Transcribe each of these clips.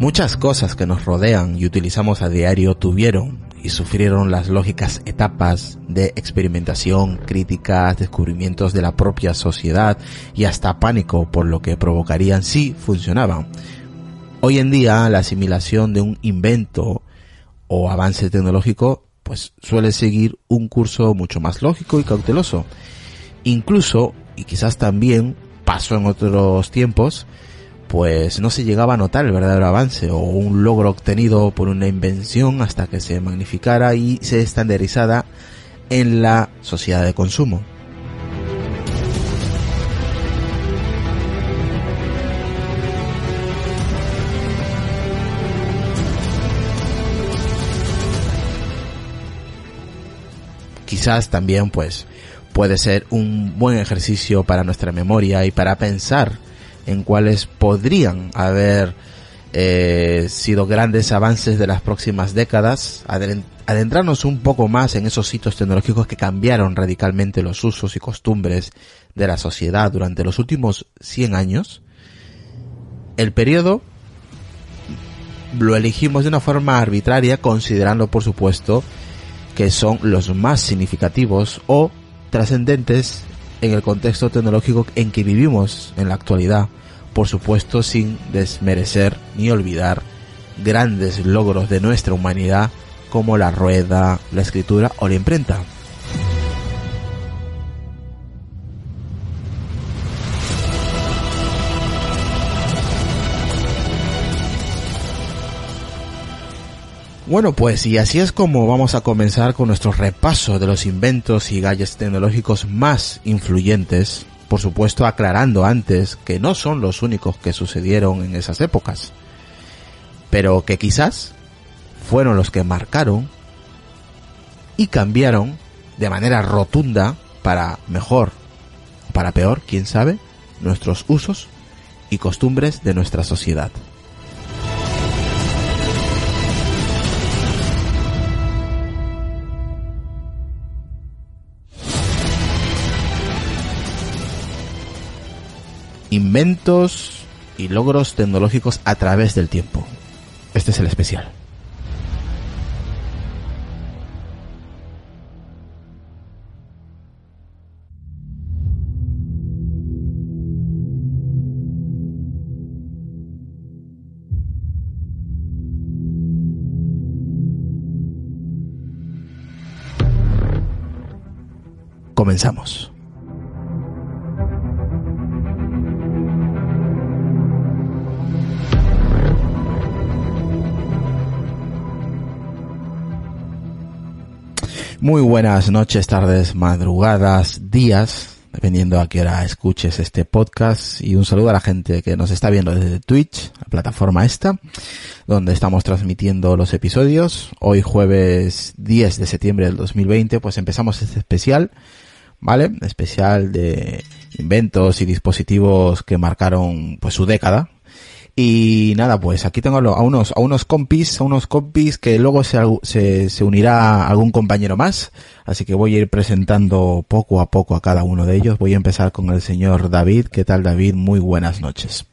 Muchas cosas que nos rodean y utilizamos a diario tuvieron y sufrieron las lógicas etapas de experimentación, críticas, descubrimientos de la propia sociedad y hasta pánico por lo que provocarían si funcionaban. Hoy en día la asimilación de un invento o avance tecnológico pues suele seguir un curso mucho más lógico y cauteloso. Incluso, y quizás también pasó en otros tiempos, pues no se llegaba a notar el verdadero avance o un logro obtenido por una invención hasta que se magnificara y se estandarizara en la sociedad de consumo. Quizás también pues puede ser un buen ejercicio para nuestra memoria y para pensar en cuáles podrían haber eh, sido grandes avances de las próximas décadas, adentrarnos un poco más en esos hitos tecnológicos que cambiaron radicalmente los usos y costumbres de la sociedad durante los últimos 100 años. El periodo lo elegimos de una forma arbitraria, considerando por supuesto que son los más significativos o trascendentes en el contexto tecnológico en que vivimos en la actualidad, por supuesto sin desmerecer ni olvidar grandes logros de nuestra humanidad como la rueda, la escritura o la imprenta. Bueno, pues y así es como vamos a comenzar con nuestro repaso de los inventos y gadgets tecnológicos más influyentes, por supuesto aclarando antes que no son los únicos que sucedieron en esas épocas, pero que quizás fueron los que marcaron y cambiaron de manera rotunda para mejor o para peor, quién sabe, nuestros usos y costumbres de nuestra sociedad. Inventos y logros tecnológicos a través del tiempo. Este es el especial. Comenzamos. Muy buenas noches, tardes, madrugadas, días, dependiendo a qué hora escuches este podcast. Y un saludo a la gente que nos está viendo desde Twitch, la plataforma esta, donde estamos transmitiendo los episodios. Hoy jueves 10 de septiembre del 2020, pues empezamos este especial, ¿vale? Especial de inventos y dispositivos que marcaron pues su década, y nada, pues aquí tengo a unos, a unos compis, a unos compis que luego se, se, se unirá algún compañero más. Así que voy a ir presentando poco a poco a cada uno de ellos. Voy a empezar con el señor David. ¿Qué tal David? Muy buenas noches.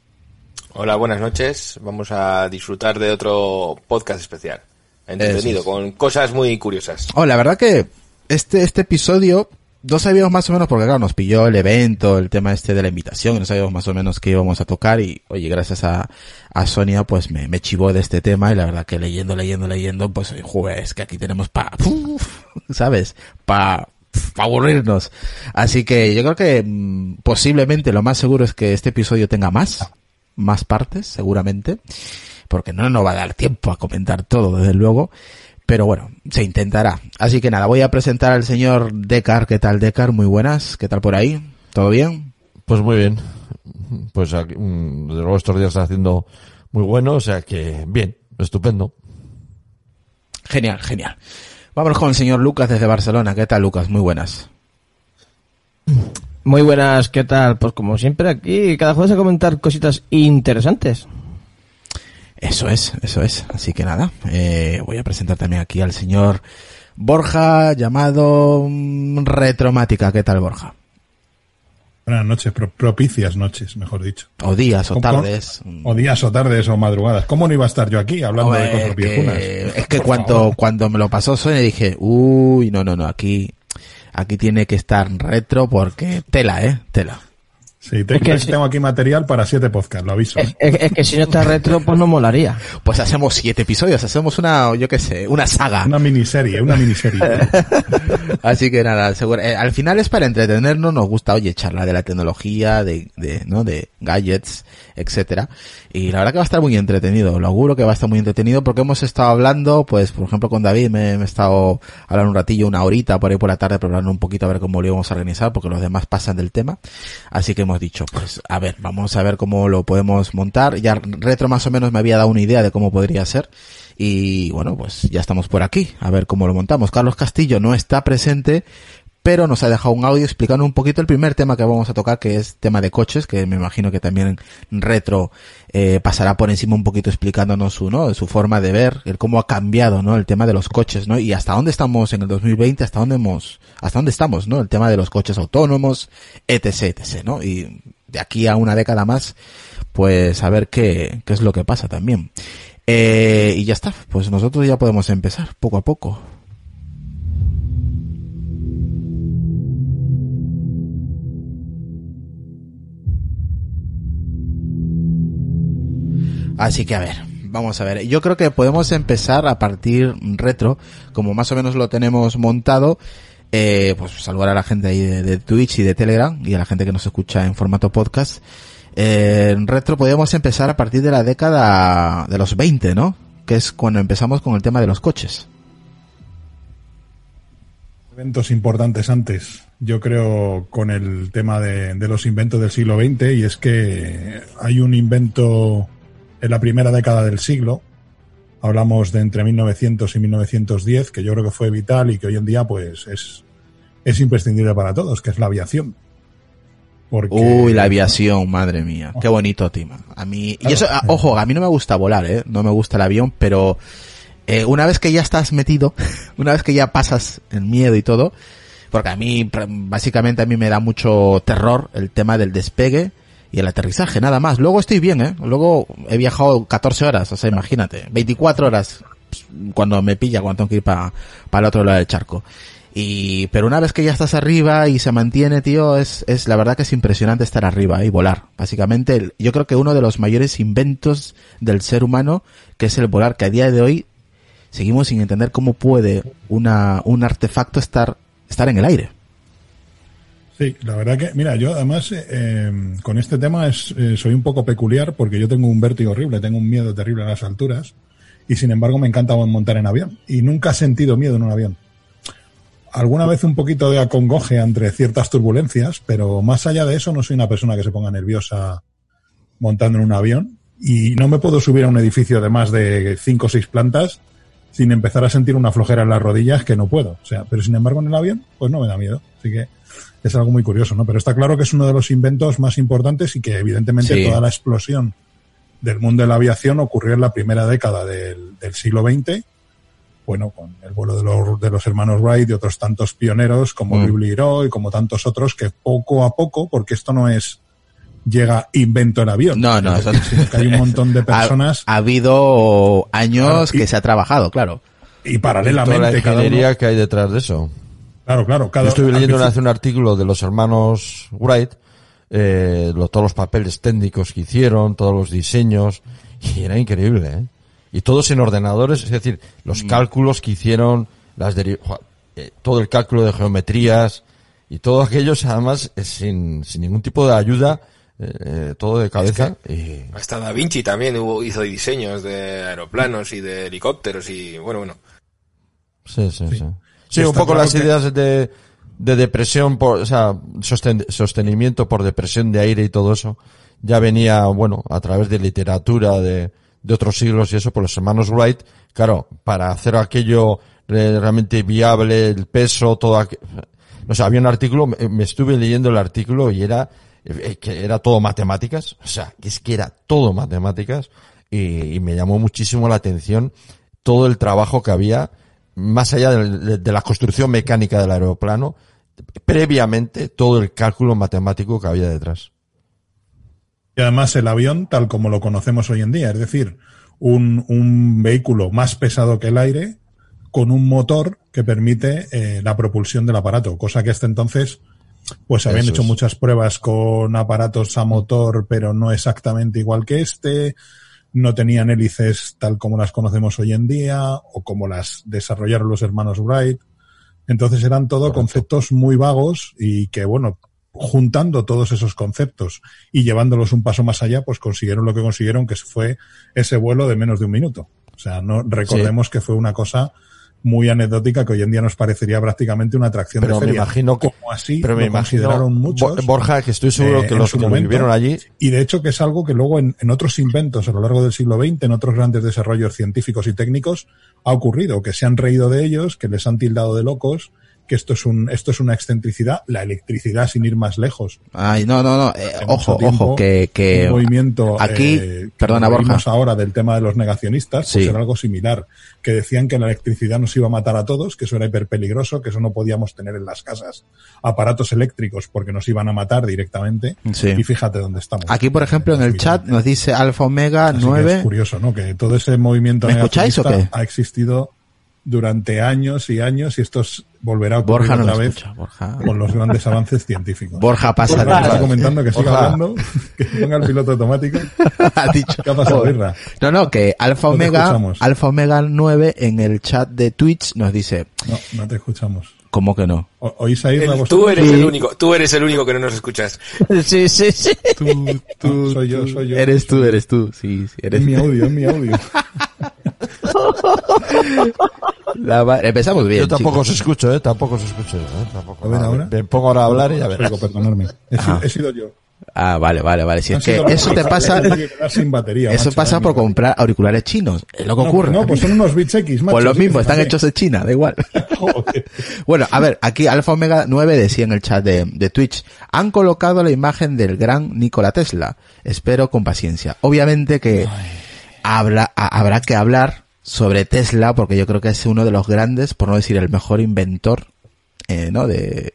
Hola, buenas noches. Vamos a disfrutar de otro podcast especial. Entretenido, con cosas muy curiosas. Oh, la verdad que este, este episodio no sabíamos más o menos, porque claro, nos pilló el evento, el tema este de la invitación, no sabíamos más o menos qué íbamos a tocar y, oye, gracias a, a Sonia, pues me, me chivó de este tema y la verdad que leyendo, leyendo, leyendo, pues, joder, es que aquí tenemos pa, ¿sabes? Pa, pa aburrirnos. Así que yo creo que mm, posiblemente lo más seguro es que este episodio tenga más, más partes, seguramente, porque no nos va a dar tiempo a comentar todo, desde luego. Pero bueno, se intentará. Así que nada, voy a presentar al señor Decar. ¿Qué tal, Decar? Muy buenas. ¿Qué tal por ahí? ¿Todo bien? Pues muy bien. Pues aquí, mm, desde luego estos días está haciendo muy bueno, o sea que bien, estupendo. Genial, genial. Vámonos con el señor Lucas desde Barcelona. ¿Qué tal, Lucas? Muy buenas. Muy buenas, ¿qué tal? Pues como siempre aquí, cada jueves a comentar cositas interesantes. Eso es, eso es. Así que nada, eh, voy a presentar también aquí al señor Borja, llamado mm, Retromática. ¿Qué tal, Borja? Buenas noches, propicias noches, mejor dicho. O días o tardes. O días o tardes o madrugadas. ¿Cómo no iba a estar yo aquí hablando de cosas viejunas? Es que cuando, cuando me lo pasó Sonia dije, uy, no, no, no, aquí, aquí tiene que estar retro porque tela, eh, tela. Sí, tengo aquí material para siete podcasts, lo aviso. Es, que si no está retro, pues no molaría. Pues hacemos siete episodios, hacemos una, yo qué sé, una saga. Una miniserie, una miniserie. Así que nada, seguro, eh, al final es para entretenernos, nos gusta, oye, charlar de la tecnología, de, de, ¿no? De gadgets, etcétera. Y la verdad que va a estar muy entretenido, lo auguro que va a estar muy entretenido porque hemos estado hablando, pues, por ejemplo, con David me, he estado hablando un ratillo, una horita por ahí por la tarde, probando un poquito a ver cómo lo íbamos a organizar porque los demás pasan del tema. Así que hemos dicho, pues a ver, vamos a ver cómo lo podemos montar. Ya Retro más o menos me había dado una idea de cómo podría ser. Y bueno, pues ya estamos por aquí, a ver cómo lo montamos. Carlos Castillo no está presente, pero nos ha dejado un audio explicando un poquito el primer tema que vamos a tocar, que es tema de coches, que me imagino que también Retro eh, pasará por encima un poquito explicándonos su, ¿no? su forma de ver, el cómo ha cambiado, ¿no? El tema de los coches, ¿no? Y hasta dónde estamos en el 2020, hasta dónde hemos, hasta dónde estamos, ¿no? El tema de los coches autónomos, etc, etc, ¿no? Y de aquí a una década más, pues a ver qué, qué es lo que pasa también. Eh, y ya está, pues nosotros ya podemos empezar poco a poco. Así que a ver, vamos a ver. Yo creo que podemos empezar a partir retro, como más o menos lo tenemos montado. Eh, pues saludar a la gente ahí de, Twitch y de Telegram y a la gente que nos escucha en formato podcast. Eh, retro podemos empezar a partir de la década de los 20, ¿no? Que es cuando empezamos con el tema de los coches. Eventos importantes antes, yo creo, con el tema de los inventos del siglo XX y es que hay un invento en la primera década del siglo. Hablamos de entre 1900 y 1910, que yo creo que fue vital y que hoy en día pues es, es imprescindible para todos, que es la aviación. Uy, la aviación, madre mía. Qué bonito, Tima. A mí, y eso, ojo, a mí no me gusta volar, eh. No me gusta el avión, pero, eh, una vez que ya estás metido, una vez que ya pasas el miedo y todo, porque a mí, básicamente a mí me da mucho terror el tema del despegue, y el aterrizaje, nada más. Luego estoy bien, ¿eh? Luego he viajado 14 horas, o sea, imagínate, 24 horas cuando me pilla, cuando tengo que ir para el otro lado del charco. Y, pero una vez que ya estás arriba y se mantiene, tío, es, es la verdad que es impresionante estar arriba y volar. Básicamente, yo creo que uno de los mayores inventos del ser humano, que es el volar, que a día de hoy seguimos sin entender cómo puede una, un artefacto estar, estar en el aire. Sí, la verdad que, mira, yo además eh, em, con este tema es, eh, soy un poco peculiar porque yo tengo un vértigo horrible, tengo un miedo terrible a las alturas y sin embargo me encanta montar en avión y nunca he sentido miedo en un avión. Alguna vez un poquito de acongoje entre ciertas turbulencias, pero más allá de eso no soy una persona que se ponga nerviosa montando en un avión y no me puedo subir a un edificio de más de cinco o seis plantas sin empezar a sentir una flojera en las rodillas que no puedo. O sea, pero sin embargo en el avión, pues no me da miedo. Así que es algo muy curioso, ¿no? Pero está claro que es uno de los inventos más importantes y que evidentemente toda la explosión del mundo de la aviación ocurrió en la primera década del, siglo XX, bueno, con el vuelo de los, de los hermanos Wright y otros tantos pioneros como mm. y como tantos otros que poco a poco, porque esto no es llega invento el avión. No, no, que hay un montón de personas. Ha, habido años que se ha trabajado, claro. Y paralelamente. la ingeniería que hay detrás de eso. Claro, claro. Cada, Yo estuve leyendo hace un artículo de los hermanos Wright, eh, todos los papeles técnicos que hicieron, todos los diseños, y era increíble, ¿eh? Y todos en ordenadores, es decir, los mm. cálculos que hicieron, las eh, todo el cálculo de geometrías, y todo aquello, además, sin, sin ningún tipo de ayuda, eh, todo de cabeza. y... Hasta Da Vinci también hubo, hizo diseños de aeroplanos y de helicópteros y bueno, bueno. sí, sí. sí. Sí, un poco las ideas de, de depresión, por, o sea, sostenimiento por depresión de aire y todo eso, ya venía, bueno, a través de literatura de, de otros siglos y eso, por los hermanos Wright, claro, para hacer aquello realmente viable, el peso, todo aquello, o sea, había un artículo, me estuve leyendo el artículo y era, eh, que era todo matemáticas, o sea, que es que era todo matemáticas y, y me llamó muchísimo la atención todo el trabajo que había más allá de, la construcción mecánica del aeroplano, previamente todo el cálculo matemático que había detrás. Y además el avión, tal como lo conocemos hoy en día, es decir, un, un vehículo más pesado que el aire con un motor que permite eh, la propulsión del aparato, cosa que hasta entonces pues habían Eso hecho es. muchas pruebas con aparatos a motor, pero no exactamente igual que este, no tenían hélices tal como las conocemos hoy en día o como las desarrollaron los hermanos Wright. Entonces eran todo conceptos muy vagos y que, bueno, juntando todos esos conceptos y llevándolos un paso más allá, pues consiguieron lo que consiguieron, que fue ese vuelo de menos de un minuto. O sea, no recordemos que fue una cosa muy anecdótica que hoy en día nos parecería prácticamente una atracción Pero de me feria. imagino que, Como así pero me lo imagino, consideraron muchos. Bo- Borja, que estoy seguro eh, que los que lo vivieron allí, Y de hecho que es algo que luego en, en otros inventos a lo largo del siglo XX, en otros grandes desarrollos científicos y técnicos, ha ocurrido, que se han reído de ellos, que les han tildado de locos, que esto es un, esto es una excentricidad, la electricidad sin ir más lejos. Ay, no, no, no. eh, ojo, tiempo, ojo, que, que un movimiento aquí, eh, perdona, Borja. ahora del tema de los negacionistas, pues Sí. era algo similar, que decían que la electricidad nos iba a matar a todos, que eso era hiperpeligroso, que eso no podíamos tener en las casas aparatos eléctricos porque nos iban a matar directamente. Sí. Y fíjate dónde estamos. Aquí, por ejemplo, en el chat nos dice Alfa Omega Así que 9. es curioso, ¿no? Que todo ese movimiento ¿Me escucháis o negacionista qué? ha existido durante años y años y esto es- volverá a ocurrir Borja no otra vez escucha. Borja, con los grandes avances científicos. Borja pasa Borja está comentando que siga Borja. hablando, que ponga el piloto automático. ha dicho. ¿Qué ha pasado, Birra? No, no, que Alfa No Omega. Alfa Omega 9 en el chat de Twitch nos dice, No, no te escuchamos. ¿Cómo que no? Tú eres el único, tú eres el único que no nos escuchas. Sí, sí, sí. No, soy yo, soy yo. Eres tú, eres tú, sí, sí, eres Es mi audio, es mi audio. La va- Empezamos bien. yo tampoco os chicos. escucho, eh, tampoco os escucho, eh, tampoco. A ver, ahora. Me pongo ahora a hablar y a ver. Oigo, perdonadme. He he sido yo. Ah, vale, vale, vale. Si es que eso te pasa, sin batería, eso macho, pasa eh, por comprar auriculares chinos. Es lo que No, ocurre. No, pues son unos bits X, macho. Pues lo mismo, están hechos en China, da igual. Joder. Bueno, a ver, aquí Alfa Omega 9 decía en el chat de, de Twitch, han colocado la imagen del gran Nikola Tesla. Espero con paciencia. Obviamente que habla, a- habrá que hablar sobre Tesla porque yo creo que es uno de los grandes, por no decir el mejor inventor, eh, ¿no? De,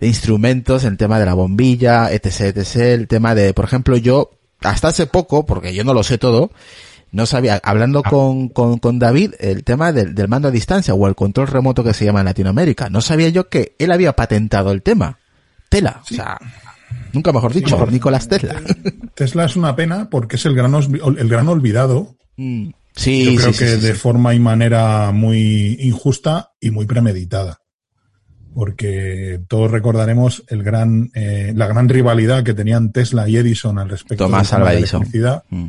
de instrumentos, el tema de la bombilla, etc, etc, el tema de, por ejemplo, yo, hasta hace poco, porque yo no lo sé todo, no sabía, hablando con, con, con David, el tema del, del mando a distancia o el control remoto que se llama en Latinoamérica. No sabía yo que él había patentado el tema. Tela. O sea, nunca mejor dicho, por- Nicolás Tesla. Tesla es una pena porque es el gran, el gran olvidado. Mm, sí, Yo creo sí, que sí, sí, de sí. forma y manera muy injusta y muy premeditada. Porque todos recordaremos el gran, eh, la gran rivalidad que tenían Tesla y Edison al respecto Tomás de Edison. electricidad. Mm.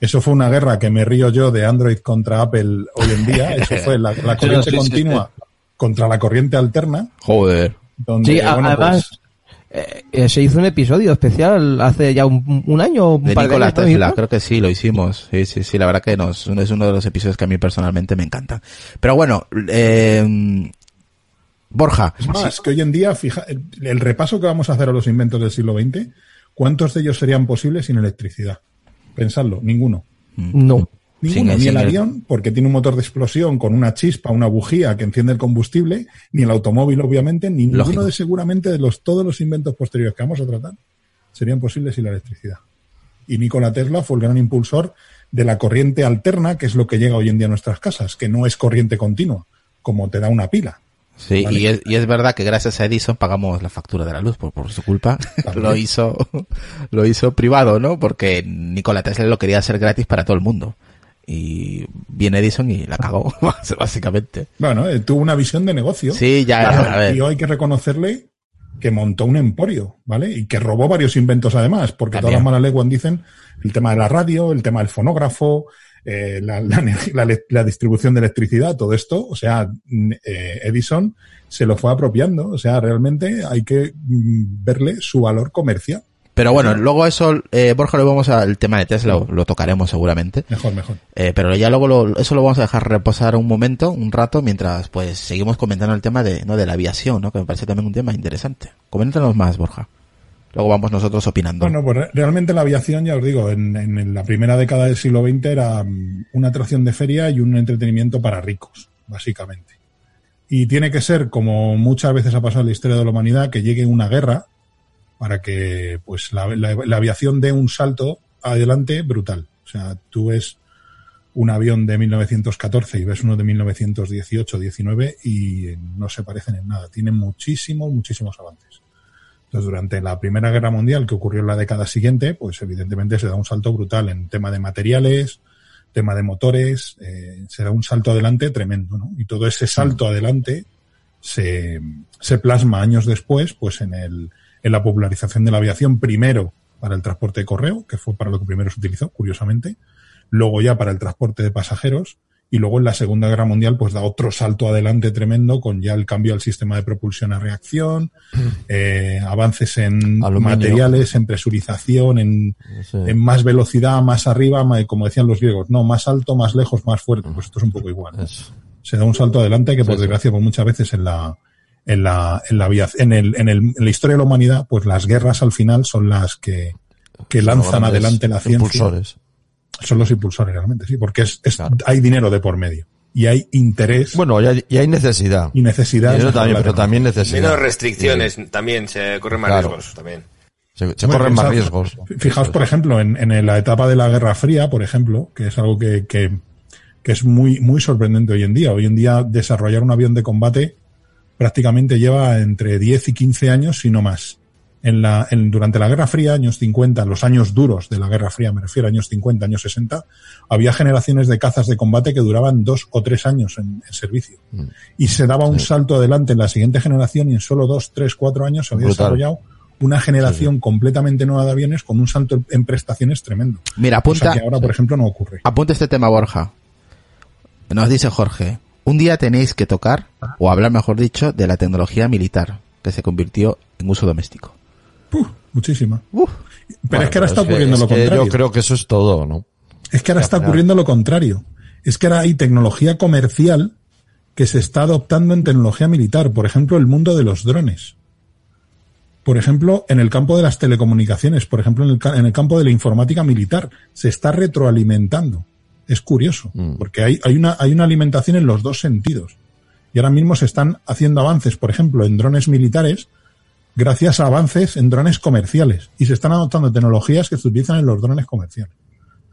Eso fue una guerra que me río yo de Android contra Apple hoy en día. Eso fue la, la corriente Sí, sí, sí. continua contra la corriente alterna. Joder. Donde, Sí, bueno, además, pues, eh, eh, se hizo un episodio especial hace ya un, un año, un De par Nikola de años, Tesla, ¿no? creo que sí, lo hicimos. Sí, sí, sí, la verdad que nos, es uno de los episodios que a mí personalmente me encantan. Pero bueno, eh, Borja, Es más, que hoy en día, fija, el, el repaso que vamos a hacer a los inventos del siglo XX, ¿cuántos de ellos serían posibles sin electricidad? Pensadlo, ninguno. No. Ninguno, Sin- ni sin el el- avión, porque tiene un motor de explosión con una chispa, una bujía que enciende el combustible, ni el automóvil, obviamente, ni Lógico. ninguno de seguramente de los todos los inventos posteriores que vamos a tratar serían posibles sin la electricidad. Y Nikola Tesla fue el gran impulsor de la corriente alterna, que es lo que llega hoy en día a nuestras casas, que no es corriente continua, como te da una pila. Sí, Vale. y, es, y es verdad que gracias a Edison pagamos la factura de la luz por, por su culpa. lo hizo, lo hizo privado, ¿no? Porque Nikola Tesla lo quería hacer gratis para todo el mundo. Y viene Edison y la cagó, básicamente. Bueno, eh, tuvo una visión de negocio. Sí, ya, Claro, a ver. Y hay que reconocerle que montó un emporio, ¿vale? Y que robó varios inventos además, porque También. todas las malas lenguas dicen el tema de la radio, el tema del fonógrafo, eh, la, la, la- la distribución de electricidad, todo esto, o sea, mm, eh, Edison se lo fue apropiando, o sea, realmente hay que mm, verle su valor comercial. Pero bueno, luego eso, eh, Borja, lo vamos al tema de Tesla, lo, lo tocaremos seguramente. Mejor, mejor. Eh, pero ya luego lo- eso lo vamos a dejar reposar un momento, un rato, mientras pues seguimos comentando el tema de, ¿no? de la aviación, ¿no? Que me parece también un tema interesante. Coméntanos más, Borja. Luego vamos nosotros opinando. Bueno, pues re- realmente la aviación, ya os digo, en, la primera década del siglo XX era mm, una atracción de feria y un entretenimiento para ricos, básicamente. Y tiene que ser, como muchas veces ha pasado en la historia de la humanidad, que llegue una guerra para que pues la, la aviación dé un salto adelante brutal. O sea, tú ves un avión de 1914 y ves uno de 1918-19 y no se parecen en nada. Tienen muchísimos, muchísimos avances. Entonces, durante la Primera Guerra Mundial, que ocurrió en la década siguiente, pues evidentemente se da un salto brutal en tema de materiales, tema de motores, eh, se da un salto adelante tremendo, ¿no? Y todo ese salto adelante se, se plasma años después, pues en el, en la popularización de la aviación, primero para el transporte de correo, que fue para lo que primero se utilizó, curiosamente, luego ya para el transporte de pasajeros, y luego en la Segunda Guerra Mundial pues da otro salto adelante tremendo con ya el cambio al sistema de propulsión a reacción, eh, avances en materiales, en presurización, en, en, más velocidad, más arriba, como decían los griegos, no, más alto, más lejos, más fuerte, pues esto es un poco igual. Se da un salto adelante que por desgracia pues muchas veces en la en la en la en el, en el en la historia de la humanidad pues las guerras al final son las que que lanzan adelante la ciencia son los impulsores realmente, sí, porque es, hay dinero de por medio y hay interés. Bueno, y hay, y hay necesidad. Y necesidad. también, pero también necesidad. Menos restricciones, también se corren más riesgos, también. Se, corren más riesgos. Fijaos, por ejemplo, en, en, la etapa de la Guerra Fría, por ejemplo, que es algo que, que, que es muy, muy sorprendente hoy en día. Hoy en día desarrollar un avión de combate prácticamente lleva entre 10 y 15 años, si no más en la, en, durante la Guerra Fría, años 50, los años duros de la Guerra Fría, me refiero a años 50, años 60, había generaciones de cazas de combate que duraban dos o tres años en, servicio. Mm. Y se daba un salto adelante en la siguiente generación y en solo dos, tres, cuatro años se había desarrollado una generación completamente nueva de aviones con un salto en prestaciones tremendo. Mira, apunta. que ahora, por ejemplo, no ocurre. Apunta este tema, Borja. Nos dice Jorge. Un día tenéis que tocar, o hablar mejor dicho, de la tecnología militar, que se convirtió en uso doméstico muchísima. Pero es que ahora está ocurriendo lo contrario. Yo creo que eso es todo, ¿no? Es que ahora está ocurriendo lo contrario. Es que ahora hay tecnología comercial que se está adoptando en tecnología militar. Por ejemplo, el mundo de los drones. Por ejemplo, en el campo de las telecomunicaciones, por ejemplo, en el, en el campo de la informática militar, se está retroalimentando. Es curioso, mm. porque hay, hay, una, hay una alimentación en los dos sentidos. Y ahora mismo se están haciendo avances, por ejemplo, en drones militares gracias a avances en drones comerciales y se están adoptando tecnologías que se utilizan en los drones comerciales,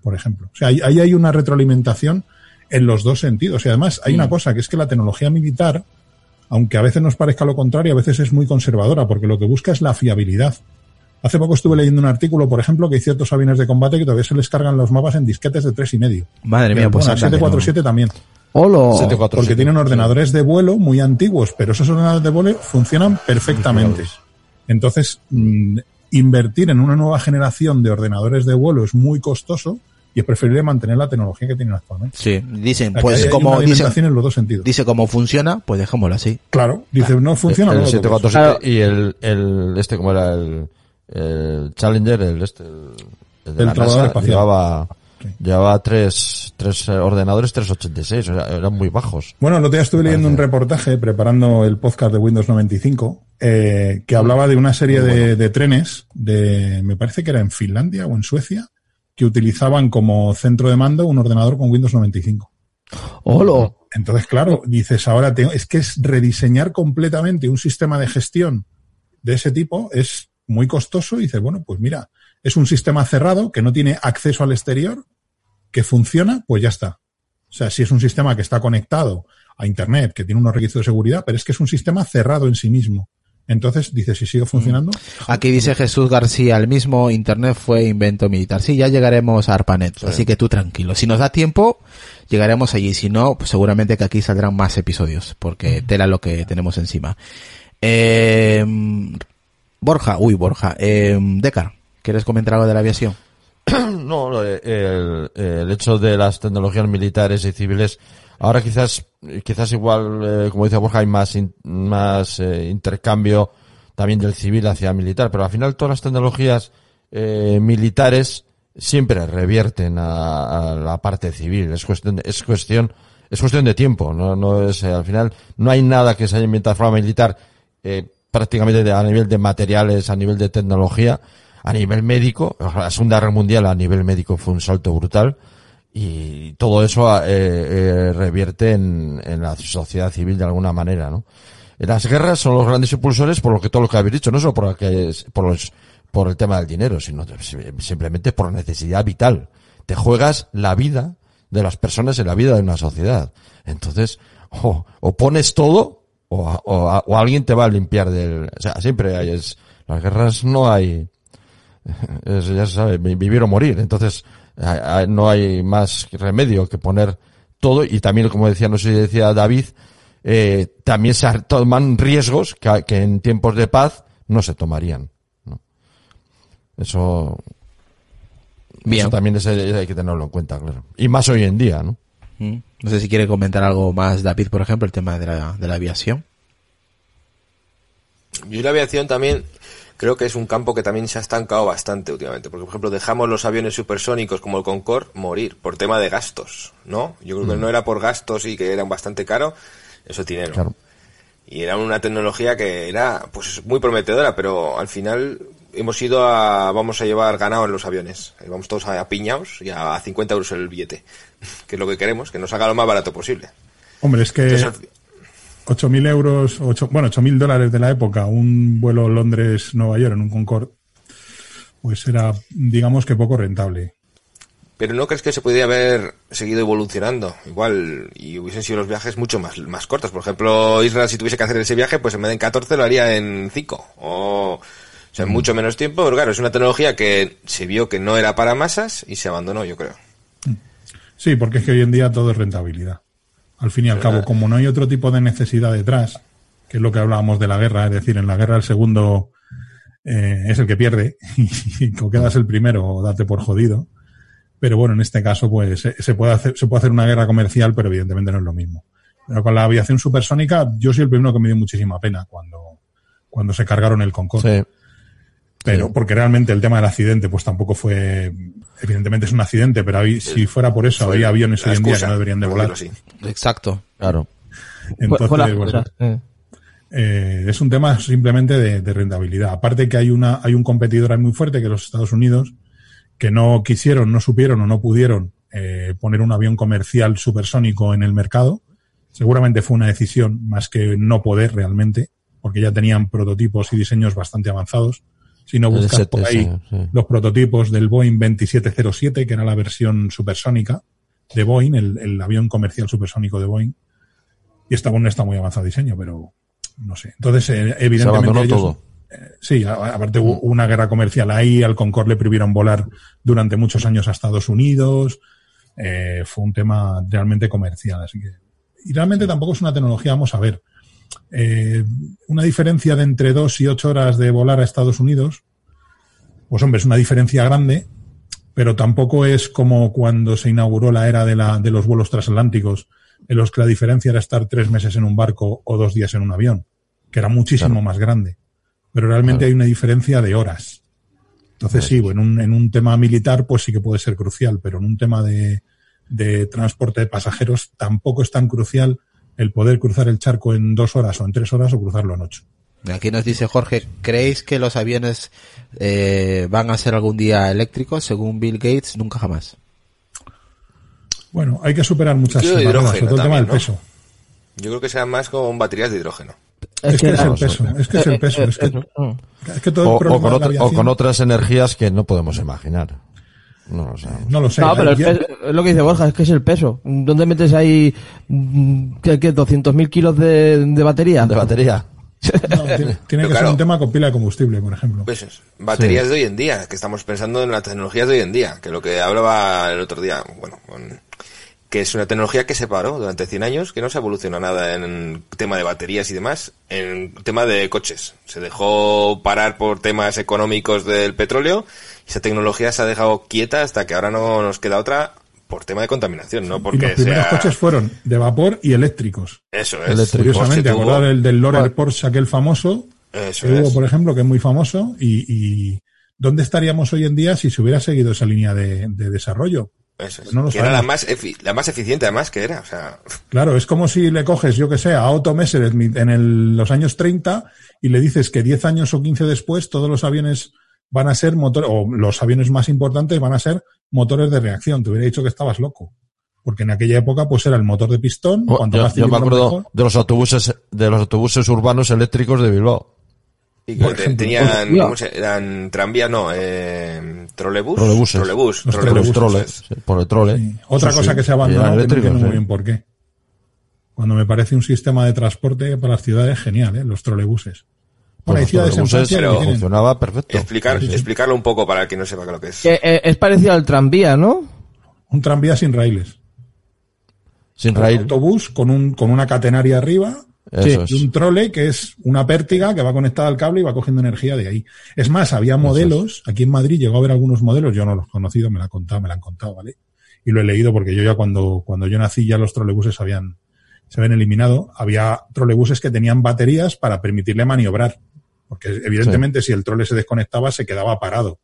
por ejemplo. O sea, ahí, hay una retroalimentación en los dos sentidos. Y además hay una mm. cosa, que es que la tecnología militar, aunque a veces nos parezca lo contrario, a veces es muy conservadora, porque lo que busca es la fiabilidad. Hace poco estuve leyendo un artículo, por ejemplo, que hay ciertos aviones de combate que todavía se les cargan los mapas en disquetes de tres y medio. Madre mía, pues bueno, 747 también. Hola. Porque tienen ordenadores de vuelo muy antiguos, pero esos ordenadores de vuelo funcionan perfectamente. Entonces, mm, invertir en una nueva generación de ordenadores de vuelo es muy costoso y es preferible mantener la tecnología que tienen actualmente. Sí, dicen, pues como dice, en los dos sentidos. dice cómo funciona, pues dejémoslo así. Claro, dice no funciona. El, 747 y el, el, este como era el, el Challenger, el este, el, de el la NASA, llevaba, llevaba tres, tres ordenadores 386, o sea, eran muy bajos. Bueno, el otro día estuve leyendo un reportaje preparando el podcast de Windows 95 eh, que hablaba de una serie de, trenes de, me parece que era en Finlandia o en Suecia, que utilizaban como centro de mando un ordenador con Windows 95. ¡Hola! Entonces, claro, dices ahora, tengo, es que es rediseñar completamente un sistema de gestión de ese tipo es muy costoso y dices, bueno, pues mira, es un sistema cerrado que no tiene acceso al exterior, que funciona, pues ya está. O sea, si es un sistema que está conectado a Internet, que tiene unos requisitos de seguridad, pero es que es un sistema cerrado en sí mismo. Entonces, dice, si sigue funcionando. Aquí dice Jesús García, el mismo Internet fue invento militar. Sí, ya llegaremos a ARPANET, así que tú tranquilo. Si nos da tiempo, llegaremos allí. Si no, pues seguramente que aquí saldrán más episodios, porque tela lo que tenemos encima. Eh, Borja, uy, Borja, eh, Decar, ¿quieres comentar algo de la aviación? no, el, el hecho de las tecnologías militares y civiles Ahora quizás, quizás igual, eh, como dice Borja, hay más, más eh, intercambio también del civil hacia militar, pero al final todas las tecnologías eh, militares siempre revierten a, la parte civil. Es cuestión, de, es cuestión, es cuestión de tiempo. No, no es, al final no hay nada que se haya inventado de forma militar prácticamente a nivel de materiales, a nivel de tecnología, a nivel médico. La Segunda Guerra Mundial a nivel médico fue un salto brutal y todo eso eh, revierte en, la sociedad civil de alguna manera, ¿no? Las guerras son los grandes impulsores por lo que todo lo que habéis dicho, no solo por, por, los, por el tema del dinero, sino simplemente por necesidad vital. Te juegas la vida de las personas en la vida de una sociedad. Entonces, o, pones todo o, o, alguien te va a limpiar del... O sea, siempre hay... Es, las guerras no hay... Es, ya se sabe, vivir o morir. Entonces, no hay más remedio que poner todo y también, como decía, no sé si decía David, eh, también se toman riesgos que, que, en tiempos de paz no se tomarían. ¿no? Eso, Bien. también hay que tenerlo en cuenta, claro. Y más hoy en día, ¿no? Mm. No sé si quiere comentar algo más, David, por ejemplo, el tema de la, de la aviación. Yo la aviación también creo que es un campo que también se ha estancado bastante últimamente. Porque, por ejemplo, dejamos los aviones supersónicos como el Concorde morir por tema de gastos, ¿no? Yo creo que mm. no era por gastos y que eran bastante caro, eso es dinero. Y era una tecnología que era pues muy prometedora, pero al final hemos ido a, vamos a llevar ganado en los aviones. Vamos todos a, piñaos y a 50 euros el billete, que es lo que queremos, que nos haga lo más barato posible. Hombre, es que 8.000 euros, 8, bueno, 8.000 dólares de la época, un vuelo Londres-Nueva York en un Concorde, pues era, digamos que poco rentable. Pero ¿no crees que se podría haber seguido evolucionando? Igual, y hubiesen sido los viajes mucho más, más cortos. Por ejemplo, Israel, si tuviese que hacer ese viaje, pues en vez de en 14 lo haría en 5. O, sea, en mm. mucho menos tiempo. Pero claro, es una tecnología que se vio que no era para masas y se abandonó, yo creo. Sí, porque es que hoy en día todo es rentabilidad. Al fin y al cabo, como no hay otro tipo de necesidad detrás, que es lo que hablábamos de la guerra, es decir, en la guerra el segundo eh, es el que pierde y, o quedas el primero o date por jodido pero bueno, en este caso, pues se puede hacer, se puede hacer una guerra comercial, pero evidentemente no es lo mismo. Pero con la aviación supersónica, yo soy el primero que me dio muchísima pena cuando, cuando se cargaron el Concorde. Sí. Pero, porque realmente el tema del accidente, pues tampoco fue, evidentemente es un accidente, pero si fuera por eso, habría aviones hoy en día que no deberían de volar. Exacto, claro. Entonces, eh. Eh, es un tema simplemente de, de, rentabilidad. Aparte que hay una, hay un competidor muy fuerte que los Estados Unidos, que no quisieron, no supieron o no pudieron eh, poner un avión comercial supersónico en el mercado. Seguramente fue una decisión más que no poder realmente, porque ya tenían prototipos y diseños bastante avanzados. Si no buscas por ahí los prototipos del Boeing 2707, que era la versión supersónica de Boeing, el, avión comercial supersónico de Boeing. Y está, bueno, está muy avanzado diseño, pero no sé. Entonces, eh, evidentemente. todo sí, aparte hubo una guerra comercial ahí, al Concorde le prohibieron volar durante muchos años a Estados Unidos, eh, fue un tema realmente comercial, así que, y realmente tampoco es una tecnología, vamos a ver, eh, una diferencia de entre dos y ocho horas de volar a Estados Unidos, pues hombre, es una diferencia grande, pero tampoco es como cuando se inauguró la era de, la, de los vuelos transatlánticos, en los que la diferencia era estar tres meses en un barco o dos días en un avión, que era muchísimo más grande. Pero realmente hay una diferencia de horas. Entonces sí, en un, en un tema militar pues sí que puede ser crucial, pero en un tema de, de transporte de pasajeros tampoco es tan crucial el poder cruzar el charco en dos horas o en tres horas o cruzarlo en ocho. Aquí nos dice Jorge, ¿creéis que los aviones eh, van a ser algún día eléctricos? Según Bill Gates, nunca jamás. Bueno, hay que superar muchas cosas, sobre todo el tema del peso. Yo creo que sean más con baterías de hidrógeno. Es, que, es el peso, es que es el peso, es que, todo o, con otras energías que no podemos imaginar. No lo sé. No lo sé. No, pero es lo que dice Borja, es que es el peso. ¿Dónde metes ahí, mm, qué, qué 200.000 kilos de, de, batería? De batería. tiene, que ser un tema con pila de combustible, por ejemplo. Pues, baterías de hoy en día, que estamos pensando en las tecnologías de hoy en día, que lo que hablaba el otro día, bueno, con, que es una tecnología que se paró durante 100 años, que no se evolucionó nada en tema de baterías y demás, en tema de coches. Se dejó parar por temas económicos del petróleo esa tecnología se ha dejado quieta hasta que ahora no nos queda otra por tema de contaminación, ¿no? Porque y los primeros coches fueron de vapor y eléctricos. Eso es. Curiosamente, acordar el del Lorel Porsche, aquel famoso, Eso que hubo, por ejemplo, que es muy famoso, y, y, ¿dónde estaríamos hoy en día si se hubiera seguido esa línea de desarrollo? Eso que era la más, la más eficiente además que era. O sea... Claro, es como si le coges, yo que sé, a Otto Messer en el, los años 30 y le dices que 10 años o 15 después todos los aviones van a ser motores, o los aviones más importantes van a ser motores de reacción. Te hubiera dicho que estabas loco. Porque en aquella época, pues era el motor de pistón. Oh, cuanto yo, más yo me acuerdo mejor. de los autobuses, de los autobuses urbanos eléctricos de Bilbao. Y que Por te- ejemplo, tenían, hostia. ¿cómo se, eran tranvías, no, eh, trolebús. Trolebuses. Trolebús. Trolebús, por el trole. Sí. Otra Sí, cosa sí. que se abandonado, que no entiendo muy bien por qué. Cuando me parece un sistema de transporte para las ciudades genial, ¿eh? los trolebuses. Bueno, hay ciudades en Francia autobuses que tienen funcionaba perfecto. Explicar, Sí, sí. explicarlo un poco para quien no sepa lo que es. Que, eh, es parecido al tranvía, ¿no? un tranvía sin raíles. Sin Un raíl. autobús con, un, con una catenaria arriba es. y un trole que es una pértiga que va conectada al cable y va cogiendo energía de ahí. Es más, había modelos, aquí en Madrid llegó a haber algunos modelos, yo no los he conocido, me la han contado, me la han contado, ¿vale? Y lo he leído porque yo ya cuando, cuando yo nací ya los trolebuses habían, se habían eliminado. Había trolebuses que tenían baterías para permitirle maniobrar. Porque evidentemente si el trole se desconectaba se quedaba parado.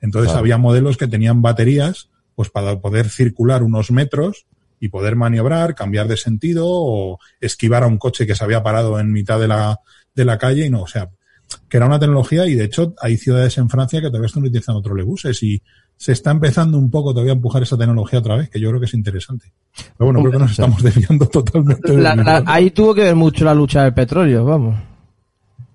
Entonces Claro. había modelos que tenían baterías pues para poder circular unos metros y poder maniobrar, cambiar de sentido o esquivar a un coche que se había parado en mitad de la, de la calle y no, o sea, que era una tecnología y de hecho hay ciudades en Francia que todavía están utilizando trolebuses y se está empezando un poco todavía a empujar esa tecnología otra vez, que yo creo que es interesante. Pero bueno, creo que nos estamos desviando totalmente. La- ahí tuvo que ver mucho la lucha del petróleo, vamos.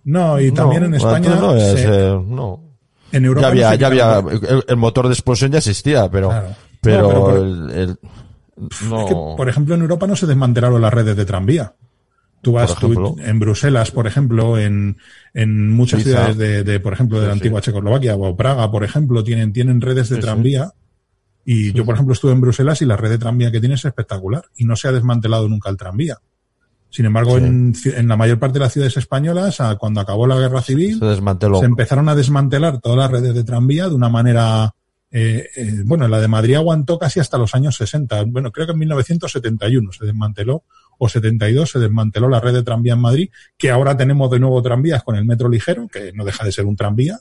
No, y también en España, no, es, se- eh, no. en Europa Ya había, ya había, el, el motor de explosión ya existía, pero, Claro. pero, No, pero por- el, el- no. Es que, por ejemplo, en Europa no se desmantelaron las redes de tranvía. Tú vas tú- en Bruselas, por ejemplo, en, en muchas Suiza. ciudades de, de, por ejemplo, de la Sí, sí. antigua Checoslovaquia o Praga, por ejemplo, tienen, tienen redes de sí. tranvía. Y yo, por ejemplo, estuve en Bruselas y la red de tranvía que tiene es espectacular y no se ha desmantelado nunca el tranvía. Sin embargo, Sí. en, en la mayor parte de las ciudades españolas, a- cuando acabó la guerra civil, se empezaron a desmantelar todas las redes de tranvía de una manera eh, eh, bueno la de Madrid aguantó casi hasta los años 60 bueno creo que en 1971 se desmanteló o 72 se desmanteló la red de tranvía en Madrid que ahora tenemos de nuevo tranvías con el metro ligero que no deja de ser un tranvía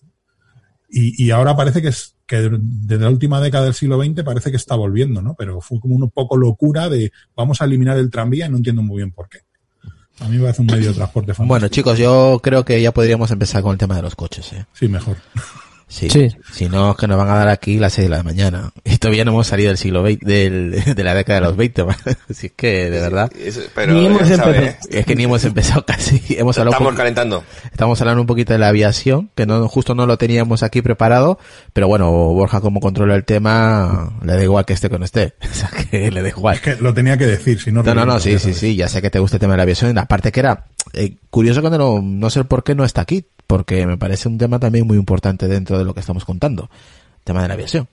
y, y ahora parece que es que desde la última década del siglo XX parece que está volviendo no pero fue como un poco locura de vamos a eliminar el tranvía y no entiendo muy bien por qué a mí me parece un medio de transporte fantástico. Bueno, chicos, yo creo que ya podríamos empezar con el tema de los coches, ¿eh? sí mejor Sí. Sí. Si no, es que nos van a dar aquí las 6 de la mañana. Y todavía no hemos salido del siglo XX, del, de la década de los 20. Así es que, de verdad, pero Ni hemos empezado. es que ni hemos empezado casi. Hemos hablado estamos calentando. Estamos hablando un poquito de la aviación, que no, justo no lo teníamos aquí preparado, pero bueno, Borja como controla el tema, le da igual que esté con esté. O sea, que le da igual. Es que lo tenía que decir, si no... No, no, no, sí, sí, sí, ya sé que te gusta el tema de la aviación. Aparte que era eh, curioso que no, no sé por qué no está aquí, porque me parece un tema también muy importante dentro de lo que estamos contando, el tema de la aviación.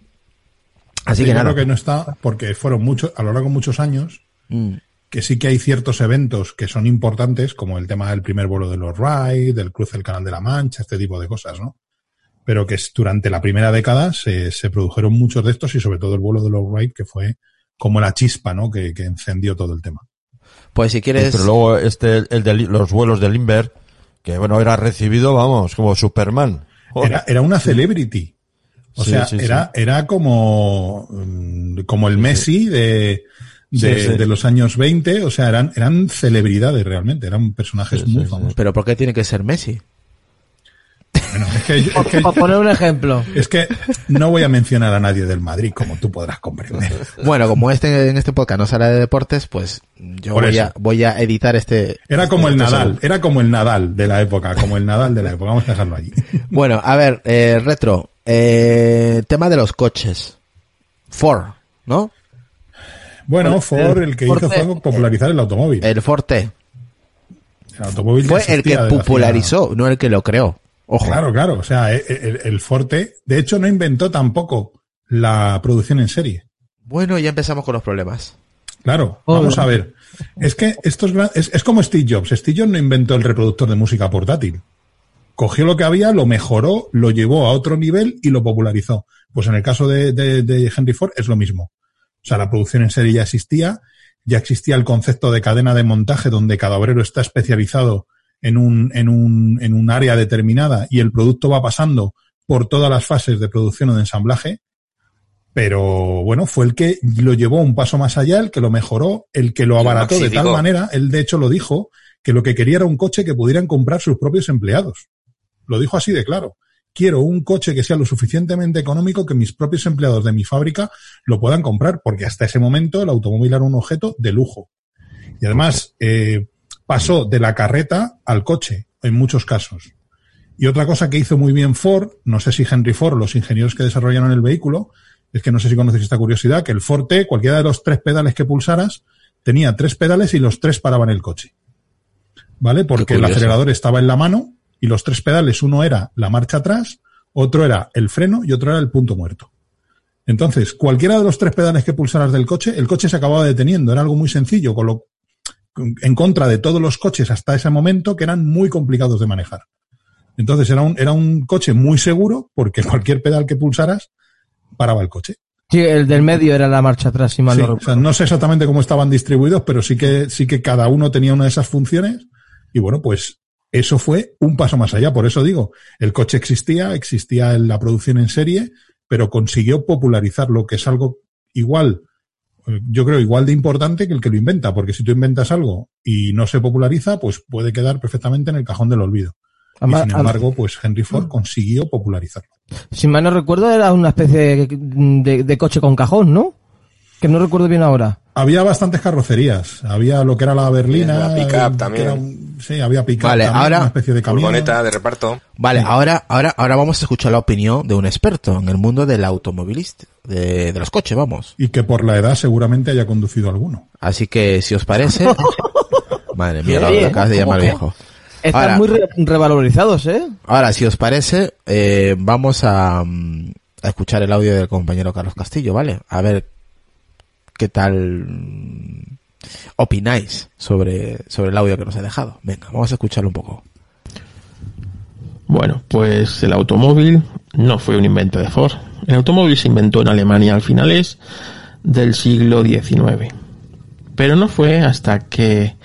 Así Sí, que nada. creo que no está porque fueron muchos, a lo largo de muchos años, Mm, que sí que hay ciertos eventos que son importantes, como el tema del primer vuelo de los Wright, del cruce del Canal de la Mancha, este tipo de cosas, ¿no? Pero que es- durante la primera década se, se produjeron muchos de estos y sobre todo el vuelo de los Wright, que fue como la chispa, ¿no? Que, que encendió todo el tema. Pues si quieres, Pero luego este, el de los vuelos de Limber, que bueno, era recibido, vamos, como Superman. Era, era una celebrity. O Sí, sea, sí, sí. era, era como, mm, como el Messi de, de, Sí, sí. de los años 20. O sea, eran, eran celebridades realmente, eran personajes Sí, muy sí, sí. famosos. pero ¿por qué tiene que ser Messi? Bueno, es que, es que Para poner un ejemplo. Es que no voy a mencionar a nadie del Madrid, como tú podrás comprender. Bueno, como este en este podcast no sale de deportes, pues yo voy a, voy a editar este. Era como el este Nadal, segundo. era como el Nadal de la época, como el Nadal de la época. Vamos a dejarlo allí. Bueno, a ver, eh, retro, eh, tema de los coches. Ford, ¿no? Bueno, Ford el que hizo fue popularizar el automóvil. El Forte El automóvil fue el que popularizó, no el que lo creó. Ojo. Claro, claro. O sea, e- e- el, el Forte, de hecho, no inventó tampoco la producción en serie. Bueno, ya empezamos con los problemas. Claro, Hola. vamos a ver. Es que esto es, gra- es, es como Steve Jobs. Steve Jobs no inventó el reproductor de música portátil. Cogió lo que había, lo mejoró, lo llevó a otro nivel y lo popularizó. Pues en el caso de, de- de Henry Ford es lo mismo. O sea, la producción en serie ya existía, ya existía el concepto de cadena de montaje donde cada obrero está especializado en un, en un, en un área determinada y el producto va pasando por todas las fases de producción o de ensamblaje. Pero bueno, fue el que lo llevó un paso más allá, el que lo mejoró, el que lo abarató de tal manera, él de hecho lo dijo, que lo que quería era un coche que pudieran comprar sus propios empleados. Lo dijo así de claro. quiero un coche que sea lo suficientemente económico que mis propios empleados de mi fábrica lo puedan comprar, porque hasta ese momento el automóvil era un objeto de lujo. Y además eh, pasó de la carreta al coche en muchos casos. Y otra cosa que hizo muy bien Ford, no sé si Henry Ford, los ingenieros que desarrollaron el vehículo, es que no sé si conoces esta curiosidad, que el Ford T, cualquiera de los tres pedales que pulsaras, tenía tres pedales y los tres paraban el coche. ¿Vale? Porque el acelerador estaba en la mano y los tres pedales, uno era la marcha atrás, otro era el freno y otro era el punto muerto. Entonces, cualquiera de los tres pedales que pulsaras del coche, el coche se acababa deteniendo. Era algo muy sencillo, con lo, en contra de todos los coches hasta ese momento que eran muy complicados de manejar. Entonces era un, era un coche muy seguro porque cualquier pedal que pulsaras paraba el coche. Sí, el del medio era la marcha atrás, si mal no o sea, no sé exactamente cómo estaban distribuidos, pero sí que, sí que cada uno tenía una de esas funciones. Y bueno, pues eso fue un paso más allá. Por eso digo, el coche existía, existía en la producción en serie, pero consiguió popularizar lo que es algo igual, yo creo igual de importante que el que lo inventa, porque si tú inventas algo y no se populariza, pues puede quedar perfectamente en el cajón del olvido y sin embargo, pues Henry Ford consiguió popularizarlo. Si mal no recuerdo, era una especie de, coche con cajón, ¿no? Que no recuerdo bien ahora. Había bastantes carrocerías. Había lo que era la berlina. La pick-up también. sí, había pick-up. Vale, ahora. Una especie de camión. de reparto. Vale, ahora, ahora, ahora vamos a escuchar la opinión de un experto en el mundo del automovilista, de, de los coches, vamos. Y que por la edad seguramente haya conducido alguno. Así que, si os parece. Madre mía, lo acabas de llamar viejo. Están muy revalorizados, ¿eh? Ahora, si os parece, eh, vamos a, mm, a, escuchar el audio del compañero Carlos Castillo, ¿vale? A ver qué tal mm, opináis sobre, sobre el audio que nos ha dejado. Venga, vamos a escucharlo un poco. Bueno, pues el automóvil no fue un invento de Ford. El automóvil se inventó en Alemania al finales del siglo XIX. Pero no fue hasta que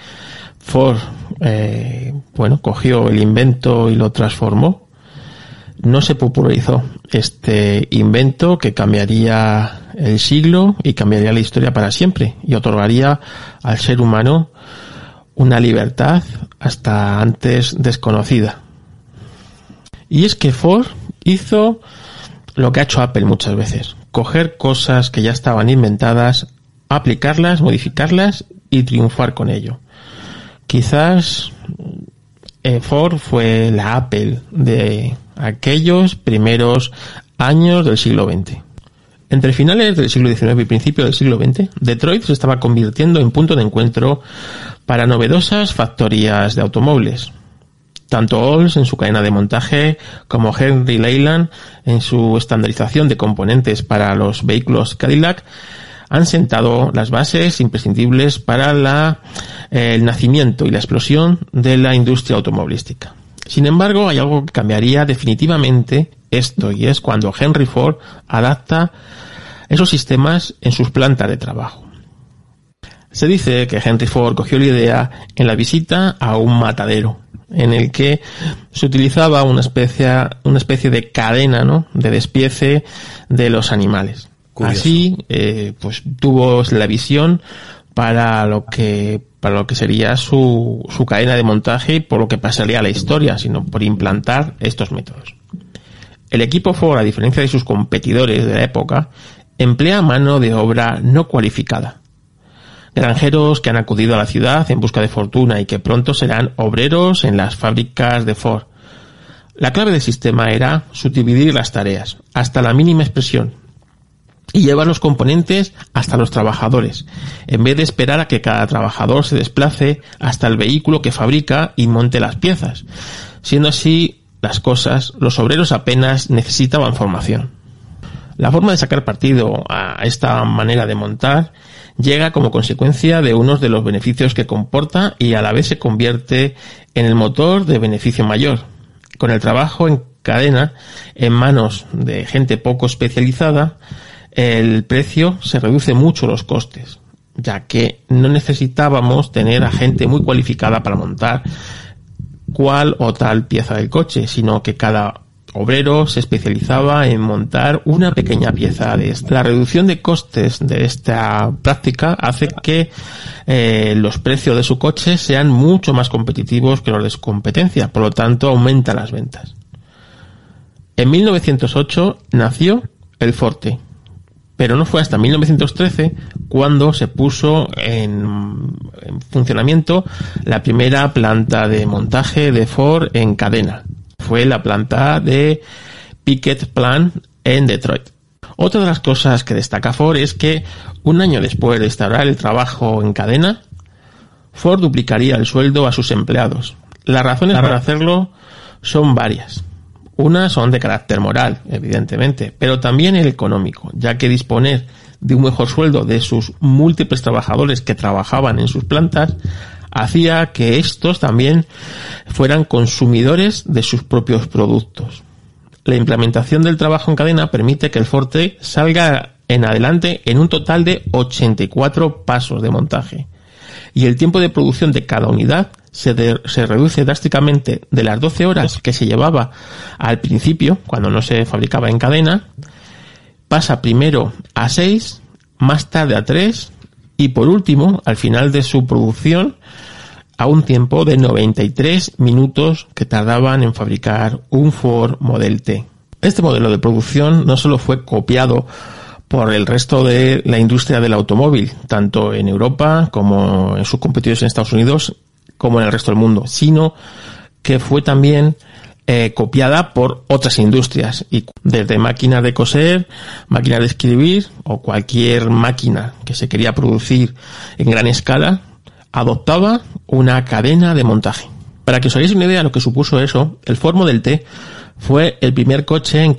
Ford eh, bueno, cogió el invento y lo transformó. No se popularizó este invento que cambiaría el siglo y cambiaría la historia para siempre y otorgaría al ser humano una libertad hasta antes desconocida. Y es que Ford hizo lo que ha hecho Apple muchas veces, coger cosas que ya estaban inventadas, aplicarlas, modificarlas y triunfar con ello. Quizás eh, Ford fue la Apple de aquellos primeros años del siglo XX. Entre finales del siglo XIX y principios del siglo XX, Detroit se estaba convirtiendo en punto de encuentro para novedosas factorías de automóviles. Tanto Olds en su cadena de montaje como Henry Leyland en su estandarización de componentes para los vehículos Cadillac han sentado las bases imprescindibles para la, eh, el nacimiento y la explosión de la industria automovilística. Sin embargo, hay algo que cambiaría definitivamente esto y es cuando Henry Ford adapta esos sistemas en sus plantas de trabajo. Se dice que Henry Ford cogió la idea en la visita a un matadero, en el que se utilizaba una especie, una especie de cadena, ¿no? De despiece de los animales. Así, eh, pues tuvo la visión para lo que para lo que sería su, su cadena de montaje y por lo que pasaría a la historia, sino por implantar estos métodos. El equipo Ford, a diferencia de sus competidores de la época, emplea mano de obra no cualificada. Granjeros que han acudido a la ciudad en busca de fortuna y que pronto serán obreros en las fábricas de Ford. La clave del sistema era subdividir las tareas, hasta la mínima expresión, y llevar los componentes hasta los trabajadores, en vez de esperar a que cada trabajador se desplace hasta el vehículo que fabrica y monte las piezas. Siendo así las cosas, los obreros apenas necesitaban formación. La forma de sacar partido a esta manera de montar llega como consecuencia de unos de los beneficios que comporta y a la vez se convierte en el motor de beneficio mayor. Con el trabajo en cadena en manos de gente poco especializada, el precio se reduce mucho los costes, ya que no necesitábamos tener a gente muy cualificada para montar cual o tal pieza del coche, sino que cada obrero se especializaba en montar una pequeña pieza de esta. La reducción de costes de esta práctica hace que eh, los precios de su coche sean mucho más competitivos que los de su competencia, por lo tanto aumenta las ventas. En 1908 nació el Forte, pero no fue hasta 1913 cuando se puso en, en, funcionamiento la primera planta de montaje de Ford en cadena. Fue la planta de Pickett Plant en Detroit. Otra de las cosas que destaca Ford es que un año después de instaurar el trabajo en cadena, Ford duplicaría el sueldo a sus empleados. Las razones para hacerlo son varias. Unas son de carácter moral, evidentemente, pero también el económico, ya que disponer de un mejor sueldo de sus múltiples trabajadores que trabajaban en sus plantas hacía que estos también fueran consumidores de sus propios productos. La implementación del trabajo en cadena permite que el Forte salga en adelante en un total de 84 pasos de montaje. Y el tiempo de producción de cada unidad se, reduce drásticamente de las 12 horas que se llevaba al principio, cuando no se fabricaba en cadena, pasa primero a 6, más tarde a 3 y por último, al final de su producción, a un tiempo de 93 minutos que tardaban en fabricar un Ford Model T. Este modelo de producción no solo fue copiado por el resto de la industria del automóvil, tanto en Europa como en sus competidores en Estados Unidos, como en el resto del mundo, sino que fue también eh, copiada por otras industrias, y desde máquinas de coser, máquinas de escribir o cualquier máquina que se quería producir en gran escala, adoptaba una cadena de montaje. Para que os hagáis una idea de lo que supuso eso, el Ford Model T fue el primer coche en,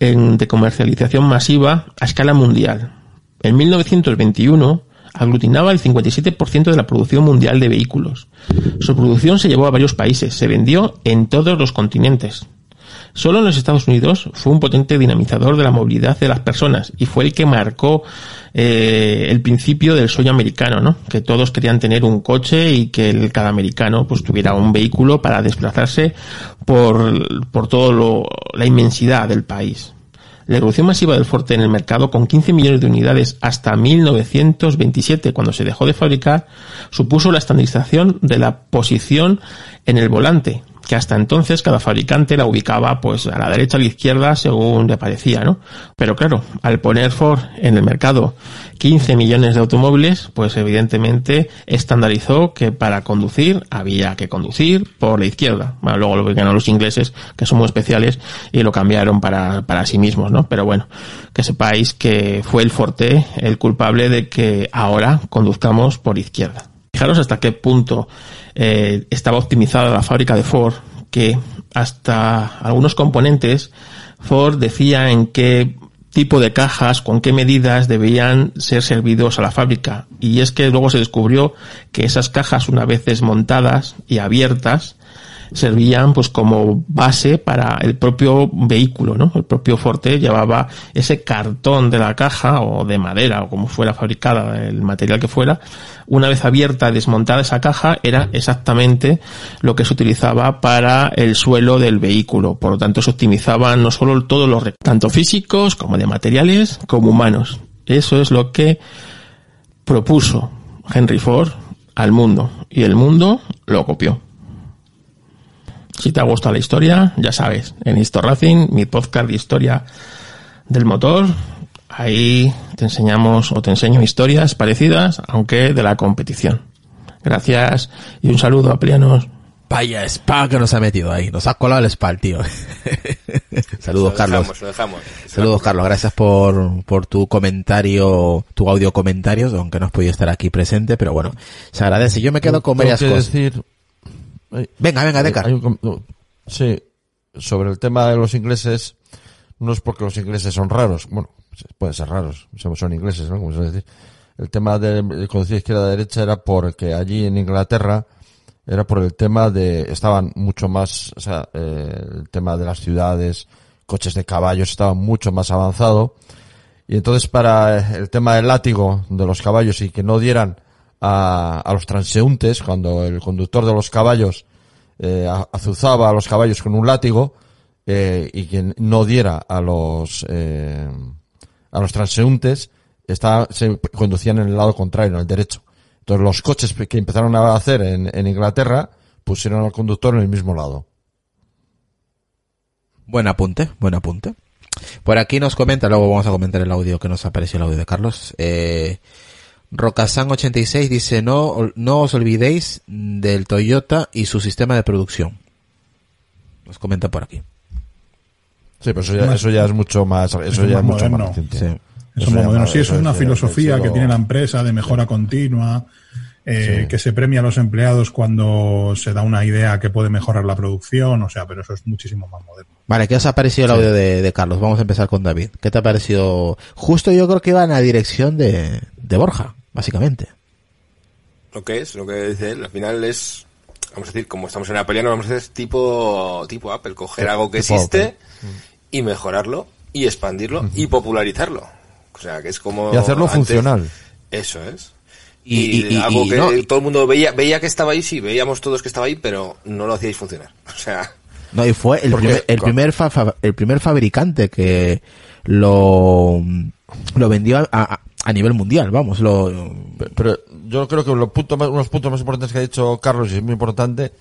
en de comercialización masiva a escala mundial. En 1921 aglutinaba el 57% de la producción mundial de vehículos. Su producción se llevó a varios países, se vendió en todos los continentes. Solo en los Estados Unidos fue un potente dinamizador de la movilidad de las personas y fue el que marcó eh, el principio del sueño americano, ¿no? Que todos querían tener un coche y que el, cada americano pues tuviera un vehículo para desplazarse por, por todo lo, la inmensidad del país. La evolución masiva del Forte en el mercado con 15 millones de unidades hasta 1927, cuando se dejó de fabricar, supuso la estandarización de la posición en el volante, que hasta entonces cada fabricante la ubicaba pues a la derecha o a la izquierda según le parecía, ¿no? Pero claro, al poner Ford en el mercado 15 millones de automóviles, pues evidentemente estandarizó que para conducir había que conducir por la izquierda. Bueno, luego lo ganaron los ingleses, que son muy especiales, y lo cambiaron para, para sí mismos, ¿no? Pero bueno, que sepáis que fue el Forte el culpable de que ahora conduzcamos por izquierda. Fijaros hasta qué punto eh, estaba optimizada la fábrica de Ford, que hasta algunos componentes Ford decía en qué tipo de cajas, con qué medidas debían ser servidos a la fábrica. Y es que luego se descubrió que esas cajas, una vez desmontadas y abiertas, servían pues como base para el propio vehículo, ¿no? El propio Forte llevaba ese cartón de la caja o de madera o como fuera fabricada el material que fuera, una vez abierta, desmontada esa caja, era exactamente lo que se utilizaba para el suelo del vehículo. Por lo tanto, se optimizaban no solo todos los tanto físicos como de materiales como humanos. Eso es lo que propuso Henry Ford al mundo y el mundo lo copió. Si te ha gustado la historia, ya sabes, en Racing, mi podcast de historia del motor, ahí te enseñamos o te enseño historias parecidas, aunque de la competición. Gracias y un saludo a Plianos. Vaya spa que nos ha metido ahí, nos ha colado el spa, tío. Saludos, Carlos. Dejamos, lo dejamos. Saludos, Carlos. Gracias por, por tu comentario, tu audio comentarios, aunque no has podido estar aquí presente, pero bueno, se agradece. Yo me quedo con varias que cosas. decir, Venga, venga, Decar. Hay un com- sí, sobre el tema de los ingleses, no es porque los ingleses son raros, bueno, pueden ser raros, son ingleses, ¿no? Como se decir. El tema de, conducir izquierda-derecha era porque allí en Inglaterra era por el tema de, estaban mucho más, o sea, eh, el tema de las ciudades, coches de caballos estaba mucho más avanzado. Y entonces para el tema del látigo de los caballos y que no dieran a, a los transeúntes, cuando el conductor de los caballos eh, azuzaba a los caballos con un látigo eh, y que no diera a los eh, a los transeúntes, está, se conducían en el lado contrario, en el derecho. Entonces los coches que empezaron a hacer en, en Inglaterra pusieron al conductor en el mismo lado. Buen apunte, buen apunte. Por aquí nos comenta, luego vamos a comentar el audio que nos apareció el audio de Carlos. Eh, Rocasan86 dice, no, no os olvidéis del Toyota y su sistema de producción. Nos comenta por aquí. Sí, pero eso ya, eso ya es mucho más, eso, Eso ya es mucho moderno. más reciente. Sí. Eso, Eso más- sí, eso es una filosofía que tiene la empresa de mejora continua, eh, Sí. que se premia a los empleados cuando se da una idea que puede mejorar la producción, o sea, pero eso es muchísimo más moderno. Vale, ¿qué os ha parecido el audio de, de Carlos? Vamos a empezar con David. ¿Qué te ha parecido? Justo yo creo que va en la dirección de, de Borja, básicamente. Lo que es, lo que dice él, al final es, vamos a decir, como estamos en la pelea, no vamos a hacer tipo, tipo Apple, coger Sí, algo que existe Apple. y mejorarlo y expandirlo y popularizarlo. O sea, que es como... Y hacerlo antes- funcional. Eso es. Y- Y, y- y- algo y que no- todo el mundo veía, veía que estaba ahí, sí, veíamos todos que estaba ahí, pero no lo hacíais funcionar. O sea, No, y fue el primer, el primer, fa- fa- el primer fabricante que lo, lo vendió a, a- a nivel mundial, vamos, lo, Pe- Pero yo creo que los puntos más, unos puntos más importantes que ha dicho Carlos, y es muy importante,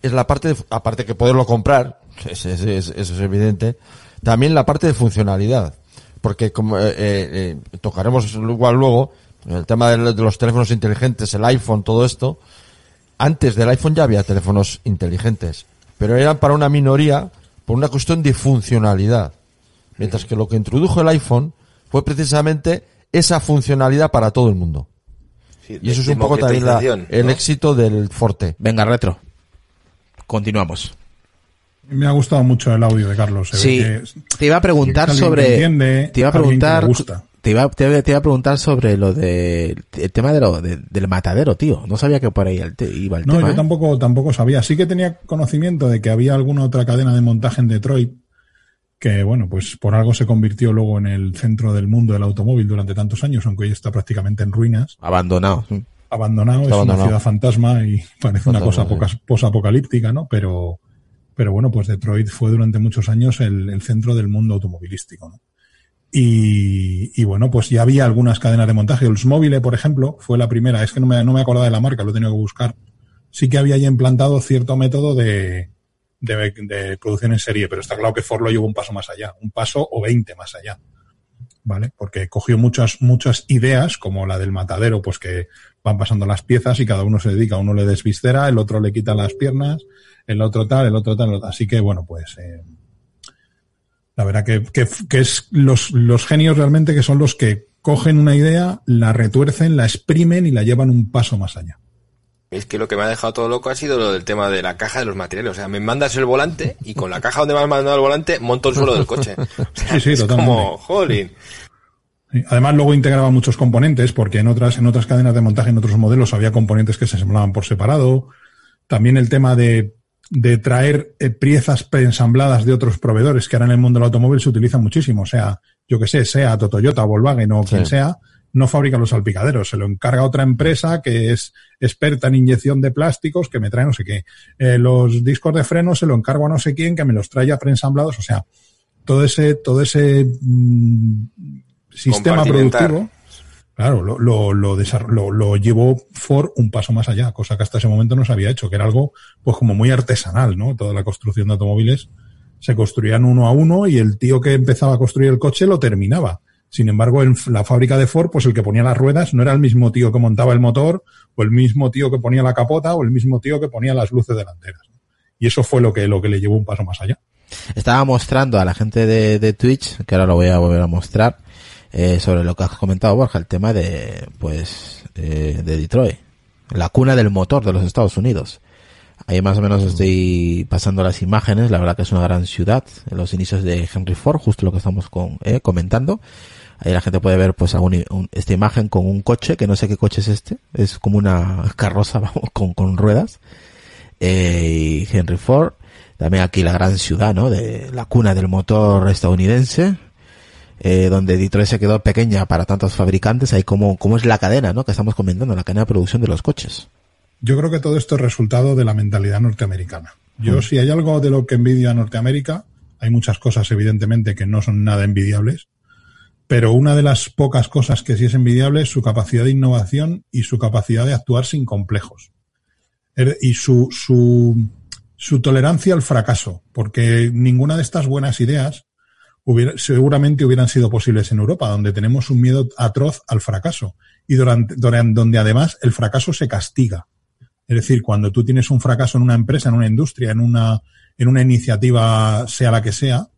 es la parte, de- aparte que poderlo comprar, es- es- es- eso es evidente, también la parte de funcionalidad. Porque como eh, eh, eh, tocaremos igual luego, el tema de, los teléfonos inteligentes, el iPhone, todo esto, antes del iPhone ya había teléfonos inteligentes, pero eran para una minoría por una cuestión de funcionalidad. Mientras que lo que introdujo el iPhone fue precisamente esa funcionalidad para todo el mundo. sí, Y eso es un poco también la- el ¿no? éxito del Forte. venga, retro. Continuamos. Me ha gustado mucho el audio de Carlos. se ve Sí, que- te iba a preguntar sobre, entiende, te iba a preguntar, gusta. Te iba, te, iba- te iba a preguntar sobre lo de, el tema de lo, de- del matadero, tío. No sabía que por ahí el te- iba el No, tema. yo ¿eh? tampoco, tampoco sabía. Sí que tenía conocimiento de que había alguna otra cadena de montaje en Detroit que, bueno, pues por algo se convirtió luego en el centro del mundo del automóvil durante tantos años, aunque hoy está prácticamente en ruinas, Abandonado. abandonado, Está es abandonado. una ciudad fantasma y parece una cosa poca- posapocalíptica, ¿no? Pero, pero bueno, pues Detroit fue durante muchos años el, el centro del mundo automovilístico, ¿no? Y, y bueno, pues ya había algunas cadenas de montaje. Oldsmobile, por ejemplo, fue la primera. Es que no me, no me acordaba de la marca, lo he tenido que buscar. Sí que había ya implantado cierto método de, de, de producción en serie, pero está claro que Ford lo llevó un paso más allá, un paso o 20 más allá. ¿Vale? Porque cogió muchas, muchas ideas, como la del matadero, pues que van pasando las piezas y cada uno se dedica, uno le desviscera, el otro le quita las piernas, el otro tal, el otro tal, el otro- así que bueno, pues eh, la verdad que, que, que es los, los genios realmente que son los que cogen una idea, la retuercen, la exprimen y la llevan un paso más allá. Es que lo que me ha dejado todo loco ha sido lo del tema de la caja de los materiales. O sea, me mandas el volante y con la caja donde me has mandado el volante monto el suelo del coche. O sea, Sí, sí, es totalmente. como, jolín. Además, luego integraba muchos componentes, porque en otras, en otras cadenas de montaje, en otros modelos, había componentes que se ensamblaban por separado. También el tema de, de traer eh, piezas preensambladas de otros proveedores, que ahora en el mundo del automóvil se utiliza muchísimo. O sea, yo que sé, sea Toyota, Volkswagen o quien sea, no fabrica los salpicaderos. Se lo encarga otra empresa que es experta en inyección de plásticos, que me trae no sé qué. Eh, los discos de freno se lo encargo a no sé quién, que me los trae preensamblados. O sea, todo ese, todo ese mm, sistema productivo, claro, lo, lo, lo, lo, lo llevó Ford un paso más allá, cosa que hasta ese momento no se había hecho, que era algo pues como muy artesanal, ¿no? Toda la construcción de automóviles se construían uno a uno y el tío que empezaba a construir el coche lo terminaba. Sin embargo, en la fábrica de Ford, pues el que ponía las ruedas no era el mismo tío que montaba el motor, o el mismo tío que ponía la capota, o el mismo tío que ponía las luces delanteras. Y eso fue lo que, lo que le llevó un paso más allá. Estaba mostrando a la gente de, de Twitch, que ahora lo voy a volver a mostrar, eh, sobre lo que has comentado, Borja, el tema de, pues, eh, de Detroit, la cuna del motor de los Estados Unidos. Ahí más o menos estoy pasando las imágenes, la verdad que es una gran ciudad, en los inicios de Henry Ford, justo lo que estamos con, eh, comentando. Ahí la gente puede ver pues esta imagen con un coche, que no sé qué coche es este, es como una carroza vamos, con, con ruedas. Eh, y Henry Ford, también aquí la gran ciudad, ¿no? De la cuna del motor estadounidense, eh, donde Detroit se quedó pequeña para tantos fabricantes, ahí como, como es la cadena, ¿no? Que estamos comentando, la cadena de producción de los coches. Yo creo que todo esto es resultado de la mentalidad norteamericana. Yo, Mm. si hay algo de lo que envidio a Norteamérica, hay muchas cosas, evidentemente, que no son nada envidiables, pero una de las pocas cosas que sí es envidiable es su capacidad de innovación y su capacidad de actuar sin complejos. Er- Y su, su, su tolerancia al fracaso, porque ninguna de estas buenas ideas hubiera, seguramente hubieran sido posibles en Europa, donde tenemos un miedo atroz al fracaso y durante, donde además el fracaso se castiga. Es decir, cuando tú tienes un fracaso en una empresa, en una industria, en una, en una iniciativa, sea la que sea,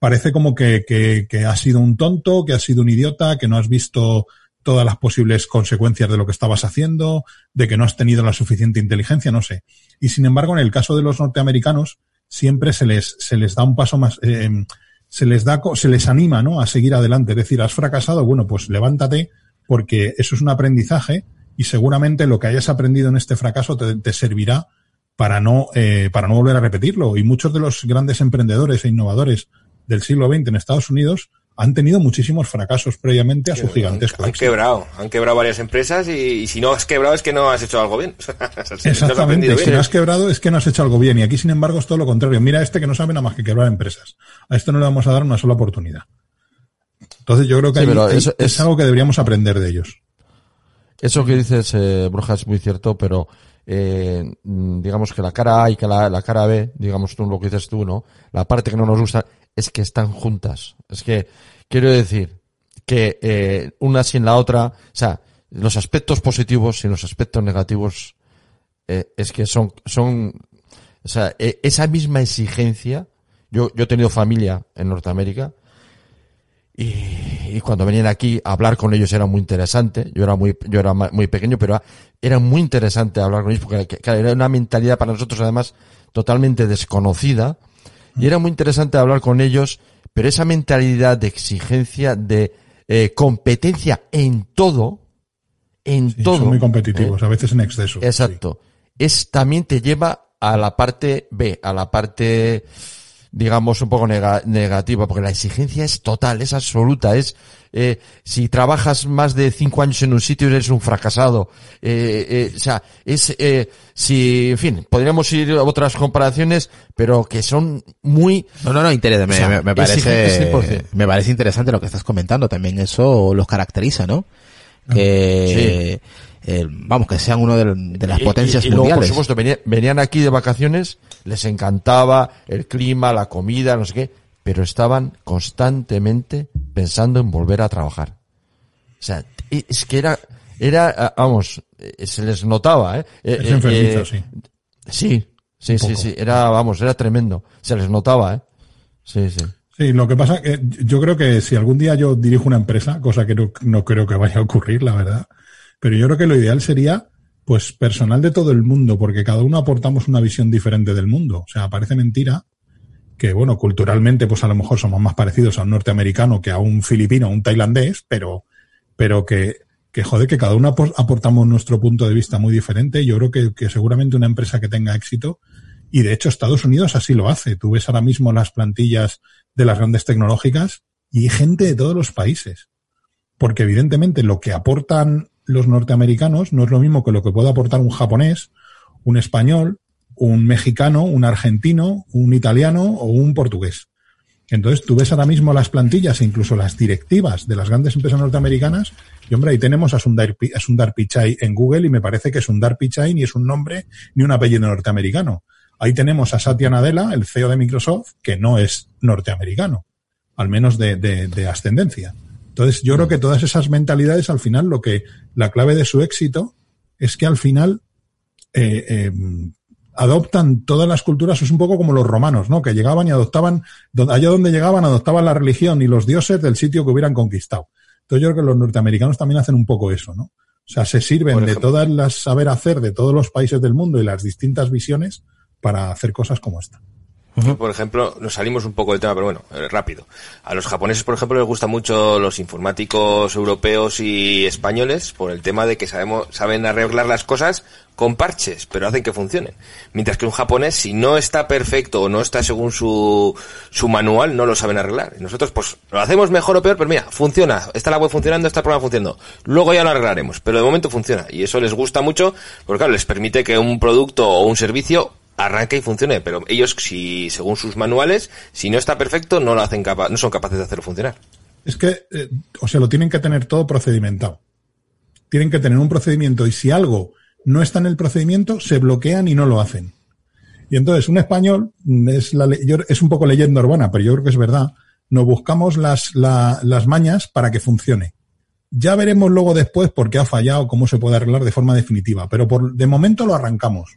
parece como que, que, que has sido un tonto, que has sido un idiota, que no has visto todas las posibles consecuencias de lo que estabas haciendo, de que no has tenido la suficiente inteligencia, no sé. Y sin embargo, en el caso de los norteamericanos, siempre se les, se les da un paso más, eh, se les da, se les anima, ¿no? A seguir adelante. Es decir, has fracasado, bueno, pues levántate, porque eso es un aprendizaje y seguramente lo que hayas aprendido en este fracaso te, servirá para no, eh, para no volver a repetirlo. Y muchos de los grandes emprendedores e innovadores del siglo XX en Estados Unidos han tenido muchísimos fracasos previamente a su gigantesco Han, quebrado, han quebrado varias empresas y, si no has quebrado es que no has hecho algo bien. Exactamente, si no has quebrado es que no has hecho algo bien y aquí sin embargo es todo lo contrario. Mira este que no sabe nada más que quebrar empresas. A esto no le vamos a dar una sola oportunidad. Entonces yo creo que es, algo que deberíamos aprender de ellos. Eso que dices, eh, Bruja, es muy cierto, pero eh, digamos que la cara A y que la, la, cara B, digamos tú lo que dices tú, ¿no? La parte que no nos gusta es que están juntas. Es que quiero decir que eh, una sin la otra, o sea, los aspectos positivos y los aspectos negativos eh, es que son, son, o sea, e, esa misma exigencia. Yo, yo he tenido familia en Norteamérica y, cuando venían aquí a hablar con ellos era muy interesante. Yo era muy, yo era muy pequeño, pero era muy interesante hablar con ellos porque era una mentalidad para nosotros además totalmente desconocida. Y era muy interesante hablar con ellos, pero esa mentalidad de exigencia, de eh, competencia en todo, en todo. Son muy competitivos, ¿eh? a veces en exceso. Exacto. Es también te lleva a la parte B, a la parte digamos, un poco negativa, porque la exigencia es total, es absoluta, es, eh, si trabajas más de cinco años en un sitio eres un fracasado, eh, eh, o sea, es, eh, si, en fin, podríamos ir a otras comparaciones, pero que son muy... No, no, no, interesa, me, me, parece, me parece interesante lo que estás comentando, también eso los caracteriza, ¿no? Que, sí eh, vamos, que sean uno de, las potencias mundiales. por supuesto, venían, aquí de vacaciones, les encantaba el clima, la comida, no sé qué, pero estaban constantemente pensando en volver a trabajar. O sea, es que era, era, vamos, eh, se les notaba, ¿eh? eh es enfermizo, sí. Sí, sí, sí, sí, era, vamos, era tremendo. Se les notaba, ¿eh? Sí, sí. Sí, lo que pasa que yo creo que si algún día yo dirijo una empresa, cosa que no, no creo que vaya a ocurrir, la verdad, pero yo creo que lo ideal sería, pues, personal de todo el mundo, porque cada uno aportamos una visión diferente del mundo. O sea, parece mentira que, bueno, culturalmente, pues a lo mejor somos más parecidos a un norteamericano que a un filipino o un tailandés, pero, pero que, que joder, que cada uno aportamos nuestro punto de vista muy diferente. Yo creo que, que seguramente una empresa que tenga éxito, y de hecho Estados Unidos así lo hace. Tú ves ahora mismo las plantillas de las grandes tecnológicas y hay gente de todos los países. Porque evidentemente lo que aportan los norteamericanos no es lo mismo que lo que puede aportar un japonés, un español, un mexicano, un argentino, un italiano o un portugués. Entonces tú ves ahora mismo las plantillas e incluso las directivas de las grandes empresas norteamericanas y hombre, ahí tenemos a Sundar, Pichai en Google y me parece que Sundar Pichai ni es un nombre ni un apellido norteamericano. Ahí tenemos a Satya Nadella, el CEO de Microsoft, que no es norteamericano, al menos de, de, de ascendencia. Entonces, yo creo que todas esas mentalidades, al final, lo que, la clave de su éxito es que al final, eh, eh, adoptan todas las culturas, es un poco como los romanos, ¿no? Que llegaban y adoptaban, allá donde llegaban, adoptaban la religión y los dioses del sitio que hubieran conquistado. Entonces yo creo que los norteamericanos también hacen un poco eso, ¿no? O sea, se sirven de todas las saber hacer de todos los países del mundo y las distintas visiones para hacer cosas como esta. Por ejemplo, nos salimos un poco del tema, pero bueno, eh, rápido. A los japoneses, por ejemplo, les gustan mucho los informáticos europeos y españoles por el tema de que sabemos, saben arreglar las cosas con parches, pero hacen que funcionen. Mientras que un japonés, si no está perfecto o no está según su, su manual, no lo saben arreglar. Y nosotros, pues, lo hacemos mejor o peor, pero mira, funciona. Está la web funcionando, está el programa funcionando. Luego ya lo arreglaremos, pero de momento funciona. Y eso les gusta mucho, porque claro, les permite que un producto o un servicio arranque y funcione, pero ellos, si según sus manuales, si no está perfecto, no lo hacen capa no son capaces de hacerlo funcionar. Es que, eh, o sea, lo tienen que tener todo procedimentado. Tienen que tener un procedimiento y si algo no está en el procedimiento, se bloquean y no lo hacen. Y entonces, un español, es, la, es un poco leyenda urbana, pero yo creo que es verdad, nos buscamos las, las mañas para que funcione. Ya veremos luego después por qué ha fallado, cómo se puede arreglar de forma definitiva, pero por, de momento lo arrancamos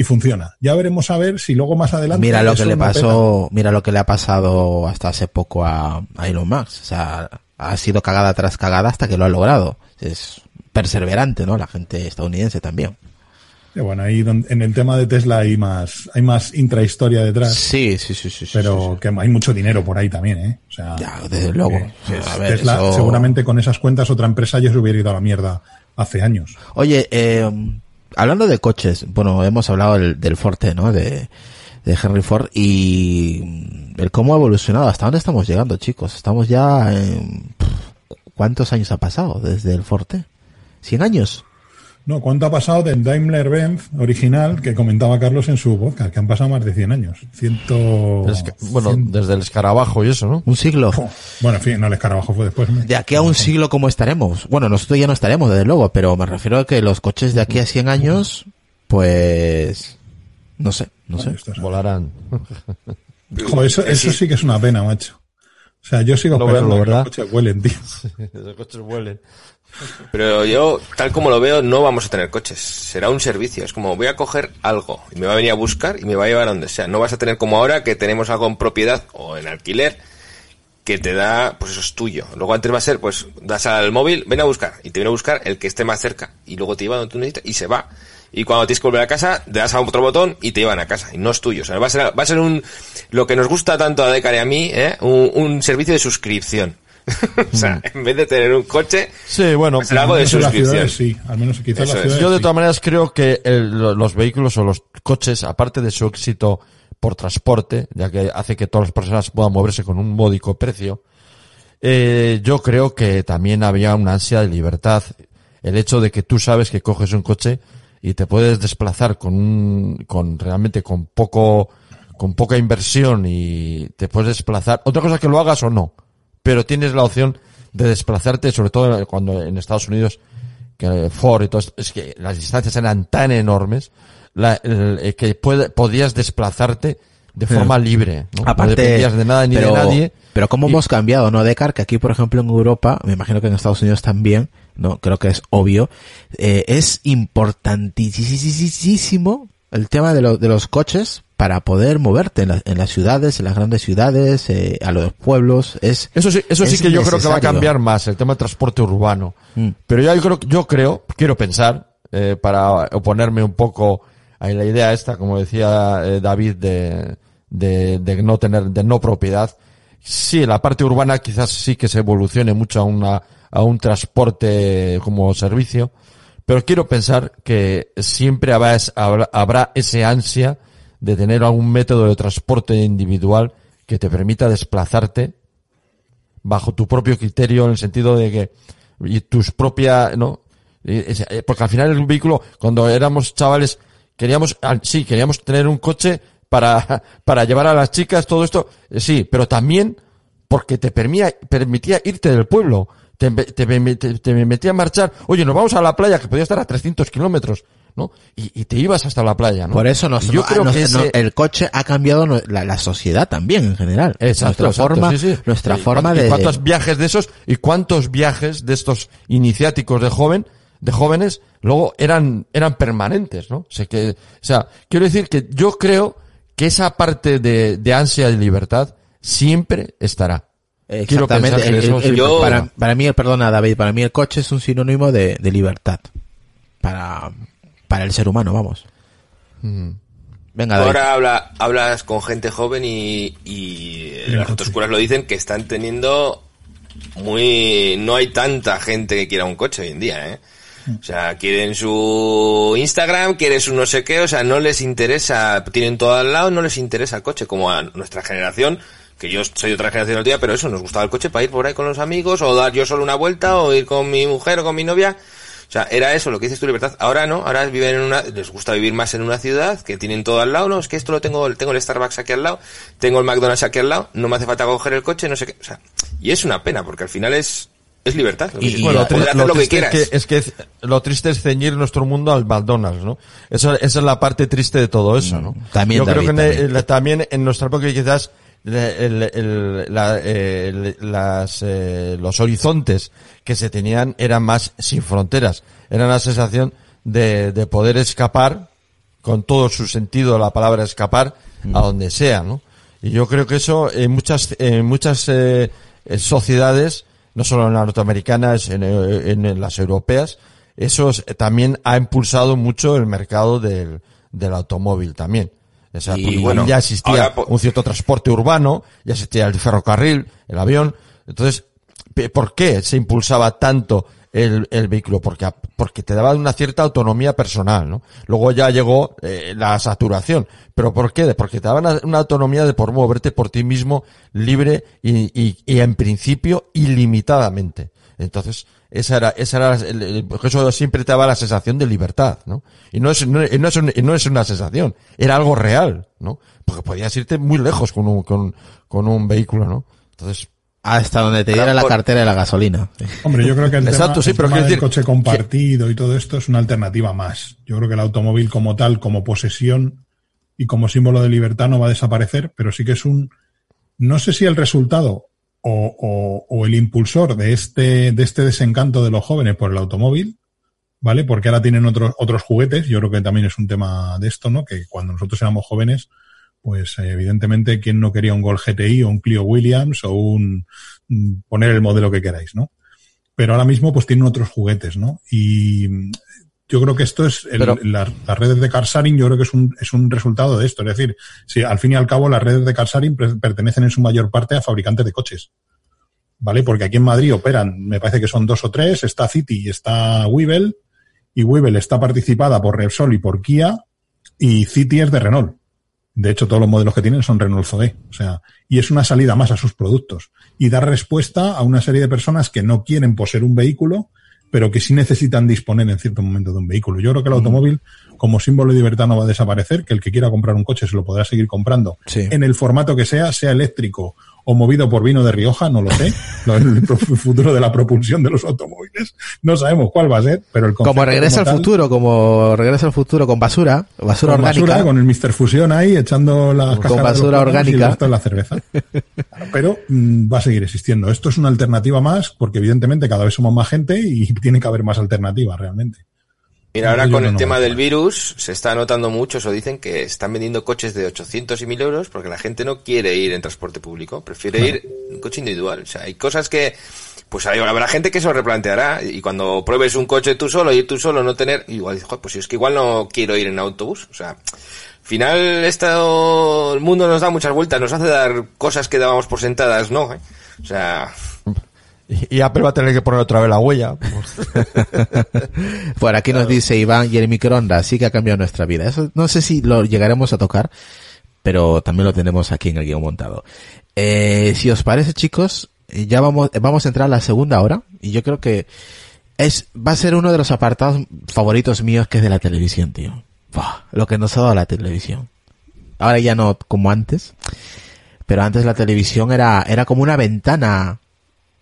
y funciona. Ya veremos a ver si luego más adelante. Mira lo que le pasó, mira lo que le ha pasado hasta hace poco a, a Elon Musk. O sea, ha sido cagada tras cagada hasta que lo ha logrado. Es perseverante, ¿no? La gente estadounidense también. bueno, ahí en el tema de Tesla hay más, hay más intrahistoria detrás. Sí, sí, sí, sí. Pero que hay mucho dinero por ahí también, ¿eh? O sea, ya, desde luego. Tesla, seguramente con esas cuentas otra empresa ya se hubiera ido a la mierda hace años. Oye, eh, hablando de coches, bueno, hemos hablado del, Forte, ¿no? De, Henry Ford y el cómo ha evolucionado. ¿Hasta dónde estamos llegando, chicos? Estamos ya en... ¿Cuántos años ha pasado desde el Forte? ¿100 años? No, ¿cuánto ha pasado del Daimler-Benz original que comentaba Carlos en su podcast? Que han pasado más de 100 años. Ciento... bueno, desde el escarabajo y eso, ¿no? Un siglo. Bueno, en fin, no, el escarabajo fue después. De aquí a un siglo, ¿cómo estaremos? Bueno, nosotros ya no estaremos, desde luego, pero me refiero a que los coches de aquí a 100 años, pues... No sé, no sé. Volarán. eso, eso sí que es una pena, macho. O sea, yo sigo esperando que los coches huelen, tío. los coches huelen. Pero yo, tal como lo veo, no vamos a tener coches. Será un servicio. Es como voy a coger algo y me va a venir a buscar y me va a llevar a donde sea. No vas a tener como ahora que tenemos algo en propiedad o en alquiler que te da, pues eso es tuyo. Luego antes va a ser, pues das al móvil, ven a buscar y te viene a buscar el que esté más cerca y luego te lleva donde tú necesitas y se va. Y cuando tienes que volver a casa, te das a otro botón y te llevan a casa. Y no es tuyo. O sea, va a ser, va a ser un, lo que nos gusta tanto a Decar y a mí, ¿eh? un, servicio de suscripción. o sea, en vez de tener un coche, sí, bueno, algo de suscripción. sí, al menos quizás Yo de todas maneras creo que los vehículos o los coches, aparte de su éxito por transporte, ya que hace que todas las personas puedan moverse con un módico precio, eh, yo creo que también había una ansia de libertad. El hecho de que tú sabes que coges un coche y te puedes desplazar con un, con realmente con poco, con poca inversión y te puedes desplazar. Otra cosa que lo hagas o no, pero tienes la opción de desplazarte, sobre todo cuando en Estados Unidos, que Ford y todo esto, es que las distancias eran tan enormes, la, eh, que puede, podías desplazarte de forma libre, ¿no? Aparte, no dependías de nada ni de nadie. Pero cómo hemos cambiado, ¿no, Decar? Que aquí, por ejemplo, en Europa, me imagino que en Estados Unidos también, no creo que es obvio, eh, es importantísimo el tema de, de los coches para poder moverte en, en, las ciudades, en las grandes ciudades, eh, a los pueblos. Es, eso sí, eso sí que yo creo que va a cambiar más, el tema del transporte urbano. Mm. Pero yo creo, yo creo, quiero pensar, eh, para oponerme un poco a la idea esta, como decía eh, David, de, de, de no tener, de no propiedad. Sí, la parte urbana quizás sí que se evolucione mucho a una, a un transporte como servicio, pero quiero pensar que siempre habrá, habrá ese ansia de tener algún método de transporte individual que te permita desplazarte bajo tu propio criterio en el sentido de que y tus propias, ¿no? Eh, porque al final el vehículo, cuando éramos chavales, queríamos, sí, queríamos tener un coche para, para llevar a las chicas, todo esto, eh, sí, pero también porque te permitía, permitía irte del pueblo te, te, te, metía a marchar, oye, nos vamos a la playa que podía estar a 300 kilómetros, ¿no? Y, te ibas hasta la playa, ¿no? Por eso nos, yo creo que el coche ha cambiado la, la, sociedad también en general. Exacto, nuestra forma, nuestra forma de. ¿Cuántos viajes de esos y cuántos viajes de estos iniciáticos de joven, de jóvenes, luego eran, eran permanentes, ¿no? O sea, que, o sea, quiero decir que yo creo que esa parte de, de ansia de libertad siempre estará. Exactamente. para, para, mí, perdona David, para mí el coche es un sinónimo de, de libertad. Para, para el ser humano, vamos. Mm. Venga, David. Ahora habla, hablas con gente joven y, y las autoescuelas lo dicen que están teniendo muy... No hay tanta gente que quiera un coche hoy en día, ¿eh? O sea, quieren su Instagram, quieren su no sé qué, o sea, no les interesa, tienen todo al lado, no les interesa el coche, como a nuestra generación, que yo soy de otra generación del día, pero eso, nos gustaba el coche para ir por ahí con los amigos, o dar yo solo una vuelta, o ir con mi mujer o con mi novia. O sea, era eso, lo que dices tu libertad. Ahora no, ahora viven en una, les gusta vivir más en una ciudad, que tienen todo al lado, no, es que esto lo tengo, tengo el Starbucks aquí al lado, tengo el McDonald's aquí al lado, no me hace falta coger el coche, no sé qué, o sea, y es una pena, porque al final es, es libertad. Lo que Y- bueno, lo poder tri- hacer lo lo que quieras. es que, es que lo triste es ceñir nuestro mundo al McDonald's, ¿no? Eso, esa es la parte triste de todo eso, ¿no? también, Yo creo que en- también. en- también en nuestra época quizás el- el- el- la- eh, el- las, eh, los horizontes que se tenían eran más sin fronteras. Era la sensación de, de poder escapar con todo su sentido la palabra escapar a donde sea, ¿no? Y yo creo que eso en muchas, en muchas eh, eh, sociedades, no solo en las norteamericanas, en, eh, en las europeas, eso es- también ha impulsado mucho el mercado del, del automóvil también. O sea, Y porque bueno, ya existía ahora un cierto transporte urbano, ya existía el ferrocarril, el avión. Entonces, ¿por qué se impulsaba tanto el, el vehículo? Porque, porque te daba una cierta autonomía personal, ¿no? Luego ya llegó eh, la saturación. ¿Pero por qué? Porque te daba una, una autonomía de por moverte por ti mismo libre y, y, y en principio ilimitadamente. Entonces, esa era, esa era, el- el- porque eso siempre te daba la sensación de libertad, ¿no? Y no es, no, no es, un- no es una sensación, era algo real, ¿no? Porque podías irte muy lejos con un, con, con un vehículo, ¿no? Entonces, Hasta donde te diera la por- cartera de la gasolina. Hombre, yo creo que el Exacto, tema, sí, el pero tema del decir coche compartido y todo esto es una alternativa más. Yo creo que el automóvil como tal, como posesión y como símbolo de libertad no va a desaparecer, pero sí que es un, no sé si el resultado o, o- o el impulsor de este, de este desencanto de los jóvenes por el automóvil, ¿vale? Porque ahora tienen otros, otros juguetes. Yo creo que también es un tema de esto, ¿no? Que cuando nosotros éramos jóvenes, pues eh, evidentemente, ¿quién no quería un Gol GTI o un Clio Williams o un, mm, poner el modelo que queráis, ¿no? Pero ahora mismo pues tienen otros juguetes, ¿no? Y yo creo que esto es, el- Pero- la- las redes de car sharing yo creo que es un, es un resultado de esto. Es decir, si al fin y al cabo las redes de car sharing pre- pertenecen en su mayor parte a fabricantes de coches. ¿Vale? Porque aquí en Madrid operan, me parece que son dos o tres, está City y está Weevil, y Weevil está participada por Repsol y por Kia, y City es de Renault. De hecho, todos los modelos que tienen son Renault Zoe. O sea, y es una salida más a sus productos. Y dar respuesta a una serie de personas que no quieren poseer un vehículo, pero que sí necesitan disponer en cierto momento de un vehículo. Yo creo que el automóvil, como símbolo de libertad, no va a desaparecer, que el que quiera comprar un coche se lo podrá seguir comprando Sí. en el formato que sea, sea eléctrico o movido por vino de Rioja, no lo sé. El futuro de la propulsión de los automóviles, no sabemos cuál va a ser, pero el Como regresa al futuro, como regresa al futuro con basura, basura con orgánica. basura, con el Mr. Fusión ahí echando las Con basura orgánica. y la cerveza. Pero mm, va a seguir existiendo. Esto es una alternativa más, porque evidentemente cada vez somos más gente y tiene que haber más alternativas realmente. Mira, ahora con el no tema del virus se está notando mucho, o dicen que están vendiendo coches de 800 y 1000 euros porque la gente no quiere ir en transporte público, prefiere ir en coche individual. O sea, hay cosas que, pues hay- habrá gente que se lo replanteará y cuando pruebes un coche tú solo, ir tú solo, no tener, igual dices, "Joder, pues es que igual no quiero ir en autobús. O sea, al final esto, el mundo nos da muchas vueltas, nos hace dar cosas que dábamos por sentadas, ¿no? ¿Eh? O sea, y, Apple va a tener que poner otra vez la huella. Por aquí nos dice Iván y el microondas sí que ha cambiado nuestra vida. Eso no sé si lo llegaremos a tocar, pero también lo tenemos aquí en el guion montado. Eh, si os parece, chicos, eh, ya vamos, vamos a entrar a la segunda hora y yo creo que es, va a ser uno de los apartados favoritos míos que es de la televisión, tío. Buah, lo que nos ha dado la televisión. Ahora ya no como antes, pero antes la televisión era, era como una ventana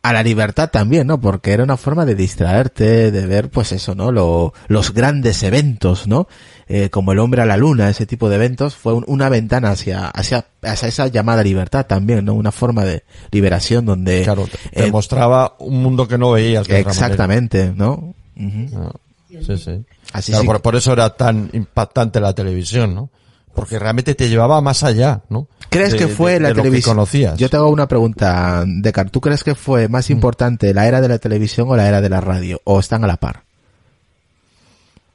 a la libertad también, ¿no? Porque era una forma de distraerte, de ver, pues eso, ¿no? Lo- los grandes eventos, ¿no? Eh, como el hombre a la luna, ese tipo de eventos, fue un- una ventana hacia, hacia, hacia esa llamada libertad también, ¿no? Una forma de liberación donde... Claro, te, te eh, mostraba un mundo que no veías. de otra exactamente, ¿no? Manera. Ah, Sí, sí. Así Claro, sí. por, por eso era tan impactante la televisión, ¿no? Porque realmente te llevaba más allá, ¿no? ¿Crees De- que fue de- la televisión? Yo te hago una pregunta, Decar. ¿Tú crees que fue Mm. más importante la era de la televisión o la era de la radio? ¿O están a la par?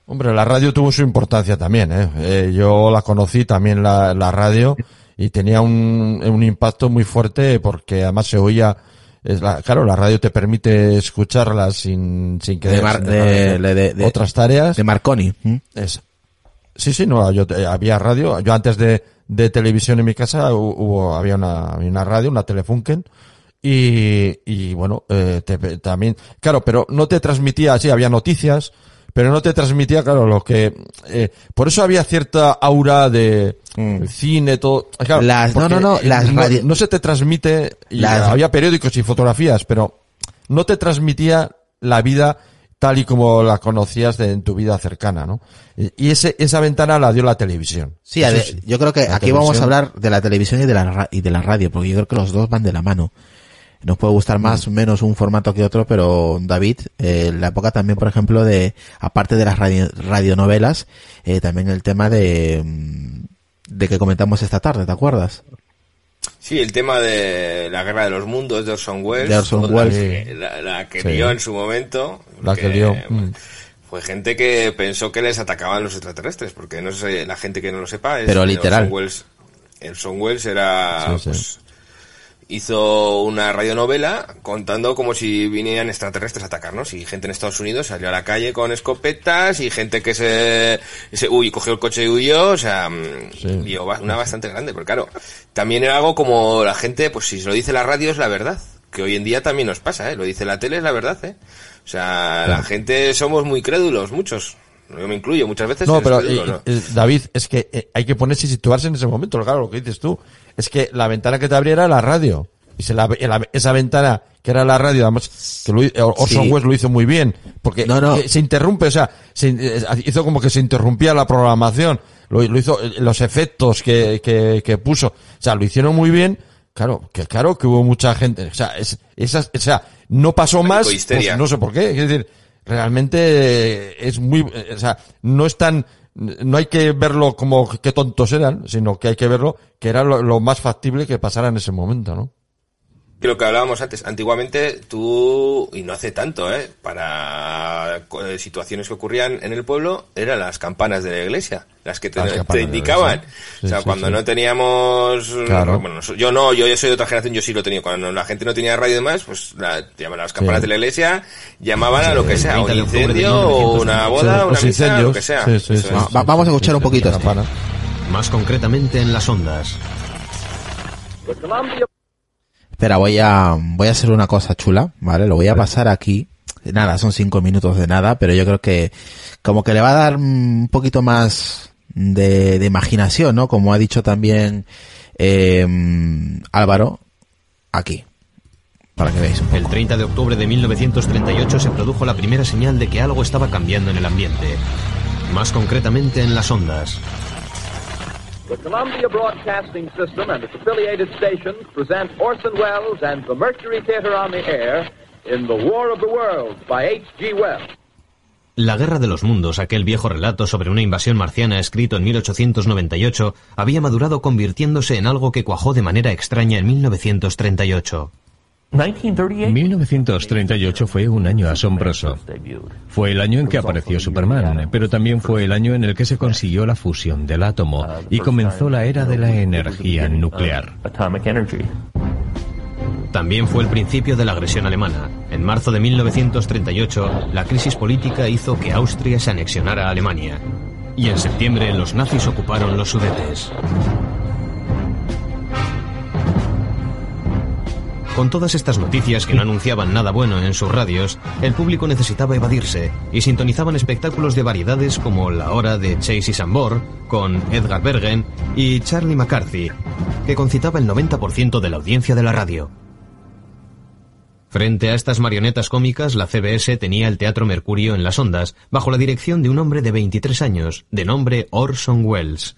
Hombre, la radio tuvo su importancia también, ¿eh? Eh, yo la conocí también la, la radio y tenía un, un impacto muy fuerte porque además se oía, es la- claro, la radio te permite escucharla sin, sin que De mar- de- de- de- otras tareas. De Marconi. Es- sí, sí, no, yo, eh, había radio, yo antes de, de televisión en mi casa hu- hubo, había una, una radio, una Telefunken, y, y bueno, eh, te- también, claro, pero no te transmitía, sí, había noticias, pero no te transmitía, claro, lo que, eh, por eso había cierta aura de Mm. cine, todo, claro, Las- no, no, no, las no, radio- no se te transmite, Las- había periódicos y fotografías, pero no te transmitía la vida tal y como la conocías de, en tu vida cercana, ¿no? Y ese, esa ventana la dio la televisión. Sí, yo creo que aquí vamos a hablar de la televisión y de la, y de la radio, porque yo creo que los dos van de la mano. Nos puede gustar más o menos un formato que otro, pero David, eh, la época también, por ejemplo, de, aparte de las radionovelas, eh, también el tema de, mm, de que comentamos esta tarde, ¿te acuerdas? Sí, el tema de la guerra de los mundos de Orson Welles. De Orson Welles. La, que dio en su momento. La que dio. Mm. Fue gente que pensó que les atacaban los extraterrestres, porque no sé, la gente que no lo sepa es. Pero literal. Orson Welles, Orson Welles era, pues, hizo una radionovela contando como si vinieran extraterrestres a atacarnos y gente en Estados Unidos salió a la calle con escopetas y gente que se, se uy, cogió el coche y huyó, o sea, mm, una bastante grande, pero claro, también era algo como la gente, pues si se lo dice la radio es la verdad, que hoy en día también nos pasa, ¿eh? lo dice la tele es la verdad, ¿eh? o sea, la gente somos muy crédulos, muchos. Yo me incluyo muchas veces. No, pero David, es que eh, hay que ponerse y situarse en ese momento, claro, lo que dices tú es que la ventana que te abriera era la radio. Y se la, esa ventana que era la radio, además, que lo, Orson Welles lo hizo muy bien, porque se interrumpe, o sea, se, eh, hizo como que se interrumpía la programación, lo, hizo, eh, los efectos que, que, que, puso, o sea, lo hicieron muy bien, claro, que claro que hubo mucha gente, o sea, es, esas, o sea, no pasó más, pues, no sé por qué, es decir, realmente es muy, o sea, no es tan, no hay que verlo como que tontos eran, sino que hay que verlo que era lo, más factible que pasara en ese momento, ¿no? Lo que hablábamos antes, antiguamente tú, y no hace tanto, ¿eh? para eh, situaciones que ocurrían en el pueblo, eran las campanas de la iglesia, las que te, indicaban. o sea, cuando no teníamos... Bueno, yo no, yo, soy de otra generación, yo sí lo tenía. Cuando la gente no tenía radio y demás, pues la, llamaban a las campanas de la iglesia, llamaban a lo que sea, un incendio, o una boda, una misa, lo que sea. vamos a escuchar un poquito. Más concretamente en las ondas. Espera, voy a, voy a hacer una cosa chula, ¿vale? Lo voy a pasar aquí. Nada, son cinco minutos de nada, pero yo creo que como que le va a dar un poquito más de, de imaginación, ¿no? Como ha dicho también eh, Álvaro, aquí. Para que veáis un poco. El 30 de octubre de 1938 se produjo la primera señal de que algo estaba cambiando en el ambiente. Más concretamente en las ondas. The Columbia Broadcasting System and its affiliated stations present Orson Welles and the Mercury Theater on the Air in The War of the Worlds by H.G. Wells. La Guerra de los Mundos, aquel viejo relato sobre una invasión marciana escrito en 1898, había madurado convirtiéndose en algo que cuajó de manera extraña en 1938. 1938 fue un año asombroso. Fue el año en que apareció Superman, pero también fue el año en el que se consiguió la fusión del átomo y comenzó la era de la energía nuclear. También fue el principio de la agresión alemana. En marzo de 1938, la crisis política hizo que Austria se anexionara a Alemania. Y en septiembre los nazis ocuparon los Sudetes. Con todas estas noticias que no anunciaban nada bueno en sus radios, el público necesitaba evadirse y sintonizaban espectáculos de variedades como La Hora de Chase y Sambor, con Edgar Bergen y Charlie McCarthy, que concitaba el 90% de la audiencia de la radio. Frente a estas marionetas cómicas, la CBS tenía el Teatro Mercurio en las ondas, bajo la dirección de un hombre de 23 años, de nombre Orson Welles.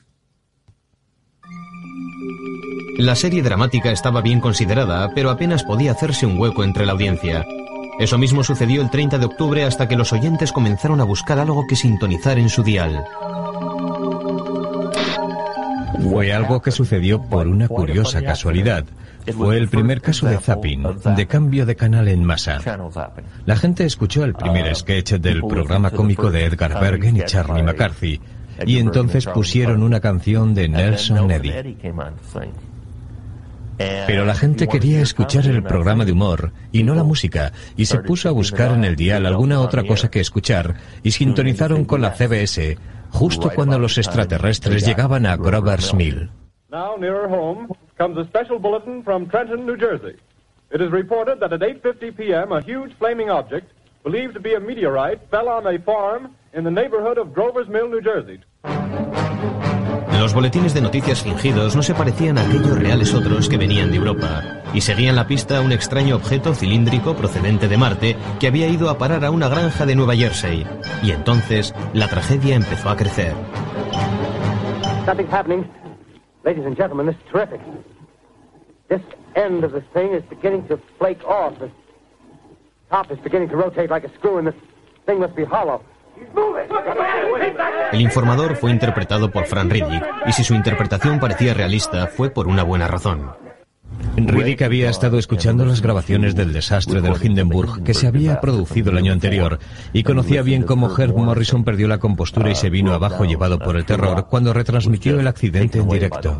La serie dramática estaba bien considerada, pero apenas podía hacerse un hueco entre la audiencia. Eso mismo sucedió el 30 de octubre hasta que los oyentes comenzaron a buscar algo que sintonizar en su dial. Fue algo que sucedió por una curiosa casualidad. Fue el primer caso de zapping, de cambio de canal en masa. La gente escuchó el primer sketch del programa cómico de Edgar Bergen y Charlie McCarthy, y entonces pusieron una canción de Nelson Eddy. Pero la gente quería escuchar el programa de humor y no la música, y se puso a buscar en el dial alguna otra cosa que escuchar, y sintonizaron con la CBS justo cuando los extraterrestres llegaban a Grover's Mill. Now nearer home comes a special bulletin from Trenton, New Jersey. It is reported that at 8:50 p.m. a huge flaming object, believed to be a meteorite, fell on a farm in the neighborhood of Grover's Mill, New Jersey. Los boletines de noticias fingidos no se parecían a aquellos reales otros que venían de Europa, y seguían la pista un extraño objeto cilíndrico procedente de Marte que había ido a parar a una granja de Nueva Jersey. Y entonces la tragedia empezó a crecer. Something's happening. Ladies and gentlemen, this is terrific. This end of this thing is beginning to flake off. The top is beginning to rotate like a screw, and this thing must be hollow. El informador fue interpretado por Fran Riddick, y si su interpretación parecía realista, fue por una buena razón. Riddick había estado escuchando las grabaciones del desastre del Hindenburg que se había producido el año anterior y conocía bien cómo Herb Morrison perdió la compostura y se vino abajo llevado por el terror cuando retransmitió el accidente en directo.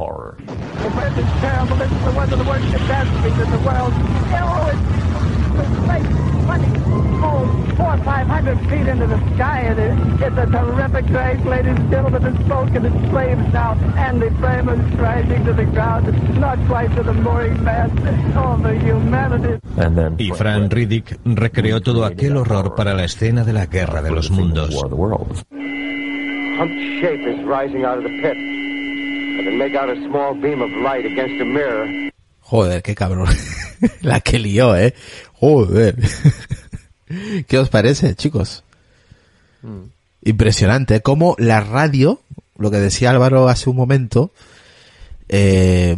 Four or five hundred feet into the sky, and it, it's a terrific crash, ladies and gentlemen. The smoke and the flames now, and the flame is crashing to the ground, not quite to the mooring mast. Oh, the humanity. Y Fran Riddick recreó todo aquel horror para la escena de la Guerra de los Mundos. Humped shape is rising out of the pit. I can make out a small beam of light against a mirror. Joder, qué cabrón. la que lió, eh. Joder. ¿Qué os parece, chicos? Impresionante. Como la radio, lo que decía Álvaro hace un momento, eh,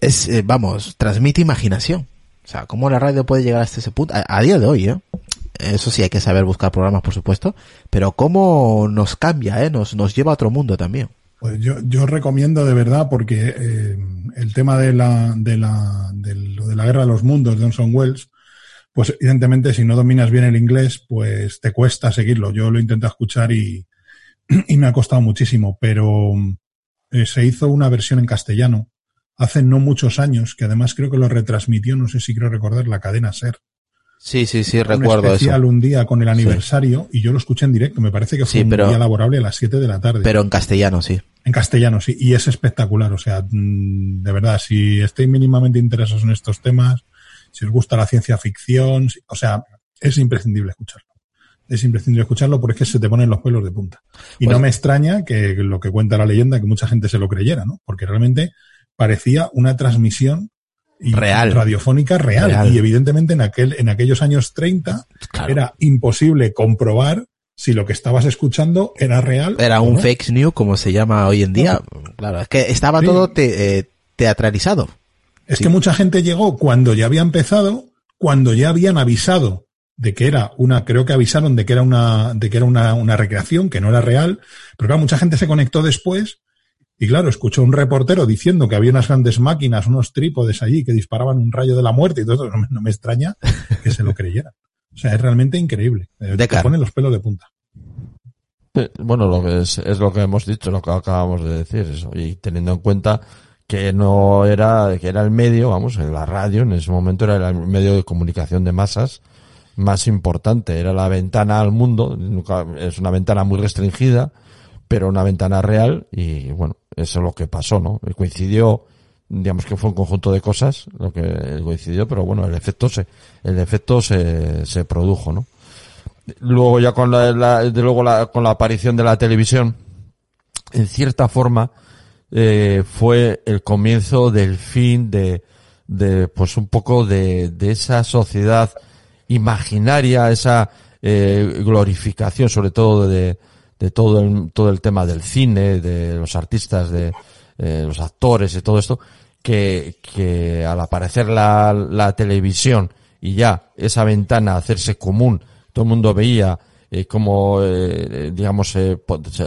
es, eh, vamos, transmite imaginación. O sea, cómo la radio puede llegar hasta ese punto, a, día de hoy, ¿eh? Eso sí, hay que saber buscar programas, por supuesto, pero cómo nos cambia, ¿eh? Nos, nos lleva a otro mundo también. Pues yo, yo recomiendo de verdad, porque eh, el tema de la, de la, de, lo de la guerra de los mundos de Orson Welles, pues evidentemente si no dominas bien el inglés, pues te cuesta seguirlo. Yo lo intento escuchar y, y me ha costado muchísimo, pero eh, se hizo una versión en castellano hace no muchos años, que además creo que lo retransmitió, no sé si quiero recordar, la cadena SER. Sí, sí, sí, recuerdo especial un día con el aniversario y yo lo escuché en directo. Me parece que fue un día laborable a las 7 de la tarde. Pero en castellano, sí. En castellano, sí. Y es espectacular. O sea, mm, de verdad, si estáis mínimamente interesados en estos temas, si os gusta la ciencia ficción, o sea, es imprescindible escucharlo. Es imprescindible escucharlo porque es que se te ponen los pelos de punta. Y no me extraña que lo que cuenta la leyenda, que mucha gente se lo creyera, ¿no? Porque realmente parecía una transmisión real. radiofónica real. Y evidentemente en aquel, en aquellos años 30 era imposible comprobar si lo que estabas escuchando era real. Era un fake news, como se llama hoy en día. Claro, es que estaba todo eh, teatralizado. Es que mucha gente llegó cuando ya había empezado, cuando ya habían avisado de que era una, creo que avisaron de que era una, de que era una, una recreación, que no era real, pero claro, mucha gente se conectó después y claro, escuchó un reportero diciendo que había unas grandes máquinas, unos trípodes allí que disparaban un rayo de la muerte y todo eso, no me, extraña que se lo creyera. O sea, es realmente increíble. Eh, te pone los pelos de punta. Bueno, lo que es, es lo que hemos dicho, lo que acabamos de decir, eso. Y teniendo en cuenta que no era, que era el medio, vamos, la radio en ese momento era el medio de comunicación de masas más importante, era la ventana al mundo, es una ventana muy restringida, pero una ventana real y bueno, eso es lo que pasó, ¿no? Coincidió, digamos que fue un conjunto de cosas lo que coincidió, pero bueno, el efecto se, el efecto se, se produjo, ¿no? Luego ya con la, de luego la, con la aparición de la televisión, en cierta forma, eh, fue el comienzo del fin de, de pues un poco de, de esa sociedad imaginaria, esa eh, glorificación, sobre todo de, de todo el, todo el tema del cine, de los artistas, de eh, los actores y todo esto, que, que al aparecer la, la televisión y ya esa ventana hacerse común, todo el mundo veía eh, como, eh, digamos, eh,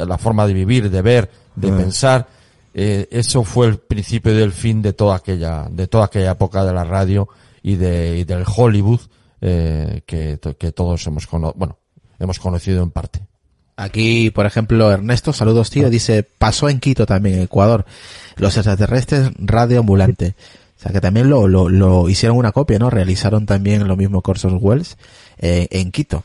la forma de vivir, de ver, de pensar, eh, eso fue el principio del fin de toda aquella, de toda aquella época de la radio y de, y del Hollywood, eh, que, que todos hemos conocido, bueno, hemos conocido en parte. Aquí, por ejemplo, Ernesto, saludos tío, dice, pasó en Quito también, en Ecuador, los extraterrestres radioambulante. O sea que también lo, lo, lo hicieron una copia, ¿no? Realizaron también lo mismo Corsos Wells eh, en Quito.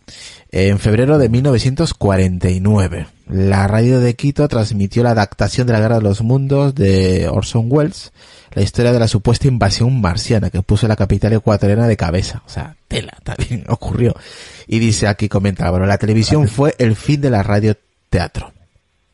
En febrero de 1949, la radio de Quito transmitió la adaptación de la Guerra de los Mundos de Orson Welles, la historia de la supuesta invasión marciana que puso la capital ecuatoriana de cabeza. O sea, tela, también ocurrió. Y dice aquí, comenta bueno, la televisión fue el fin de la radio teatro.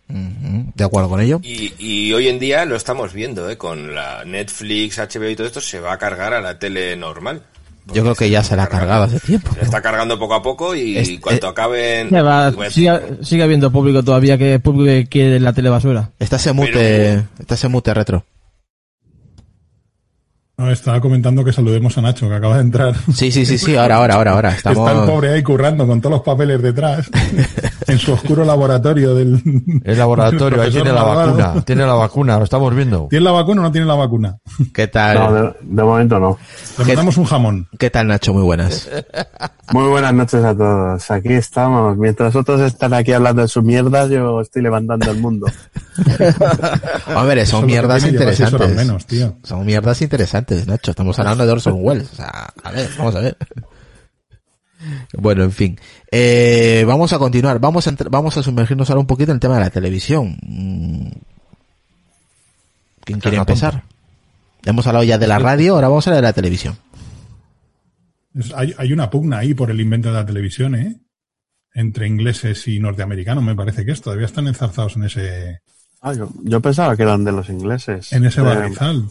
De acuerdo con ello. Y, y hoy en día lo estamos viendo, ¿eh? Con la Netflix, HBO y todo esto, se va a cargar a la tele normal. Yo creo que ya se la ha cargado hace tiempo. Se está cargando poco a poco y Es- cuanto eh, acaben... Ya va, pues, sigue, sigue habiendo público todavía que público que quiere la tele basura. Está ese mute, está ese mute retro. No, estaba comentando que saludemos a Nacho, que acaba de entrar. Sí, sí, sí, sí, ahora, ahora, ahora, ahora. Está el Estamos... pobre ahí currando con todos los papeles detrás, en su oscuro laboratorio del... El laboratorio, ahí tiene la vacuna. Tiene la vacuna, lo estamos viendo. ¿Tiene la vacuna o no tiene la vacuna? ¿Qué tal? No, de, de momento no. Le mandamos un jamón. ¿Qué tal, Nacho? Muy buenas. Muy buenas noches a todos. Aquí estamos. Mientras otros están aquí hablando de su mierda, yo estoy levantando el mundo. Hombre, Eso son mierdas interesantes. menos, tío. Son mierdas interesantes, Nacho. Estamos hablando de Orson Welles. O sea, a ver, vamos a ver. Bueno, en fin. Eh, vamos a continuar. Vamos a, entr- vamos a sumergirnos ahora un poquito en el tema de la televisión. Mm. ¿Quién quiere empezar? Hemos hablado ya de la radio, ahora vamos a hablar de la televisión. Hay, hay una pugna ahí por el invento de la televisión, ¿eh? Entre ingleses y norteamericanos, me parece que es. Todavía están enzarzados en ese, Ah, yo, yo pensaba que eran de los ingleses. en ese barrizal.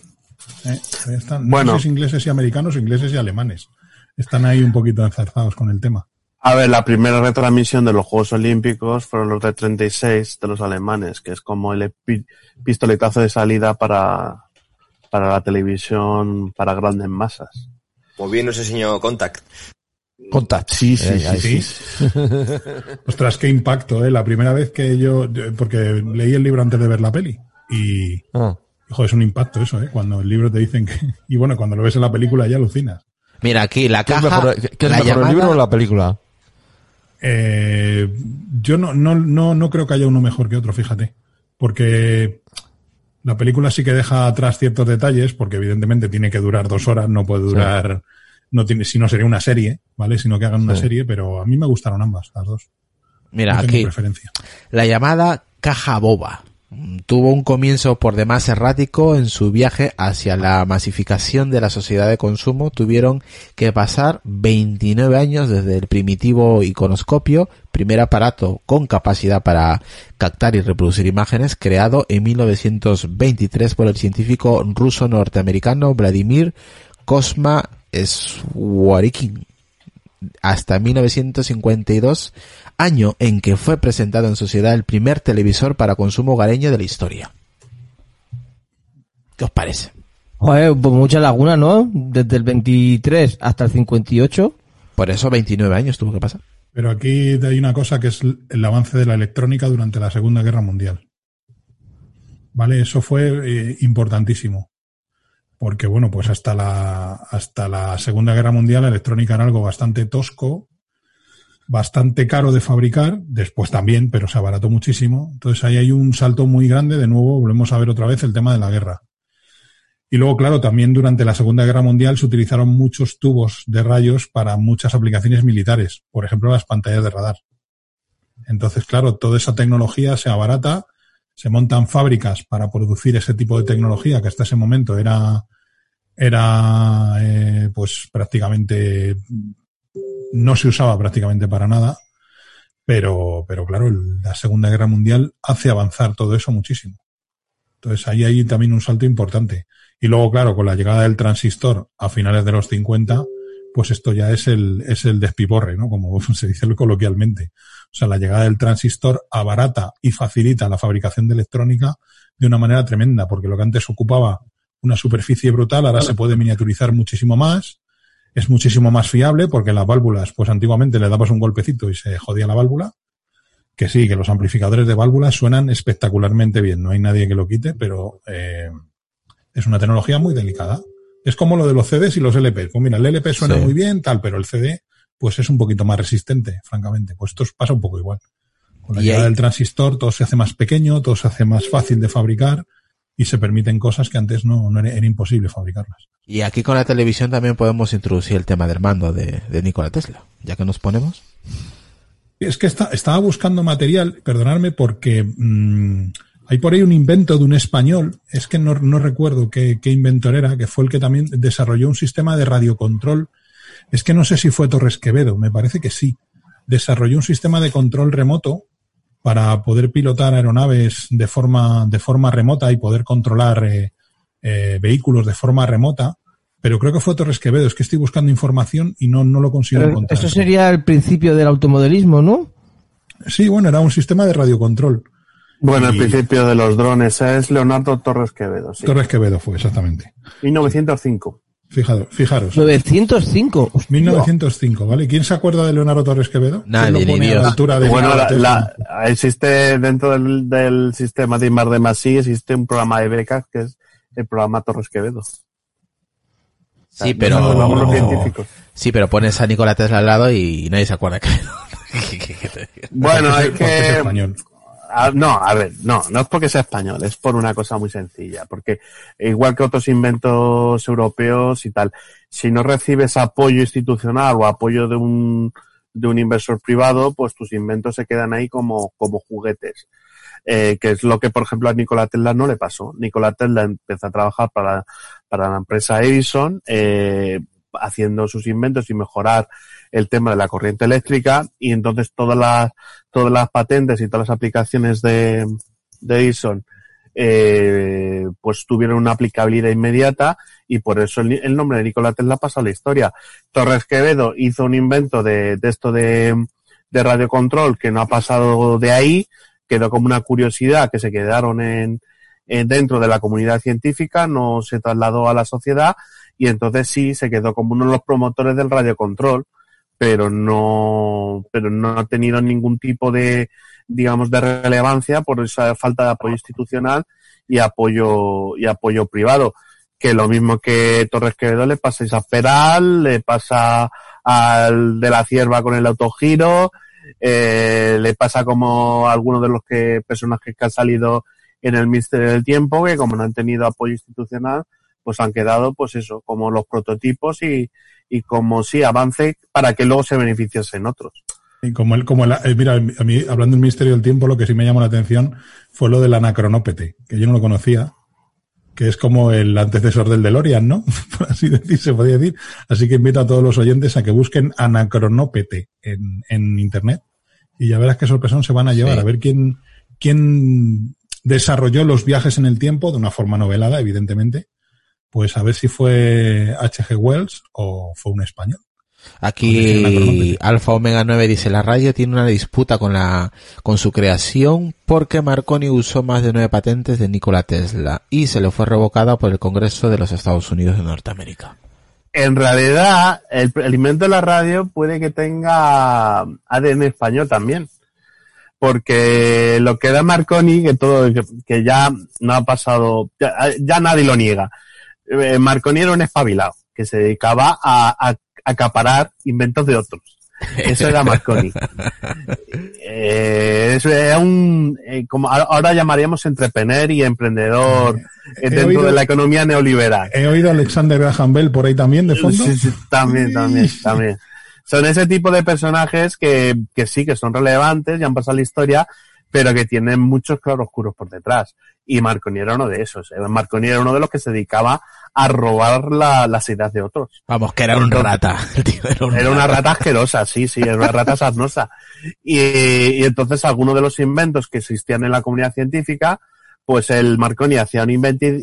¿eh? Todavía están, Bueno. no sé si es ingleses y americanos, ingleses y alemanes. Están ahí un poquito enzarzados con el tema. A ver, la primera retransmisión de los Juegos Olímpicos fueron los de 36 de los alemanes, que es como el pistoletazo de salida para, para la televisión para grandes masas. Como bien nos enseñó Contact. Contact. Sí, sí, Eh, sí, sí. Ostras, qué impacto, ¿eh? La primera vez que yo, porque leí el libro antes de ver la peli. Y, Ah. joder, es un impacto eso, ¿eh? Cuando el libro te dicen que, y bueno, cuando lo ves en la película ya alucinas. Mira, aquí la ¿Qué es caja. mejor, qué es la mejor, llamada- el libro o la película? Eh, yo no, no, no, no creo que haya uno mejor que otro, fíjate. Porque la película sí que deja atrás ciertos detalles, porque evidentemente tiene que durar dos horas, no puede durar, no tiene, si no sería una serie, ¿vale? Sino que hagan una Sí. serie, pero a mí me gustaron ambas, las dos. Mira, no aquí. preferencia. La llamada caja boba tuvo un comienzo por demás errático en su viaje hacia la masificación de la sociedad de consumo. Tuvieron que pasar 29 años desde el primitivo iconoscopio, primer aparato con capacidad para captar y reproducir imágenes, creado en 1923 por el científico ruso norteamericano Vladimir Kosma Swarikin hasta 1952, año en que fue presentado en sociedad el primer televisor para consumo hogareño de la historia. ¿Qué os parece? Joder, pues mucha laguna, ¿no? Desde el 23 hasta el 58. Por eso 29 años tuvo que pasar. Pero aquí hay una cosa que es el avance de la electrónica durante la Segunda Guerra Mundial. ¿Vale? Eso fue eh, importantísimo. Porque, bueno, pues hasta la, hasta la Segunda Guerra Mundial la electrónica era algo bastante tosco, bastante caro de fabricar, después también, pero se abarató muchísimo. Entonces ahí hay un salto muy grande, de nuevo volvemos a ver otra vez el tema de la guerra. Y luego, claro, también durante la Segunda Guerra Mundial se utilizaron muchos tubos de rayos para muchas aplicaciones militares, por ejemplo, las pantallas de radar. Entonces, claro, toda esa tecnología se abarata, se montan fábricas para producir ese tipo de tecnología que hasta ese momento era, era eh, pues prácticamente no se usaba prácticamente para nada, pero, pero claro, la Segunda Guerra Mundial hace avanzar todo eso muchísimo. Entonces ahí hay también un salto importante. Y luego, claro, con la llegada del transistor a finales de los 50, pues esto ya es el, es el despiporre, ¿no? Como se dice coloquialmente. O sea, la llegada del transistor abarata y facilita la fabricación de electrónica de una manera tremenda, porque lo que antes ocupaba una superficie brutal, ahora se puede miniaturizar muchísimo más, es muchísimo más fiable, porque las válvulas, pues antiguamente le dabas un golpecito y se jodía la válvula, que sí, que los amplificadores de válvulas suenan espectacularmente bien, no hay nadie que lo quite, pero eh, es una tecnología muy delicada. Es como lo de los CDs y los LP. Pues mira, el LP suena Sí. muy bien, tal, pero el CD, pues es un poquito más resistente, francamente. Pues esto pasa un poco igual. Con la llegada del transistor todo se hace más pequeño, todo se hace más fácil de fabricar y se permiten cosas que antes no, no era, era imposible fabricarlas. Y aquí con la televisión también podemos introducir el tema del mando de, de Nikola Tesla, ya que nos ponemos. Es que está- estaba buscando material, perdonadme, porque mm, hay por ahí un invento de un español, es que no, no recuerdo qué, qué inventor era, que fue el que también desarrolló un sistema de radiocontrol. Es que no sé si fue Torres Quevedo, me parece que sí. Desarrolló un sistema de control remoto para poder pilotar aeronaves de forma, de forma remota y poder controlar eh, eh, vehículos de forma remota. Pero creo que fue Torres Quevedo, es que estoy buscando información y no, no lo consigo Pero encontrar. Eso sería el principio del automodelismo, ¿no? Sí, bueno, era un sistema de radiocontrol. Bueno, el principio de los drones es Leonardo Torres Quevedo, sí. Torres Quevedo fue, exactamente. 1905. Fijado, fijaros. 905. Hostia. 1905, ¿vale? ¿Quién se acuerda de Leonardo Torres Quevedo? ¿Quién Nadie, lo ni pone a Dios. la altura de Bueno, la, la- existe dentro del, del sistema de Inmar de Masí, existe un programa de becas que es el programa Torres Quevedo. Sí, No, pero sí, pero pones a Nikola Tesla al lado y nadie se acuerda que Bueno, es que... español. Ah, no, a ver, no, no es porque sea español, es por una cosa muy sencilla, porque igual que otros inventos europeos y tal, si no recibes apoyo institucional o apoyo de un, de un inversor privado, pues tus inventos se quedan ahí como, como juguetes. Eh, que es lo que, por ejemplo, a Nikola Tesla no le pasó. Nikola Tesla empezó a trabajar para, para la empresa Edison, eh, haciendo sus inventos y mejorar el tema de la corriente eléctrica y entonces todas las todas las patentes y todas las aplicaciones de, de Edison eh, pues tuvieron una aplicabilidad inmediata y por eso el, nombre de Nikola Tesla pasó a la historia. Torres Quevedo hizo un invento de, de esto de, de radiocontrol que no ha pasado de ahí, quedó como una curiosidad que se quedaron en, en dentro de la comunidad científica, no se trasladó a la sociedad y entonces sí se quedó como uno de los promotores del radiocontrol pero no, pero no ha tenido ningún tipo de, digamos, de relevancia por esa falta de apoyo institucional y apoyo, y apoyo privado. Que lo mismo que Torres Quevedo le pasa a Isasperal, le pasa al de la cierva con el autogiro, eh, le pasa como a algunos de los que, personajes que han salido en el Misterio del Tiempo, que como no han tenido apoyo institucional, pues han quedado, pues eso, como los prototipos y, y como sí avance para que luego se beneficiasen otros. Y como el, como el, eh, mira, a mí, hablando del misterio del tiempo, lo que sí me llamó la atención fue lo del anacronópete, que yo no lo conocía, que es como el antecesor del DeLorean, ¿no? Por así decir, se podría decir. Así que invito a todos los oyentes a que busquen anacronópete en, en internet y ya verás qué sorpresón se van a llevar, Sí. a ver quién, quién desarrolló los viajes en el tiempo de una forma novelada, evidentemente. Pues a ver si fue H.G. Wells o fue un español. Aquí Alfa Omega 9 dice la radio tiene una disputa con la con su creación porque Marconi usó más de nueve patentes de Nikola Tesla y se le fue revocada por el Congreso de los Estados Unidos de Norteamérica. En realidad, el, el invento de la radio puede que tenga ADN español también. Porque lo que da Marconi, que todo, que, que ya no ha pasado, ya, ya nadie lo niega. Eh, Marconi era un espabilado, que se dedicaba a, a acaparar inventos de otros. Eso era Marconi. eh, eso era un, eh, como ahora llamaríamos entrepreneur y emprendedor eh, dentro oído- de la economía neoliberal. He oído a Alexander Graham Bell por ahí también, de fondo. Sí, sí, también, también, también. Son ese tipo de personajes que, que sí, que son relevantes y han pasado la historia, pero que tienen muchos claroscuros por detrás. Y Marconi era uno de esos. Eh, Marconi era uno de los que se dedicaba a robar la- las ideas de otros. Vamos, que era un rata. Tío era un Era una rata. rata asquerosa, sí, sí, era una rata sarnosa. Y, y entonces algunos de los inventos que existían en la comunidad científica, pues el Marconi hacía un,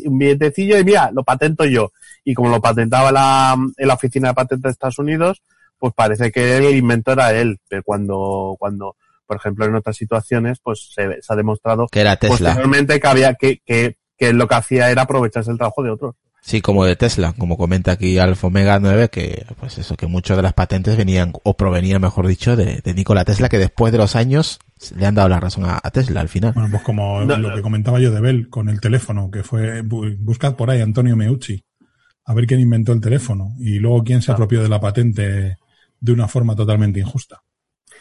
un billetecillo y mira, lo patento yo. Y como lo patentaba la, en la oficina de patentes de Estados Unidos, pues parece que el inventor era él. Pero cuando, cuando, por ejemplo, en otras situaciones, pues se, se ha demostrado Que era Tesla. posteriormente que había, que, que, que lo que hacía era aprovecharse el trabajo de otros. Sí, como de Tesla, como comenta aquí Alfa Omega 9, que pues eso, que muchas de las patentes venían, o provenían, mejor dicho, de, de Nikola Tesla, que después de los años le han dado la razón a, a Tesla al final. Bueno, pues como No, lo no. que comentaba yo de Bell con el teléfono, que fue, bu- buscad por ahí Antonio Meucci, a ver quién inventó el teléfono y luego quién se apropió de la patente de una forma totalmente injusta.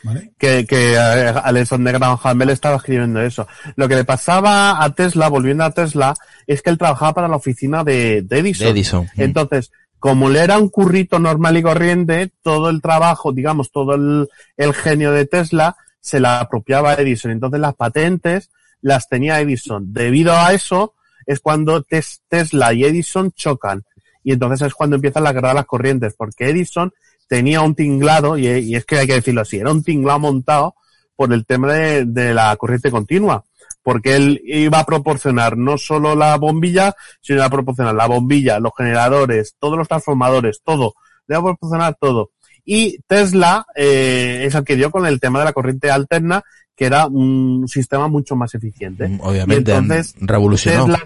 ¿Vale? que, que eh, Alexander Graham Bell estaba escribiendo eso. Lo que le pasaba a Tesla, volviendo a Tesla, es que él trabajaba para la oficina de, de Edison. De Edison. Entonces, como le era un currito normal y corriente, todo el trabajo, digamos, todo el, el genio de Tesla se la apropiaba a Edison. Entonces las patentes las tenía Edison. Debido a eso, es cuando Tes- Tesla y Edison chocan. Y entonces es cuando empiezan la guerra de las corrientes, porque Edison tenía un tinglado, y, y es que hay que decirlo así, era un tinglado montado por el tema de, de la corriente continua porque él iba a proporcionar no solo la bombilla, sino iba a proporcionar la bombilla, los generadores, todos los transformadores, todo. Le iba a proporcionar todo. Y Tesla eh, es el que dio con el tema de la corriente alterna, que era un sistema mucho más eficiente. Mm, Obviamente, Y entonces, revolucionó. Tesla,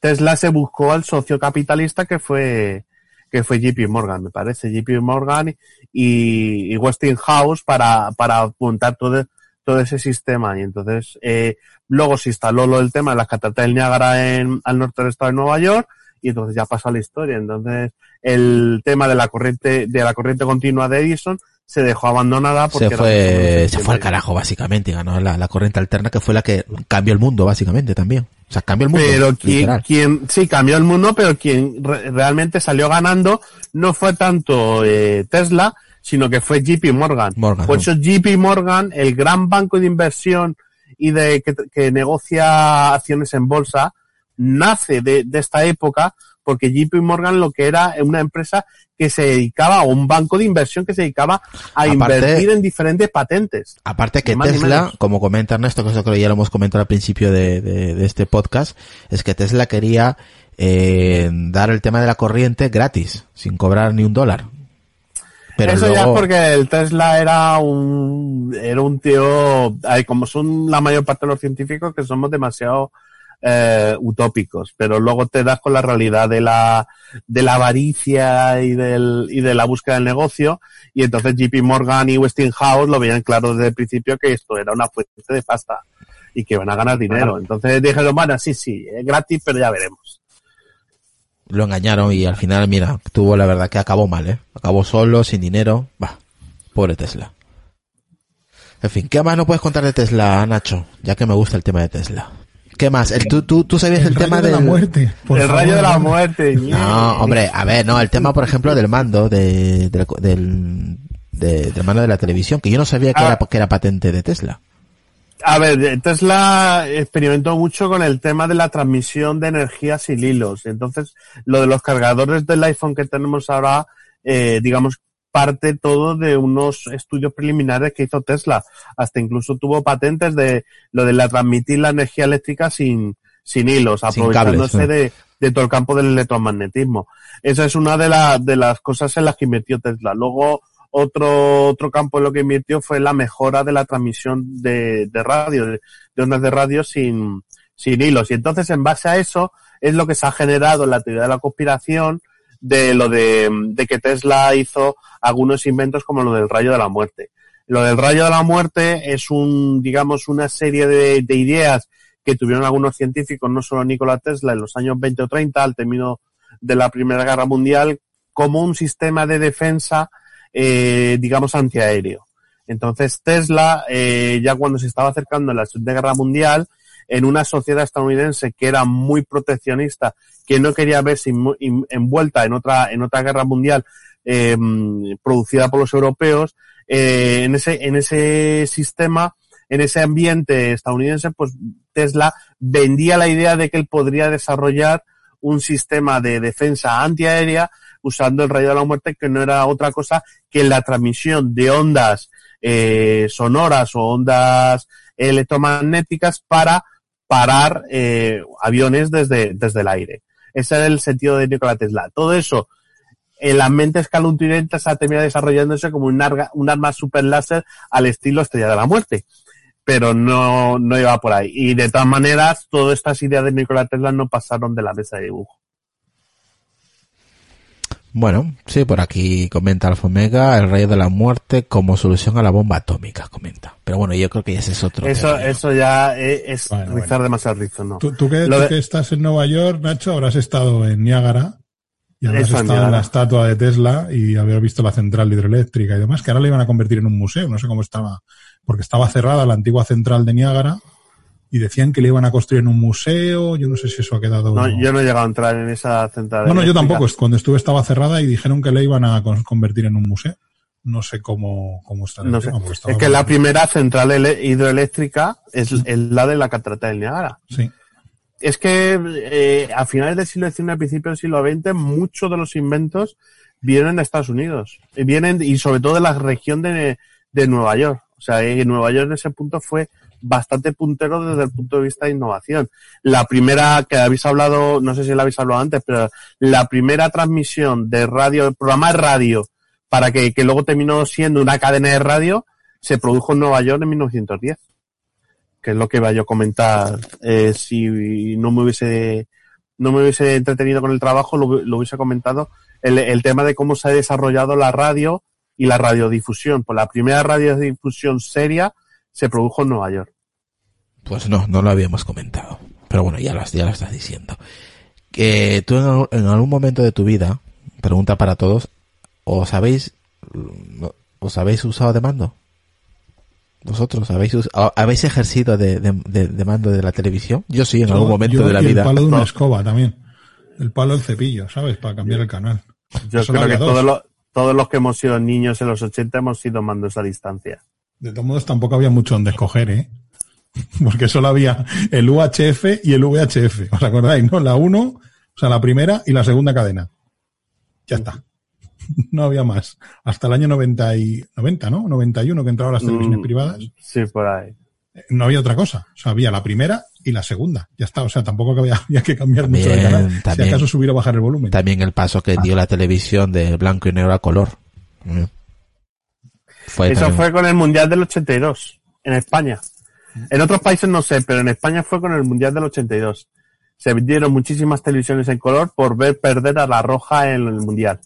Tesla se buscó al socio capitalista que fue que fue JP Morgan, me parece, JP Morgan y, y Westinghouse para, para montar todo, todo ese sistema. Y entonces, eh, luego se instaló lo del tema de las cataratas del Niágara en, al norte del estado de Nueva York y entonces ya pasó a la historia. Entonces, el tema de la corriente, de la corriente continua de Edison se dejó abandonada porque Se fue, se fue al carajo, básicamente, ganó la, la corriente alterna, que fue la que cambió el mundo, básicamente, también. O sea, cambió el mundo. Pero quien, quien, sí, cambió el mundo, pero quien re- realmente salió ganando no fue tanto eh, Tesla, sino que fue JP Morgan. Morgan, Por ¿no? eso JP Morgan, el gran banco de inversión y de que, que negocia acciones en bolsa, nace de, de esta época porque JP Morgan lo que era una empresa que se dedicaba, o un banco de inversión que se dedicaba a Aparte- invertir en diferentes patentes. Aparte que Tesla, como comenta Ernesto, que eso creo que ya lo hemos comentado al principio de, de- de este podcast, es que Tesla quería eh, dar el tema de la corriente gratis, sin cobrar ni un dólar. Pero Eso ya es porque el Tesla era un, era un tío, ay, como son la mayor parte de los científicos que somos demasiado eh, utópicos, pero luego te das con la realidad de la, de la avaricia y del, y de la búsqueda del negocio, y entonces JP Morgan y Westinghouse lo veían claro desde el principio que esto era una fuente de pasta y que iban a ganar dinero. Entonces dijeron, bueno, sí, sí, es gratis, pero ya veremos. lo engañaron y al final, mira, tuvo la verdad que acabó mal, ¿eh? Acabó solo, sin dinero. Bah, pobre Tesla. En fin, ¿qué más no puedes contar de Tesla, Nacho? Ya que me gusta el tema de Tesla. ¿Qué más? El, ¿tú, tú, tú sabías el, El tema rayo de la del- muerte. por el favor, rayo de la muerte. No, hombre, a ver, no, el tema, por ejemplo, del mando, de, del, del, de- del mando de la televisión, que yo no sabía que, Ah. era, que era patente de Tesla. A ver, Tesla experimentó mucho con el tema de la transmisión de energía sin hilos. Entonces, lo de los cargadores del iPhone que tenemos ahora, eh, digamos, parte todo de unos estudios preliminares que hizo Tesla. Hasta incluso tuvo patentes de lo de la transmitir la energía eléctrica sin, sin hilos, Sin aprovechándose cables, ¿no? de, de todo el campo del electromagnetismo. Esa es una de, las de las cosas en las que invirtió Tesla. Luego, otro, otro campo en lo que invirtió fue la mejora de la transmisión de, de radio, de, de ondas de radio sin, sin hilos. Y entonces, en base a eso, es lo que se ha generado en la teoría de la conspiración de lo de, de que Tesla hizo algunos inventos como lo del rayo de la muerte. Lo del rayo de la muerte es un, digamos, una serie de, de ideas que tuvieron algunos científicos, no solo Nikola Tesla, en los años 20 o 30, al término de la Primera Guerra Mundial, como un sistema de defensa, eh, digamos, antiaéreo. Entonces Tesla, eh, ya cuando se estaba acercando a la Segunda Guerra Mundial, en una sociedad estadounidense que era muy proteccionista, que no quería verse envuelta en otra, en otra guerra mundial eh, producida por los europeos, eh, en ese, en ese sistema, en ese ambiente estadounidense, pues Tesla vendía la idea de que él podría desarrollar un sistema de defensa antiaérea usando el rayo de la muerte que no era otra cosa que la transmisión de ondas eh, sonoras o ondas electromagnéticas para parar eh, aviones desde, desde el aire. Ese era el sentido de Nikola Tesla. Todo eso en la mente escalontinentas ha terminado desarrollándose como un, arga- un arma super láser al estilo Estrella de la Muerte. Pero no, no iba por ahí. Y de todas maneras, todas estas ideas de Nikola Tesla no pasaron de la mesa de dibujo. Bueno, sí, por aquí comenta Alfa Omega, el rayo de la muerte como solución a la bomba atómica, comenta. Pero bueno, yo creo que ese es otro. Eso, eso ya es, es Bueno, rizar bueno. demasiado rizo, ¿no? Tú, tú que, Lo tú de- que estás en Nueva York, Nacho, habrás estado en Niágara y habrás Eso, en estado en Niágara. la estatua de Tesla y habrás visto la central hidroeléctrica y demás, que ahora la iban a convertir en un museo, no sé cómo estaba, porque estaba cerrada la antigua central de Niágara y decían que le iban a construir en un museo, yo no sé si eso ha quedado... No, yo no he llegado a entrar en esa central. No, no, yo tampoco. Cuando estuve estaba cerrada y dijeron que le iban a con- convertir en un museo. No sé cómo, cómo está No tema, Es que la primera central hidroeléctrica es, es la de la catarata del Niágara. Sí. Es que eh, a finales del siglo XIX, a principios del siglo XX, muchos de los inventos vienen de Estados Unidos. Vienen, y sobre todo de la región de, de Nueva York. O sea, en Nueva York en ese punto fue bastante puntero desde el punto de vista de innovación. La primera que habéis hablado, no sé si la habéis hablado antes, pero la primera transmisión de radio, el programa de radio, para que, que luego terminó siendo una cadena de radio, se produjo en Nueva York en 1910. Que es lo que iba yo a comentar. Eh, si no me hubiese, no me hubiese entretenido con el trabajo, lo, lo hubiese comentado. El, el tema de cómo se ha desarrollado la radio y la radiodifusión. Pues la primera radiodifusión seria se produjo en Nueva York. Pues no, no lo habíamos comentado. Pero bueno, ya lo, ya lo estás diciendo. Que tú en, en, algún momento de tu vida, pregunta para todos, ¿os habéis, os habéis usado de mando? ¿Vosotros habéis, habéis ejercido de, de, de, de mando de la televisión? Yo sí, en yo, algún momento yo de la y vida. El palo de una escoba también. El palo del cepillo, ¿sabes? Para cambiar el canal. Yo Eso creo que todos los, todos los que hemos sido niños en los 80 hemos sido mandos a distancia. De todos modos, tampoco había mucho donde escoger, ¿eh? Porque solo había el UHF y el VHF. ¿Os acordáis, no? La 1, o sea, la primera y la segunda cadena. Ya está. No había más. Hasta el año 90, y, 90 ¿no? 91 que entraron las televisiones Mm, privadas. Sí, por ahí. No había otra cosa. O sea, había la primera y la segunda. Ya está. O sea, tampoco había, había que cambiar mucho de También, canal. Si acaso subir o bajar el volumen. También el paso que dio la televisión de blanco y negro a color. Mm. Fue Eso también- fue con el Mundial del 82, en España. En otros países no sé, pero en España fue con el Mundial del 82. Se vendieron muchísimas televisiones en color por ver perder a la roja en el Mundial.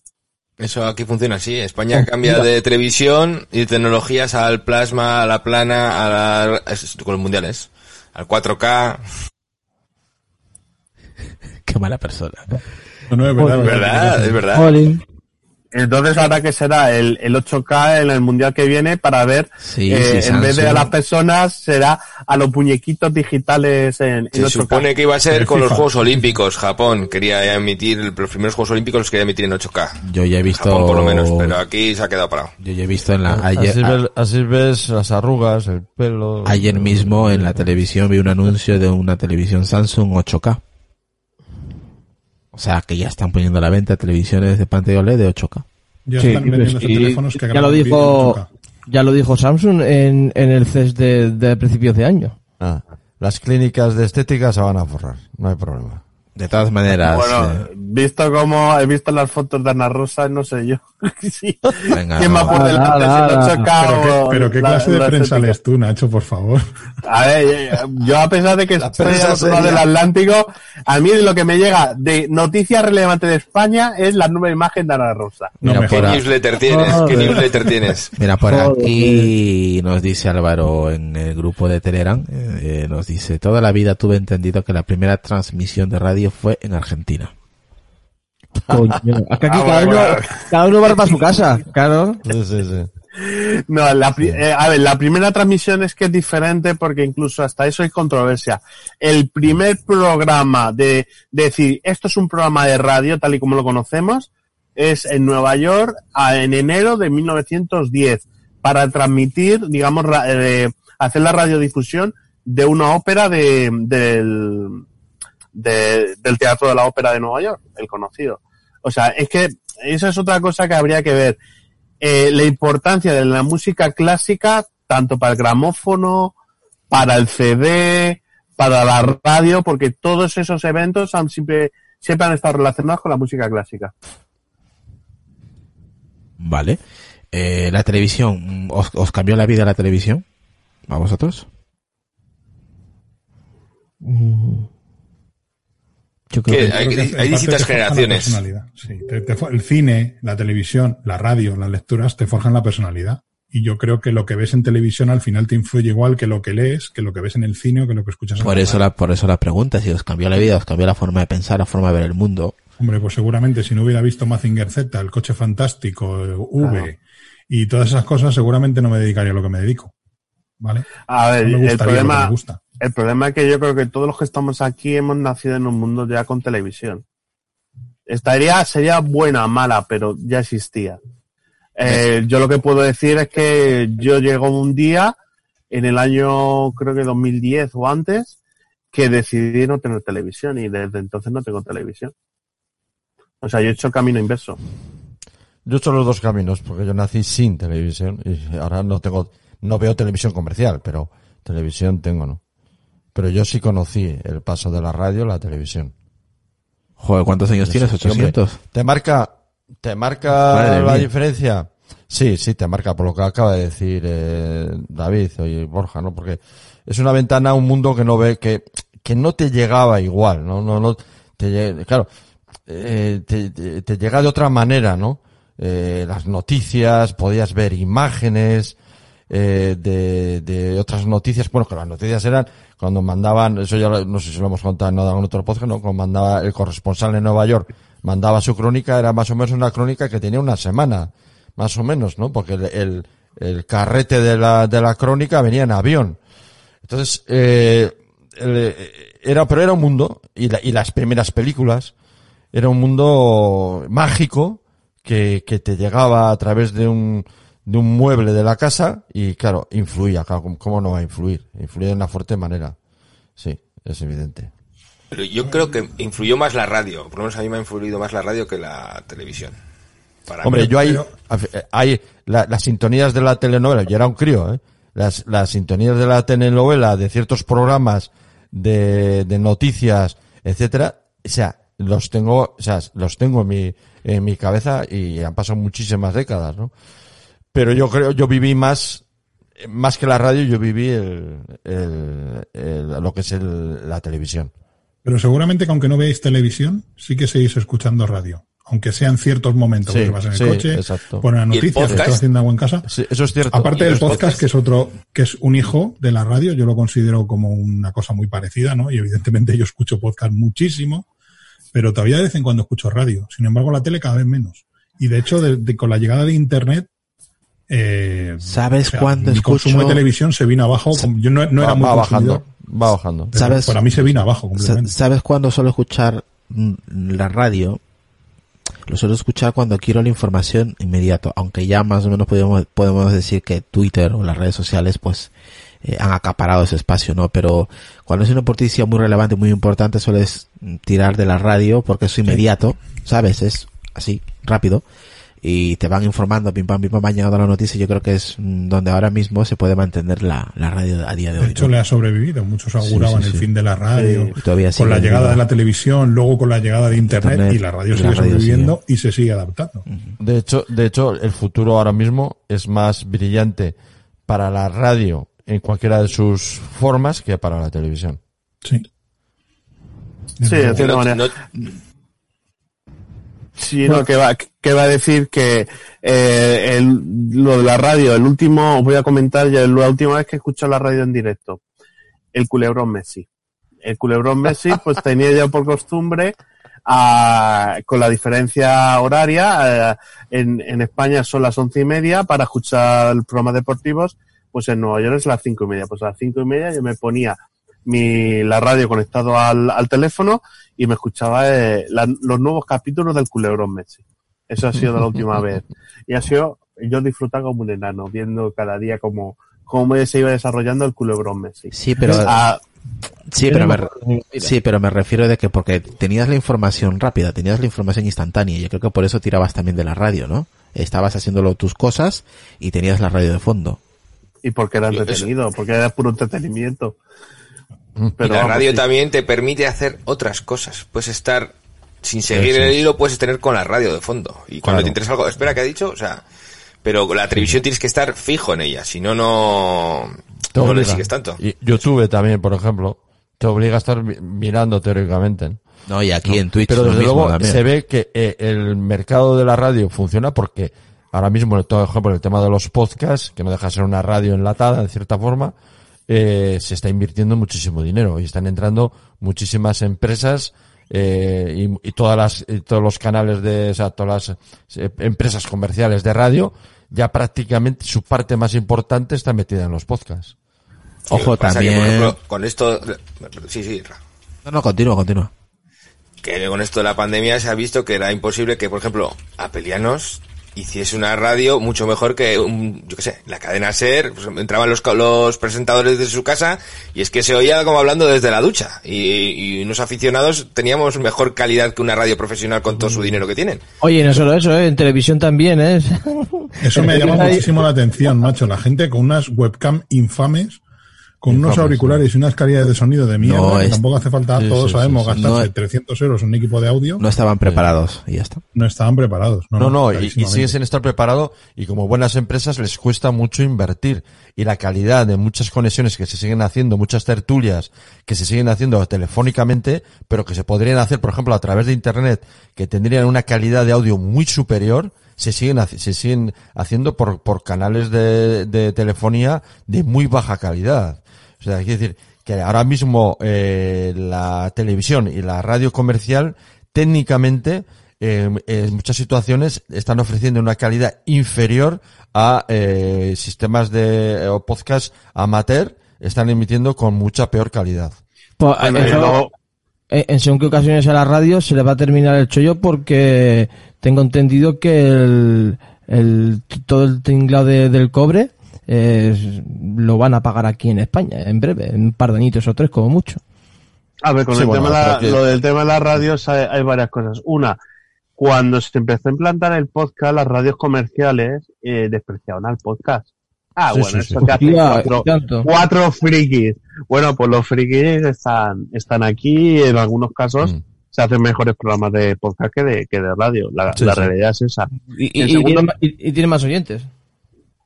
Eso aquí funciona así. España cambia de televisión y de tecnologías al plasma, a la plana, a la, es- con los mundiales. Al 4K. Qué mala persona. No, no, es verdad. Es verdad, es verdad. Entonces ahora que será el, el 8K en el Mundial que viene para ver, Sí, eh, sí, en vez de a las personas, será a los muñequitos digitales en, en Se 8K. supone que iba a ser El con los. Juegos Olímpicos. Japón quería emitir, los primeros Juegos Olímpicos los quería emitir en 8K. Yo ya he visto. Japón por lo menos, pero aquí se ha quedado parado. Yo ya he visto en la. Ayer, ves, así ves las arrugas, el pelo. ayer mismo en la televisión vi un anuncio de una televisión Samsung 8K. O sea que ya están poniendo a la venta televisiones de pantalla OLED de 8K. Ya Sí, están vendiendo y teléfonos que ya lo dijo, en 8K. ya lo dijo Samsung en, en el CES de, de principios de año. Ah, las clínicas de estética se van a forrar, no hay problema. De todas maneras, Bueno, eh, visto como he visto las fotos de Ana Rosa, no sé yo. Sí. venga, ¿Quién no. va por Nada, delante si nada. 8K Pero qué, o pero qué la- clase de la prensa lees tú, Nacho, por favor. A ver, eh, yo a pesar de que estoy prensa al otro lado del Atlántico, a mí lo que me llega de noticias relevantes de España es la nueva imagen de Ana Rosa. No Mira, me ¿Qué a- newsletter tienes? ¿Qué newsletter tienes? mira, por Joder. aquí nos dice Álvaro en el grupo de Telegram, eh, nos dice, toda la vida tuve entendido que la primera transmisión de radio fue en Argentina. Coño. Es que aquí Ah, cada, bueno, uno, bueno. cada uno va para su casa, claro. Sí, sí, sí. No, la, eh, a ver, la primera transmisión es que es diferente porque incluso hasta eso hay controversia. El primer programa de, de decir esto es un programa de radio tal y como lo conocemos es en Nueva York a- en enero de 1910 para transmitir, digamos, ra- eh, hacer la radiodifusión de una ópera de, del, de- del Teatro de la Ópera de Nueva York, el conocido. O sea, es que esa es otra cosa que habría que ver. Eh, la importancia de la música clásica, tanto para el gramófono, para el CD, para la radio, porque todos esos eventos han siempre, siempre han estado relacionados con la música clásica. Vale. Eh, la televisión, ¿os, ¿os cambió la vida la televisión? ¿A vosotros? Mm. Yo creo ¿Qué? que Hay- Creo que hay en parte distintas te forjan la generaciones. personalidad. Sí, te- te for- el cine, la televisión, la radio, las lecturas te forjan la personalidad. Y yo creo que lo que ves en televisión al final te influye igual que lo que lees, que lo que ves en el cine o que lo que escuchas en Por la eso radio. la, por eso la pregunta, si os cambió la vida, os cambió la forma de pensar, la forma de ver el mundo. Hombre, pues seguramente si no hubiera visto Mazinger Z, el coche fantástico, eh, V Claro. y todas esas cosas, seguramente no me dedicaría a lo que me dedico. ¿Vale? A ver, No me el gustaría lo que problema, me gusta. El problema es que yo creo que todos los que estamos aquí hemos nacido en un mundo ya con televisión. Estaría, sería buena, mala, pero ya existía. Eh, yo lo que puedo decir es que yo llego un día, en el año, creo que 2010 o antes, que decidí no tener televisión y desde entonces no tengo televisión. O sea, yo he hecho camino inverso. Yo he hecho los dos caminos, porque yo nací sin televisión y ahora no tengo no veo televisión comercial, pero televisión tengo, ¿no? Pero yo sí conocí el paso de la radio a la televisión. Joder, ¿cuántos años tienes? Sí, hombre. 800. ¿Te marca, te marca Madre la mía. diferencia? Sí, sí, te marca por lo que acaba de decir eh, David y Borja, ¿no? Porque es una ventana a un mundo que no ve, que, que no te llegaba igual, ¿no? No, no, te, claro, eh, te, te- te llega de otra manera, ¿no? Eh, las noticias, podías ver imágenes, eh, de, de otras noticias, bueno, que las noticias eran cuando mandaban, eso ya no sé si lo hemos contado en otro podcast, ¿no? Cuando mandaba el corresponsal en Nueva York, mandaba su crónica, era más o menos una crónica que tenía una semana, más o menos, ¿no? Porque el, el, el carrete de la, de la crónica venía en avión. Entonces, eh, el- era, pero era un mundo, y, la- y las primeras películas, era un mundo mágico que, que te llegaba a través de un, de un mueble de la casa y claro, influía, claro, ¿cómo- ¿cómo no va a influir? Influía de una fuerte manera. Sí, es evidente. Pero yo creo que influyó más la radio. Por lo menos a mí me ha influido más la radio que la televisión. Para Hombre, mí. yo hay, Pero- hay la- las sintonías de la telenovela, yo era un crío, ¿eh? Las, las sintonías de la telenovela, de ciertos programas, de, de noticias, etcétera, o sea, los tengo, o sea, los tengo en mi, en mi cabeza y han pasado muchísimas décadas, ¿no? Pero yo creo, yo viví más, más que la radio, yo viví el, el, el- lo que es el- la televisión. Pero seguramente que aunque no veáis televisión, sí que seguís escuchando radio. Aunque sean ciertos momentos Sí, que vas en el sí, coche, exacto. pones las ¿Y el noticias, estás haciendo algo en casa. Sí, eso es cierto. Aparte ¿Y del podcast, podcasts? que es otro, que es un hijo de la radio, yo lo considero como una cosa muy parecida, ¿no? Y evidentemente yo escucho podcast muchísimo, pero todavía de vez en cuando escucho radio. Sin embargo, la tele cada vez menos. Y de hecho, de- de- con la llegada de internet, eh, ¿Sabes o sea, cuándo mi consumo escucho- de televisión se vino abajo. Yo no, no va, era muy va bajando, va bajando. ¿Sabes? Para mí se vino abajo completamente. ¿Sabes cuándo suelo escuchar la radio? Lo suelo escuchar cuando quiero la información inmediato, aunque ya más o menos podemos, podemos decir que Twitter o las redes sociales pues eh, han acaparado ese espacio, ¿no? Pero cuando es una noticia muy relevante, muy importante, sueles tirar de la radio porque es inmediato, ¿sabes? Es así, rápido. Y te van informando, pim pam, pim pam, van llegando la noticia. Yo creo que es mm, donde ahora mismo se puede mantener la, la radio a día de De hoy. hecho, ¿no? le ha sobrevivido. Muchos auguraban sí, el sí. fin de la radio. Todavía con la llegada de la televisión, luego con la llegada de internet, Internet, y la radio y sigue la radio sobreviviendo y se sigue adaptando. De hecho, de hecho, el futuro ahora mismo es más brillante para la radio en cualquiera de sus formas que para la televisión. Sí. Sí, de cierta manera. no- Sí, no, que va, que va a decir que eh, el- lo de la radio, el último, os voy a comentar ya la última vez que he escuchado la radio en directo, el culebrón Messi. El culebrón Messi, pues tenía ya por costumbre, a- con la diferencia horaria, eh, en, en España son las once y media para escuchar programas deportivos, pues en Nueva York es las cinco y media. Pues a las cinco y media yo me ponía mi, la radio conectado al, al teléfono y me escuchaba eh, la- los nuevos capítulos del culebrón Messi. Eso ha sido la última vez. Y ha sido, yo disfrutaba como un enano, viendo cada día cómo, cómo se iba desarrollando el culebrón Messi. Sí, pero Ah, Sí, pero me, sí, pero me refiero de que porque tenías la información rápida, tenías la información instantánea. y Yo creo que por eso tirabas también de la radio, ¿no? Estabas haciéndolo tus cosas y tenías la radio de fondo. y porque era entretenido, porque era puro entretenimiento. Y Pero la vamos, radio sí. también te permite hacer otras cosas. Puedes estar sin seguir el hilo, puedes tener con la radio de fondo. Y cuando Claro. te interesa algo, espera, ¿qué ha dicho? O sea, pero con la televisión tienes que estar fijo en ella, si no, no, no le sigues tanto. Y YouTube también, por ejemplo, te obliga a estar mi- mirando teóricamente. ¿no? No, y aquí ¿no? en Twitch Pero lo desde mismo luego también. se ve que eh, el mercado de la radio funciona porque ahora mismo, por ejemplo, el tema de los podcasts, que no deja de ser una radio enlatada en cierta forma, eh, se está invirtiendo muchísimo dinero y están entrando muchísimas empresas eh, y, y todas las y todos los canales de o sea, todas las eh, empresas comerciales de radio ya prácticamente su parte más importante está metida en los podcasts. Sí, Ojo, que también- por ejemplo, con esto, sí, sí. No, no, continúa, continúa. que con esto de la pandemia se ha visto que era imposible que, por ejemplo, Apelianos hiciese una radio mucho mejor que, un, yo qué sé, la cadena SER, pues, entraban los, los presentadores de su casa y es que se oía como hablando desde la ducha y, y unos aficionados teníamos mejor calidad que una radio profesional con todo su dinero que tienen. Oye, no solo eso, ¿eh? en televisión también, ¿eh? Eso me llama muchísimo la atención, macho. La gente con unas webcam infames, con unos auriculares y unas calidades de sonido de mierda, No, que tampoco hace falta, sí, todos sí, sabemos, sí, gastarse No- 300 euros en un equipo de audio. No estaban preparados y ya está. No estaban preparados. No, No, no, y, siguen sin estar preparados y como buenas empresas les cuesta mucho invertir y la calidad de muchas conexiones que se siguen haciendo, muchas tertulias que se siguen haciendo telefónicamente, pero que se podrían hacer, por ejemplo, a través de internet, que tendrían una calidad de audio muy superior, se siguen, se siguen haciendo por, por canales de, de telefonía de muy baja calidad. O sea, quiere decir que ahora mismo eh, la televisión y la radio comercial técnicamente eh, en muchas situaciones están ofreciendo una calidad inferior a eh, sistemas de o podcast amateur están emitiendo con mucha peor calidad. Pues, Bueno, eso- y luego- en, en según qué ocasiones a la radio se le va a terminar el chollo porque tengo entendido que el, el- todo el tinglado de- del cobre eh, lo van a pagar aquí en España en breve, en un par de añitos o tres como mucho. A ver, con Sí, el bueno, tema de la- que- lo del tema de las radios hay, hay varias cosas. Una, cuando se empezó a implantar el podcast, las radios comerciales eh, despreciaban al podcast. Ah, Sí, bueno, sí, eso sí. que hacen Hostia, cuatro, cuatro frikis. Bueno, pues los frikis están, están aquí y en algunos casos Mm. se hacen mejores programas de podcast que de, que de radio. La, Sí, la sí. realidad es esa. Y, y- En y segundo- tiene, ma- y- y tiene más oyentes.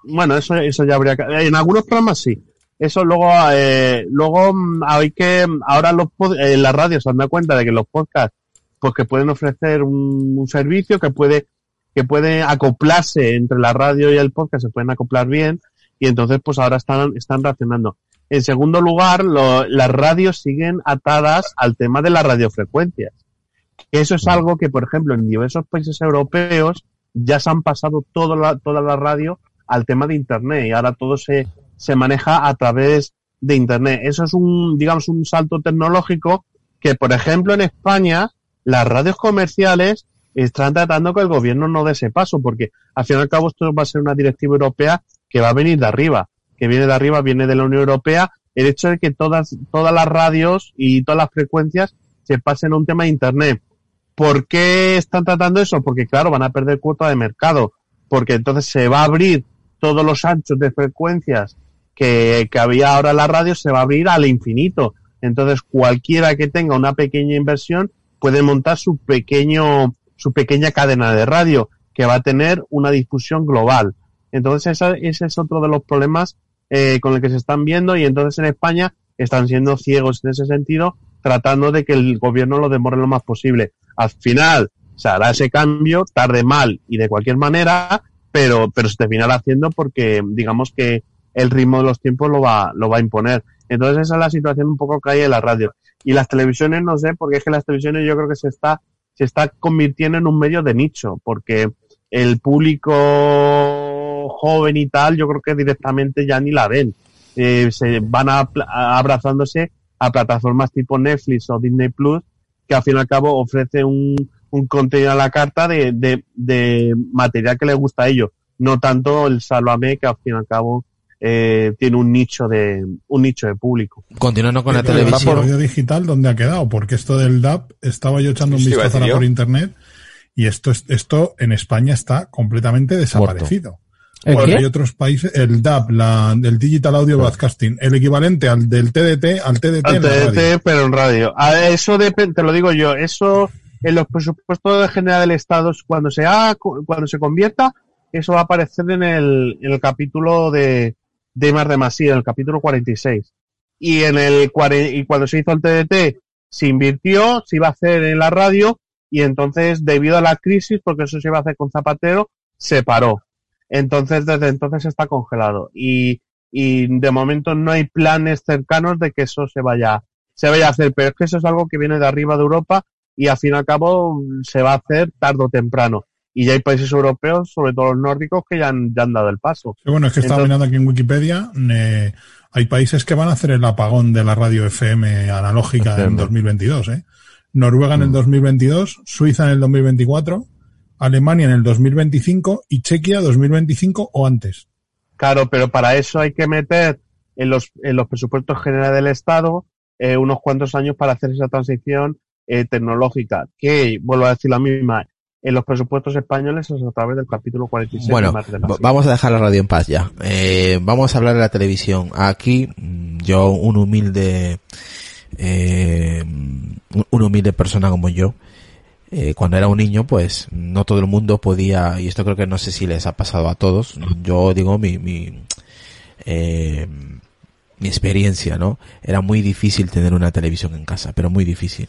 Bueno, eso, eso ya habría que... En algunos programas sí. Eso luego, eh, luego mm, hay que, ahora los pod- eh, las radios se han dado cuenta de que los podcasts, pues que pueden ofrecer un, un servicio que puede, que puede acoplarse entre la radio y el podcast, se pueden acoplar bien, y entonces pues ahora están, están reaccionando. En segundo lugar, lo- las radios siguen atadas al tema de las radiofrecuencias. Eso es algo que, por ejemplo, en diversos países europeos ya se han pasado toda la, toda la radio al tema de Internet y ahora todo se, se maneja a través de Internet. Eso es un, digamos, un salto tecnológico que, por ejemplo, en España, las radios comerciales están tratando que el gobierno no dé ese paso, porque al fin y al cabo esto va a ser una directiva europea que va a venir de arriba, que viene de arriba, viene de la Unión Europea, el hecho de que todas, todas las radios y todas las frecuencias se pasen a un tema de Internet. ¿Por qué están tratando eso? Porque claro, van a perder cuota de mercado, porque entonces se va a abrir todos los anchos de frecuencias que, había ahora en la radio, se va a abrir al infinito. Entonces cualquiera que tenga una pequeña inversión puede montar su pequeño, su pequeña cadena de radio que va a tener una difusión global. Entonces esa- ese es otro de los problemas eh, con el que se están viendo y entonces en España están siendo ciegos en ese sentido, tratando de que el gobierno lo demore lo más posible. Al final se hará ese cambio, tarde mal y de cualquier manera, pero, pero se terminará haciendo porque digamos que el ritmo de los tiempos lo va, lo va a imponer. Entonces esa es la situación un poco que hay en la radio. Y las televisiones no sé, porque es que las televisiones yo creo que se está, se está convirtiendo en un medio de nicho, porque el público joven y tal, yo creo que directamente ya ni la ven. Eh, se van a, abrazándose a plataformas tipo Netflix o Disney Plus, que al fin y al cabo ofrece un, un contenido a la carta de, de, de material que les gusta a ellos, no tanto el Sálvame, que al fin y al cabo eh, tiene un nicho de un nicho de público. Continuando con la Pero el televisión. audio digital, ¿dónde ha quedado? Porque esto del DAP, estaba yo echando un Sí, vistazo por internet y esto, es- esto en España está completamente desaparecido. Hay otros países, el DAP, la, el Digital Audio Broadcasting, el equivalente al del TDT, al TDT, Al en la radio. TDT, pero en radio. A eso depende, te lo digo yo, eso en los presupuestos de general del Estado, cuando se cuando se convierta, eso va a aparecer en el, en el capítulo de, de Más de Masía, en el capítulo 46. Y en el, y cuando se hizo el TDT, se invirtió, se iba a hacer en la radio, y entonces, debido a la crisis, porque eso se iba a hacer con Zapatero, se paró. Entonces, desde entonces está congelado. Y, y de momento no hay planes cercanos de que eso se vaya, se vaya a hacer. Pero es que eso es algo que viene de arriba de Europa y al fin y al cabo se va a hacer tarde o temprano. Y ya hay países europeos, sobre todo los nórdicos, que ya han, ya han dado el paso. Sí, bueno, es que estaba mirando aquí en Wikipedia, eh, hay países que van a hacer el apagón de la radio FM analógica en FM. 2022, ¿eh? Noruega en el 2022, Suiza en el 2024, Alemania en el 2025 y Chequia 2025 o antes. Claro, pero para eso hay que meter en los, en los presupuestos generales del Estado eh, unos cuantos años para hacer esa transición eh, tecnológica, que, vuelvo a decir la misma, en los presupuestos españoles es a través del capítulo 46 Bueno, de vamos a dejar la radio en paz ya. Eh, vamos a hablar de la televisión. Aquí, mm, yo, un humilde, eh, un humilde persona como yo, eh, cuando era un niño, pues no todo el mundo podía, y esto creo que no sé si les ha pasado a todos, yo digo mi, mi, eh, mi experiencia, ¿no? Era muy difícil tener una televisión en casa, pero muy difícil.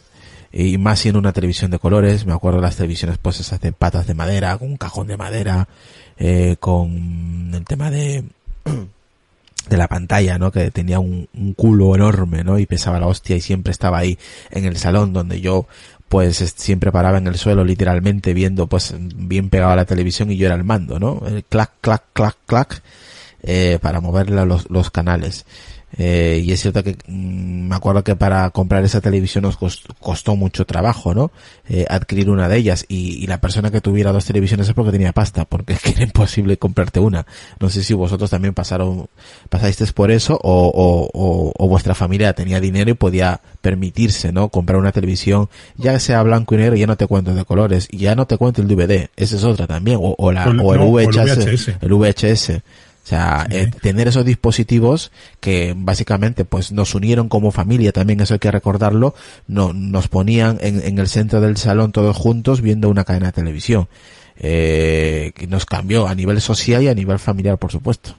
Y más siendo una televisión de colores, me acuerdo de las televisiones pues esas de patas de madera, con un cajón de madera, eh, con el tema de, de la pantalla, ¿no? Que tenía un, culo enorme, ¿no? Y pesaba la hostia y siempre estaba ahí en el salón donde yo pues es- siempre paraba en el suelo literalmente viendo pues bien pegado a la televisión y yo era el mando, ¿no? El clac, clac, clac, clac, eh, para moverle los, los canales. Eh, y es cierto que mm, me acuerdo que para comprar esa televisión nos cos- costó mucho trabajo, ¿no? Eh, adquirir una de ellas y, y la persona que tuviera dos televisiones es porque tenía pasta, porque es que era imposible comprarte una. No sé si vosotros también pasaron, pasasteis por eso o, o, o, o vuestra familia tenía dinero y podía permitirse, ¿no? Comprar una televisión, ya sea blanco y negro, ya no te cuento de colores, ya no te cuento el DVD, esa es otra también, o, la, el- o el no, o el VHS, VHS. el VHS. O sea, eh, tener esos dispositivos que básicamente pues nos unieron como familia, también eso hay que recordarlo, no, nos ponían en, en el centro del salón todos juntos viendo una cadena de televisión. Eh, que nos cambió a nivel social y a nivel familiar, por supuesto.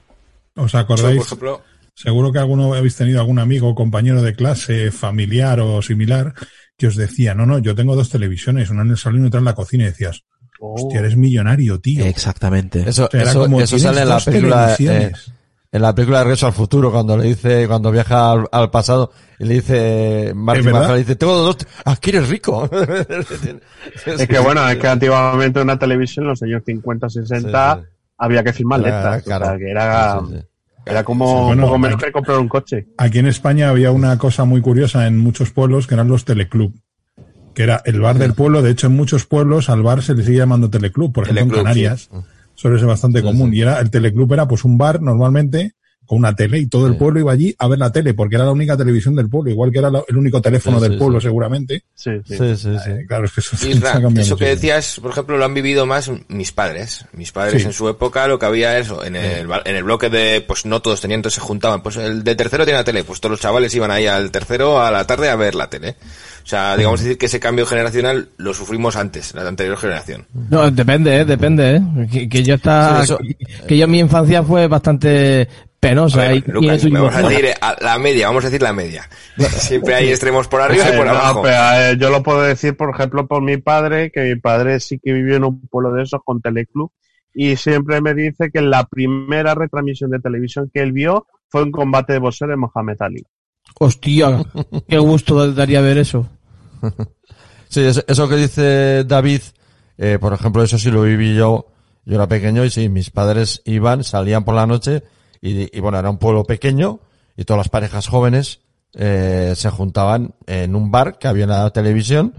¿Os acordáis? por ejemplo, Seguro que alguno habéis tenido algún amigo, compañero de clase, familiar o similar, que os decía, no, no, yo tengo dos televisiones, una en el salón y otra en la cocina, y decías, hostia, eres millonario, tío. Exactamente. Eso, O sea, eso, como, eso "Tienes sale en la película, eh, televisiones". en la película de Regreso al Futuro, cuando le dice, cuando viaja al, al pasado, y le dice? McFly, le dice, tengo dos, ah, que eres rico. Es que bueno, es que antiguamente una televisión, en los años 50, 60, Sí, sí. había que firmar Era letras. caro. O sea, que era, Sí, sí, sí. era como Sí, bueno, un poco menos que comprar un coche. Aquí en España había una cosa muy curiosa en muchos pueblos que eran los teleclub. Que era el bar del pueblo. De hecho, en muchos pueblos al bar se le sigue llamando teleclub. Por ejemplo, Teleclub, en Canarias suele ser bastante común. Y era el teleclub era pues un bar normalmente con una tele y todo el Sí. pueblo iba allí a ver la tele porque era la única televisión del pueblo. Igual que era la- el único teléfono Sí, del sí, pueblo sí. seguramente. Sí, sí. Sí, sí, sí. Eh, claro, es que eso, cambiado eso que decías, por ejemplo, lo han vivido más mis padres. Mis padres Sí. en su época lo que había eso, en el, en el bloque de, pues no todos tenían, entonces se juntaban. Pues el de tercero tiene la tele, pues todos los chavales iban ahí al tercero a la tarde a ver la tele. O sea, digamos decir que ese cambio generacional lo sufrimos antes, la anterior generación. No, depende, eh, depende, eh. Que, que yo está, que, que yo mi infancia fue bastante penosa. A ver, y- y Lucas, vamos a decir eh, a la media, vamos a decir la media. Siempre hay extremos por arriba y por no, abajo. pero, eh, yo lo puedo decir, por ejemplo, por mi padre, que mi padre sí que vivió en un pueblo de esos con Teleclub y siempre me dice que la primera retransmisión de televisión que él vio fue un combate de boxeo de Mohamed Ali. Hostia, qué gusto daría ver eso. Sí, eso, eso que dice David, eh, por ejemplo, eso sí lo viví yo. Yo era pequeño y sí, mis padres iban, salían por la noche y, y bueno, era un pueblo pequeño y todas las parejas jóvenes eh, se juntaban en un bar que había en la televisión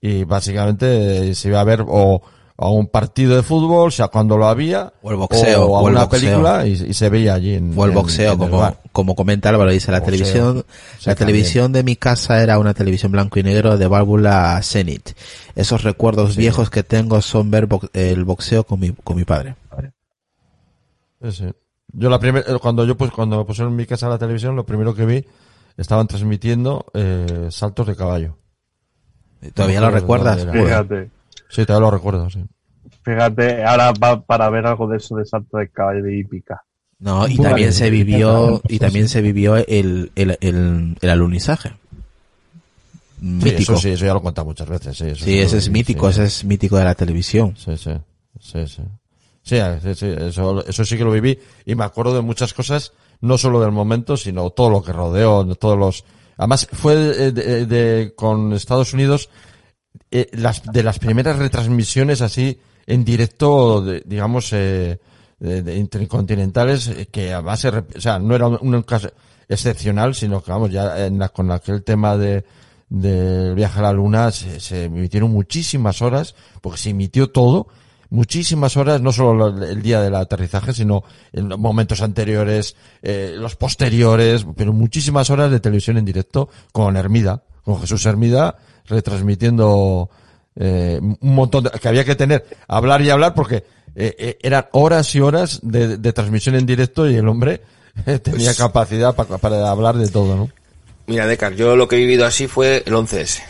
y básicamente se iba a ver o a un partido de fútbol, o sea, cuando lo había, O el boxeo, o a o el una boxeo. película y, y se veía allí en O el boxeo, en el como, como comenta Álvaro, dice la Boxeo. televisión, la televisión de mi casa era una televisión blanco y negro de válvula Zenit. Esos recuerdos viejos que tengo son ver bo- el boxeo con mi, con mi padre. Sí, sí. Yo la primera, eh, cuando yo pues cuando me pusieron en mi casa la televisión, lo primero que vi estaban transmitiendo eh, saltos de caballo. ¿Todavía lo recuerdas? Fíjate, Sí, todavía lo recuerdo, sí. fíjate, ahora va para ver algo de eso de salto de caballo de hípica. No, y también se vivió, y también se vivió el, el, el, el alunizaje. Sí, Mítico. eso sí, eso ya lo he contado muchas veces, sí. Eso Sí, ese es vi, mítico, sí. ese es mítico de la televisión. Sí, sí, sí, sí. Sí, sí, sí, eso, eso sí que lo viví. Y me acuerdo de muchas cosas, no solo del momento, sino todo lo que rodeó, de todos los... Además, fue de, de- de- con Estados Unidos eh, las, de las primeras retransmisiones así en directo, de- digamos, eh, de, intercontinentales, eh, que además, se rep- o sea, no era un, un caso excepcional, sino que vamos, ya en la- con aquel tema de del viaje a la luna se, se emitieron muchísimas horas, porque se emitió todo, muchísimas horas, no solo lo- el día del aterrizaje, sino en los momentos anteriores, eh, los posteriores, pero muchísimas horas de televisión en directo con Hermida, con Jesús Hermida, retransmitiendo eh, un montón de, que había que tener, hablar y hablar porque eh, eh, eran horas y horas de, de transmisión en directo y el hombre eh, tenía Pues- capacidad pa- para hablar de todo, ¿no? Mira, Decar, yo lo que he vivido así fue el 11S.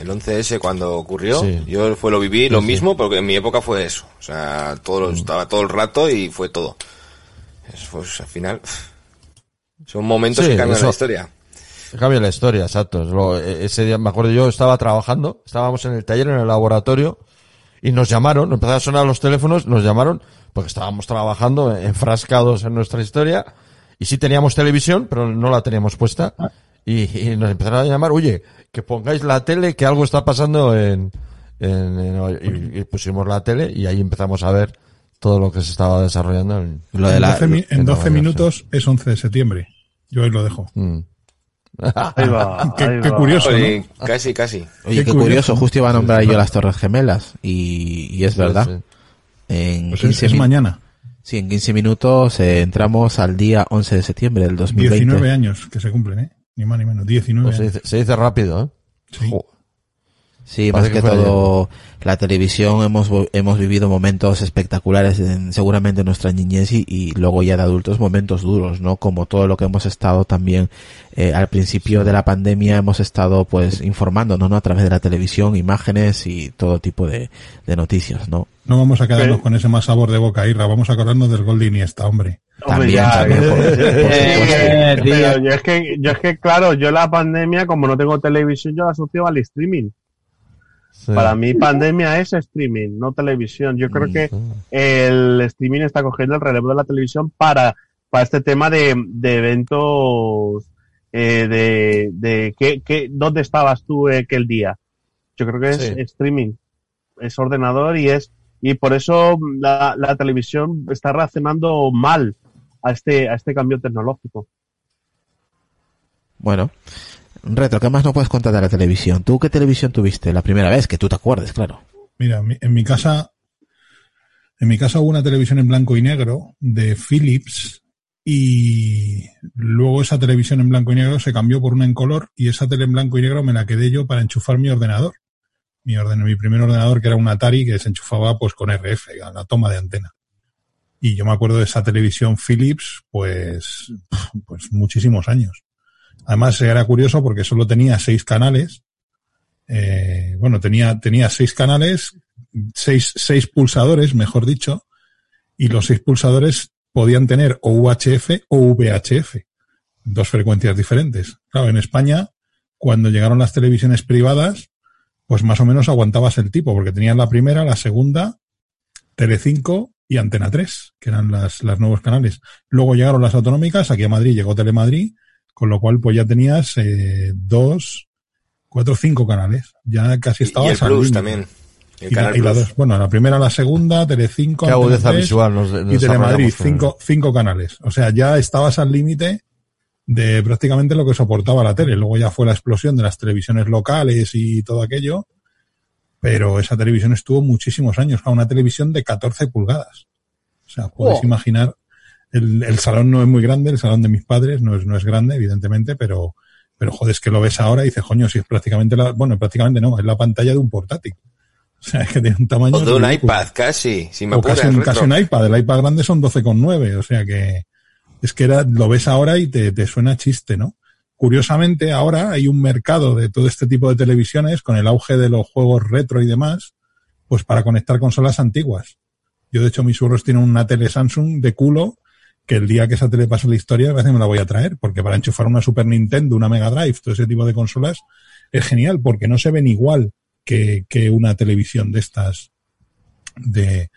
El 11S cuando ocurrió, Sí. yo fue lo viví lo Sí, sí. mismo porque en mi época fue eso. O sea, todo lo- estaba todo el rato y fue todo. Eso, pues, al final, son momentos Sí, que cambian eso- la historia. Cambia la historia, exacto. Lo- e- ese día, me acuerdo yo, estaba trabajando, estábamos en el taller, en el laboratorio, y nos llamaron, nos empezaron a sonar los teléfonos, nos llamaron, porque estábamos trabajando, enfrascados en nuestra historia, y sí teníamos televisión, pero no la teníamos puesta, y, y nos empezaron a llamar, oye, que pongáis la tele, que algo está pasando en, en- en- y, y pusimos la tele, y ahí empezamos a ver todo lo que se estaba desarrollando en, Lo de en la- 12, mi- en en 12 Nueva York, minutos es 11 de septiembre. Yo ahí lo dejo. Mm. Ahí va, Qué- ahí qué va. curioso. Oye, casi, casi. Oye, Qué qué, curioso, justo iba a nombrar yo las Torres Gemelas y, y es verdad. Sí, sí. En Pues 15 es, mañana. Sí, en 15 minutos eh, entramos al día 11 de septiembre del 2020. 19 años que se cumplen, ¿eh? Ni más ni menos. 19 Pues se, dice, se dice rápido, ¿eh? Sí. Sí, Parece más que todo, la televisión hemos, hemos vivido momentos espectaculares en, seguramente en nuestra niñez y, y luego ya de adultos momentos duros, ¿no? Como todo lo que hemos estado también eh, al principio de la pandemia hemos estado pues informándonos, ¿no? A través de la televisión, imágenes y todo tipo de, de noticias, ¿no? No vamos a quedarnos con ese más sabor de boca, Irra. Vamos a acordarnos del gol de Iniesta, hombre. También, ya, también, por- por eh, supuesto. tío. pero yo es que, yo es que, claro, yo la pandemia, como no tengo televisión, yo la asocio al streaming. Sí. Para mí, pandemia es streaming, no televisión. Yo creo que el streaming está cogiendo el relevo de la televisión para, para este tema de, de eventos, eh, de, de ¿qué, qué, ¿dónde estabas tú aquel día? Yo creo que es Sí. streaming, es ordenador y es, y por eso la, la televisión está reaccionando mal a este, a este cambio tecnológico. Bueno, Retro, ¿qué más no puedes contar de la televisión? ¿Tú qué televisión tuviste la primera vez? Que tú te acuerdes, claro. Mira, mi- en mi casa, en mi casa hubo una televisión en blanco y negro de Philips y luego esa televisión en blanco y negro se cambió por una en color y esa tele en blanco y negro me la quedé yo para enchufar mi ordenador. Mi mi primer ordenador que era un Atari que se enchufaba pues con RF, la toma de antena. Y yo me acuerdo de esa televisión Philips pues, pues muchísimos años. Además era curioso porque solo tenía seis canales eh, bueno, tenía, tenía seis canales, seis, seis pulsadores, mejor dicho, y los seis pulsadores podían tener o UHF o VHF, dos frecuencias diferentes. Claro, en España, cuando llegaron las televisiones privadas, pues más o menos aguantabas el tipo, porque tenías la primera, la segunda, Telecinco y Antena 3, que eran las, las nuevos canales. Luego llegaron las autonómicas, aquí a Madrid llegó Telemadrid, con lo cual pues ya tenías eh, dos, cuatro cinco canales. Ya casi Y estabas el al Plus límite. también. El Y la, y dos. Bueno, la primera, la segunda, Telecinco, Qué Antena agudeza 3 visual nos, nos y Telemadrid, cinco, cinco canales. O sea, ya estabas al límite de prácticamente lo que soportaba la tele. Luego ya fue la explosión de las televisiones locales y todo aquello. Pero esa televisión estuvo muchísimos años. A una televisión de 14 pulgadas. O sea, puedes Oh. imaginar, el, el salón no es muy grande, el salón de mis padres no es, no es grande, evidentemente, pero, pero joder, es que lo ves ahora y dices, coño, si es prácticamente la, bueno, prácticamente no, es la pantalla de un portátil. O sea, es que tiene un tamaño. O de un ridículo. iPad, casi. Si me O casi, un, casi un iPad. El iPad grande son 12,9. O sea que es que era, lo ves ahora y te, te suena chiste, ¿no? Curiosamente, ahora hay un mercado de todo este tipo de televisiones con el auge de los juegos retro y demás, pues para conectar consolas antiguas. Yo, de hecho, mis suegros tienen una tele Samsung de culo que el día que esa tele pase la historia, parece que me la voy a traer, porque para enchufar una Super Nintendo, una Mega Drive, todo ese tipo de consolas, es genial, porque no se ven igual que, que una televisión de estas de,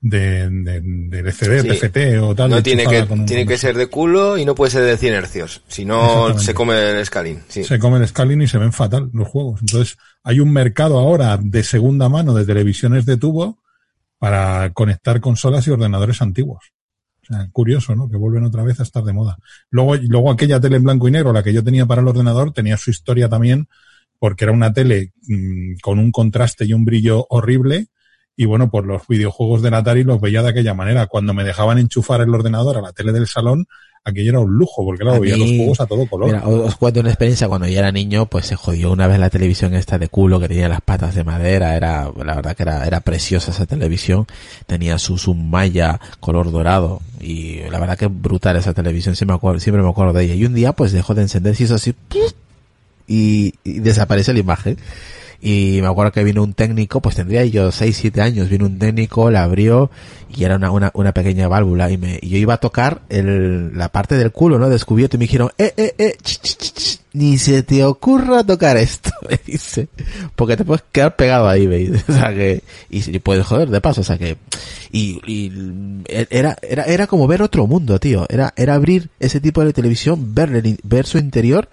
de, de, de LCD, Sí. TFT o tal. No tiene que, un tiene que ser de culo y no puede ser de 100 hercios. Si no, se come el escalín. Sí. Se come el scaling y se ven fatal los juegos. Entonces, hay un mercado ahora de segunda mano de televisiones de tubo para conectar consolas y ordenadores antiguos. Curioso, ¿no? Que vuelven otra vez a estar de moda. Luego, luego aquella tele en blanco y negro, la que yo tenía para el ordenador, tenía su historia también, porque era una tele mm, con un contraste y un brillo horrible. Y bueno, pues los videojuegos del Atari los veía de aquella manera. Cuando me dejaban enchufar el ordenador a la tele del salón, aquello era un lujo, porque claro, veía los juegos a todo color. Mira, os cuento una experiencia cuando yo era niño, pues se jodió una vez la televisión esta de culo que tenía las patas de madera, era, la verdad que era, era preciosa esa televisión, tenía su, su malla color dorado y la verdad que brutal esa televisión, siempre me acuerdo, siempre me acuerdo de ella. Y un día pues dejó de encender, se hizo así, y, y desaparece la imagen. Y me acuerdo que vino un técnico, pues tendría yo 6, 7 años, vino un técnico, la abrió y era una, una, una pequeña válvula y me, y yo iba a tocar el, la parte del culo, ¿no? Descubierto y me dijeron, eh, eh, eh, ch, ch, ch, ni se te ocurra tocar esto, me dice, porque te puedes quedar pegado ahí, ¿veis? O sea que, y, y puedes joder de paso, o sea que, y, y era, era, era como ver otro mundo, tío, era, era abrir ese tipo de televisión, ver, ver su interior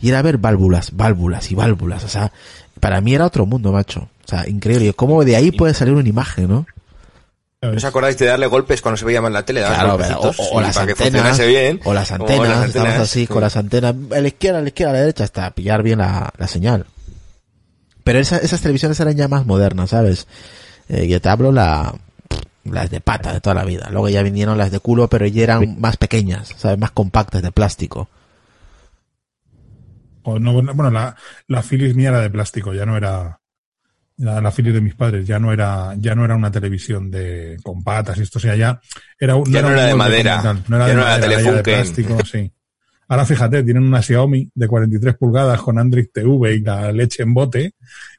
y era ver válvulas, válvulas y válvulas, o sea, para mí era otro mundo, macho. O sea, increíble. ¿Cómo de ahí puede salir una imagen, no? ¿No os acordáis de darle golpes cuando se veía mal la tele? Claro, pero- golpecitos, o, o las para que antenas, bien. o las O antenas, estamos antenas, así sí. con las antenas, a la izquierda, a la izquierda, a la derecha, hasta pillar bien la, la señal. Pero esa- esas televisiones eran ya más modernas, ¿sabes? Eh, yo te hablo la, las de pata de toda la vida. Luego ya vinieron las de culo, pero ya eran más pequeñas, ¿sabes? Más compactas, de plástico. O no, bueno, la, la Philips mía era de plástico, ya no era la, la Philips de mis padres, ya no era, ya no era una televisión de con patas y esto, o sea, ya era, un- Ya no era de madera, no era ya de no madera, era plástico, sí. Ahora fíjate, tienen una Xiaomi de 43 pulgadas con Android TV y la leche en bote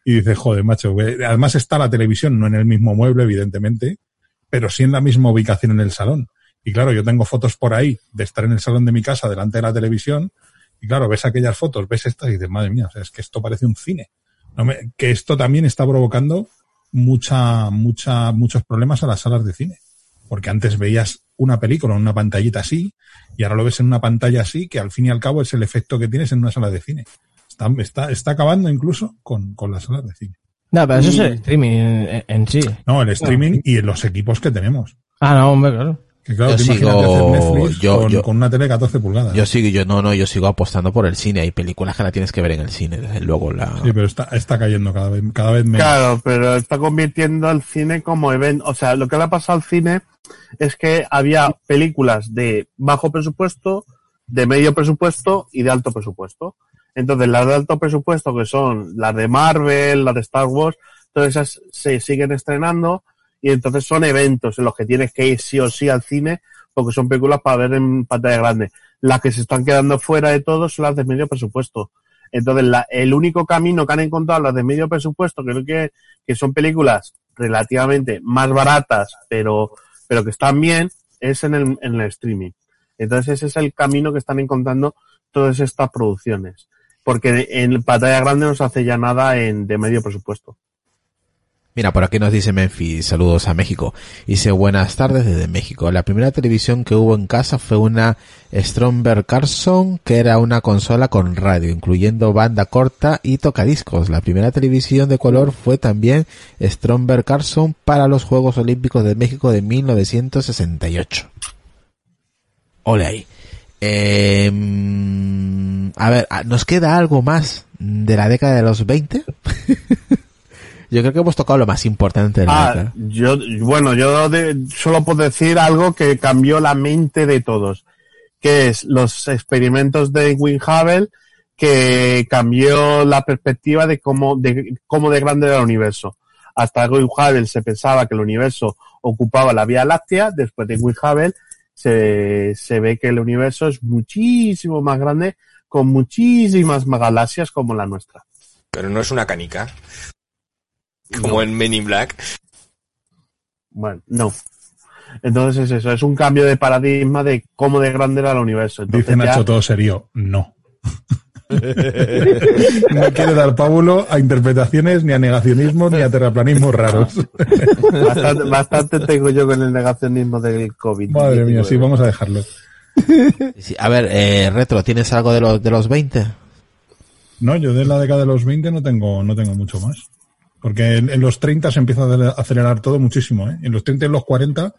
y dices, joder, macho, además está la televisión, no en el mismo mueble, evidentemente, pero sí en la misma ubicación en el salón. Y claro, yo tengo fotos por ahí de estar en el salón de mi casa delante de la televisión y claro, ves aquellas fotos, ves estas y dices, madre mía, o sea, es que esto parece un cine. No me- que esto también está provocando mucha, mucha, muchos problemas a las salas de cine. Porque antes veías una película en una pantallita así y ahora lo ves en una pantalla así que al fin y al cabo es el efecto que tienes en una sala de cine. Está, está, está acabando incluso con, con las salas de cine. No, pero eso es el streaming en, en sí. No, el streaming y los equipos que tenemos. Ah, no, hombre, claro. Que claro, Yo tú sigo- hacer Netflix yo- con, yo- con una tele de 14 pulgadas. Yo sigo, yo no, no, yo sigo apostando por el cine. Hay películas que la tienes que ver en el cine, desde luego la. Sí, pero está, está cayendo cada vez, cada vez menos. Claro, pero está convirtiendo al cine como evento. O sea, lo que le ha pasado al cine es que había películas de bajo presupuesto, de medio presupuesto y de alto presupuesto. Entonces, las de alto presupuesto, que son las de Marvel, las de Star Wars, todas esas se siguen estrenando y entonces son eventos en los que tienes que ir sí o sí al cine porque son películas para ver en pantalla grande. Las que se están quedando fuera de todo son las de medio presupuesto. Entonces, la- el único camino que han encontrado las de medio presupuesto, creo que, que son películas relativamente más baratas, pero, pero que están bien, es en el, en el streaming. Entonces, ese es el camino que están encontrando todas estas producciones. Porque en pantalla grande no se hace ya nada en, de medio presupuesto. Mira, por aquí nos dice Memphis, saludos a México. Dice, buenas tardes desde México. La primera televisión que hubo en casa fue una Stromberg Carson, que era una consola con radio, incluyendo banda corta y tocadiscos. La primera televisión de color fue también Stromberg Carson para los Juegos Olímpicos de México de 1968. Ole ahí. Eh, a ver, ah, ¿nos queda algo más de la década de los 20? Yo creo que hemos tocado lo más importante de la Ah, década. yo, bueno, yo de- solo puedo decir algo que cambió la mente de todos, que es los experimentos de Edwin Hubble, que cambió la perspectiva de cómo de, cómo de grande era el universo. Hasta Edwin Hubble se pensaba que el universo ocupaba la Vía Láctea, después de Edwin Hubble se, se ve que el universo es muchísimo más grande, con muchísimas más galaxias como la nuestra. Pero no es una canica. Como en Men in Black. Bueno, no. Entonces es eso, es un cambio de paradigma de cómo de grande era el universo. Entonces Dice Nacho ya- todo serio, no. no quiere dar pábulo a interpretaciones, ni a negacionismo, ni a terraplanismos raros. bastante, bastante tengo yo con el negacionismo del COVID. Madre mía, sí, vamos a dejarlo. Sí, a ver, eh, Retro, ¿tienes algo de los, de los 20? No, yo de la década de los 20 no tengo, no tengo mucho más. Porque en, en los 30 se empieza a acelerar todo muchísimo, ¿eh? En los 30 y en los 40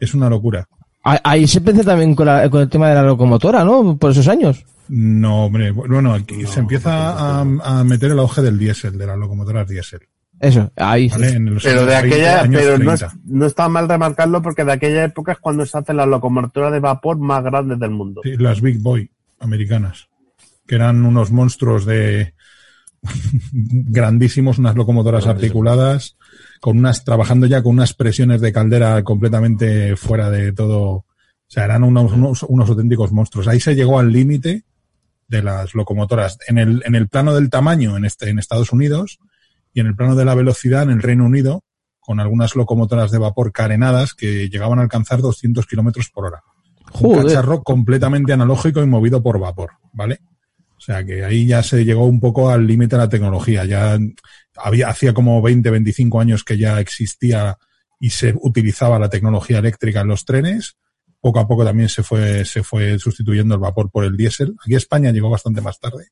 es una locura. Ahí- Ahí se empezó también con, la- con el tema de la locomotora, ¿no? Por esos años. No, hombre, bueno, aquí se empieza a, a meter el auge del diésel, de las locomotoras diésel. Eso, ahí. ¿vale? En los Pero de 30, aquella, pero no, 30. es- no está mal remarcarlo porque de aquella época es cuando se hacen las locomotoras de vapor más grandes del mundo. Sí, las Big Boy americanas, que eran unos monstruos de grandísimos, unas locomotoras articuladas, con unas, trabajando ya con unas presiones de caldera completamente fuera de todo. O sea, eran unos, unos, unos auténticos monstruos. Ahí se llegó al límite de las locomotoras. En el, en el plano del tamaño en, este, en Estados Unidos y en el plano de la velocidad en el Reino Unido, con algunas locomotoras de vapor carenadas que llegaban a alcanzar 200 kilómetros por hora. Un Joder. cacharro completamente analógico y movido por vapor, ¿vale? O sea que ahí ya se llegó un poco al límite de la tecnología. Ya había, hacía como 20, 25 años que ya existía y se utilizaba la tecnología eléctrica en los trenes. Poco a poco también se fue, se fue sustituyendo el vapor por el diésel. Aquí España llegó bastante más tarde.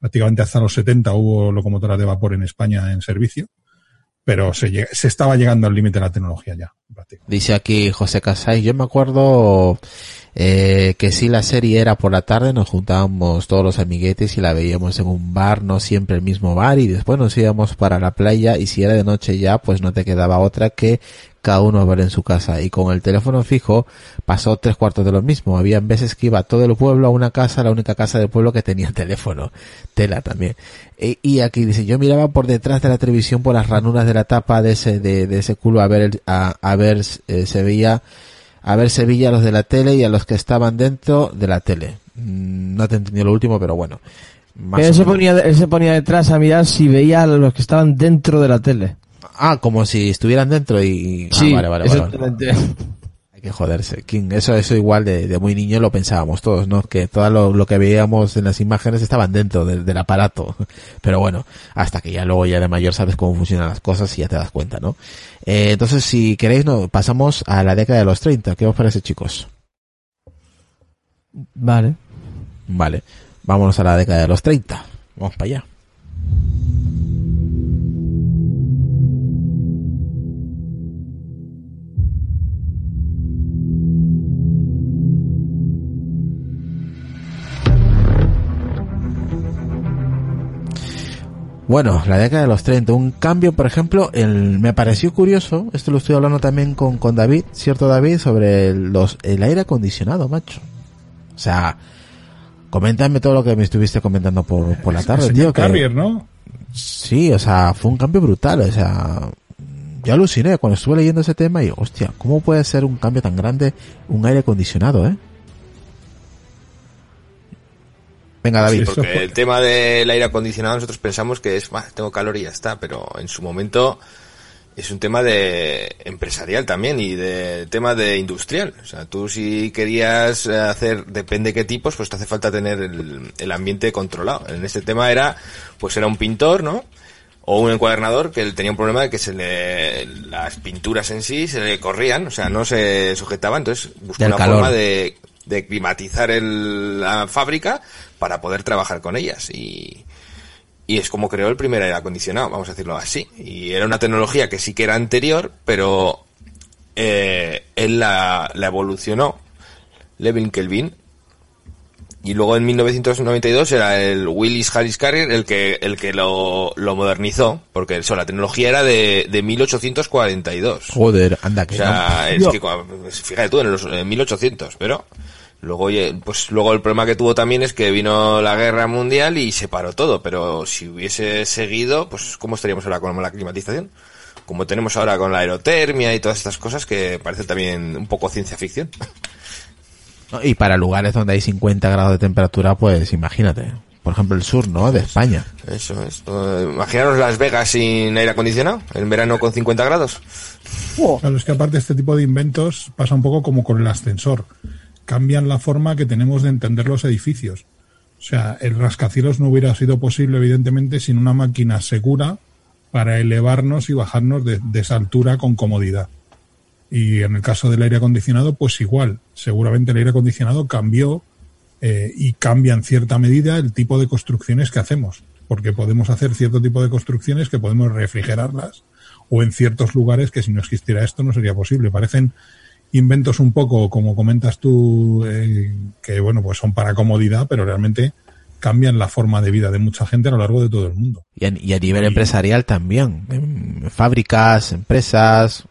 Prácticamente hasta los 70 hubo locomotoras de vapor en España en servicio. Pero se, se estaba llegando al límite de la tecnología ya. Dice aquí José Casay, yo me acuerdo eh, que si la serie era por la tarde, nos juntábamos todos los amiguetes y la veíamos en un bar, no siempre el mismo bar, y después nos íbamos para la playa y si era de noche ya, pues no te quedaba otra que cada uno ver en su casa. Y con el teléfono fijo pasó tres cuartos de lo mismo. Habían veces que iba todo el pueblo a una casa, la única casa del pueblo que tenía teléfono. Tela también. E- y aquí dice, yo miraba por detrás de la televisión por las ranuras de la tapa de ese, de, de ese culo a ver, el- a, a ver, eh, se veía, a ver Sevilla a los de la tele y a los que estaban dentro de la tele. Mm, No te entendí lo último, pero bueno. Más Él se, ponía, él se ponía detrás a mirar si veía a los que estaban dentro de la tele. Ah, como si estuvieran dentro y... ah, Sí, vale, vale, vale, vale. Hay que joderse. King, Eso, eso igual de, de muy niño lo pensábamos todos, ¿no? Que todo lo, lo que veíamos en las imágenes estaban dentro del, del aparato. Pero bueno, hasta que ya luego ya de mayor sabes cómo funcionan las cosas y ya te das cuenta, ¿no? Eh, entonces, si queréis, no, pasamos a la década de los 30. ¿Qué os parece, chicos? Vale. Vale. Vámonos a la década de los 30. Vamos para allá. Bueno, la década de los 30, un cambio, por ejemplo, el, me pareció curioso, esto lo estoy hablando también con, con David, cierto David, sobre los, el aire acondicionado, macho. O sea, coméntame todo lo que me estuviste comentando por, por la tarde, El tío. que- Carrier, ¿no? Sí, o sea, fue un cambio brutal, o sea, yo aluciné cuando estuve leyendo ese tema y, hostia, ¿cómo puede ser un cambio tan grande un aire acondicionado, eh? Venga, David. Sí, porque el tema del aire acondicionado nosotros pensamos que es, "Bah, tengo calor y ya está, pero en su momento es un tema de empresarial también y de tema de industrial. O sea, tú si querías hacer, depende qué tipos, pues te hace falta tener el, el ambiente controlado. En este tema era, pues era un pintor, ¿no? O un encuadernador que él tenía un problema de que se le, las pinturas en sí se le corrían, o sea, no se sujetaban, entonces buscó una calor. forma de, de climatizar el- la fábrica para poder trabajar con ellas y, y es como creó el primer aire acondicionado, vamos a decirlo así. Y era una tecnología que sí que era anterior, pero eh, él la, la evolucionó, Levin Kelvin, y luego en 1992 era el Willis Harris Carrier el que, el que lo, lo modernizó, porque eso, la tecnología era de, de 1842. Joder, anda que O sea, no. es que, fíjate tú, en los en 1800, pero luego, oye, pues luego el problema que tuvo también es que vino la guerra mundial y se paró todo, pero si hubiese seguido, pues ¿cómo estaríamos ahora con la climatización? Como tenemos ahora con la aerotermia y todas estas cosas que parece también un poco ciencia ficción. Y para lugares donde hay 50 grados de temperatura, pues imagínate. Por ejemplo, el sur, ¿no? De España. Eso es. Imaginaros Las Vegas sin aire acondicionado, en verano con 50 grados. Claro, es que aparte este tipo de inventos pasa un poco como con el ascensor. Cambian la forma que tenemos de entender los edificios. O sea, el rascacielos no hubiera sido posible, evidentemente, sin una máquina segura para elevarnos y bajarnos de, esa altura con comodidad. Y en el caso del aire acondicionado, pues igual. Seguramente el aire acondicionado cambió eh, y cambia en cierta medida el tipo de construcciones que hacemos. Porque podemos hacer cierto tipo de construcciones que podemos refrigerarlas o en ciertos lugares que si no existiera esto no sería posible. Parecen inventos un poco, como comentas tú, eh, que bueno, pues son para comodidad, pero realmente cambian la forma de vida de mucha gente a lo largo de todo el mundo. Y a, y a nivel empresarial también. En fábricas, empresas,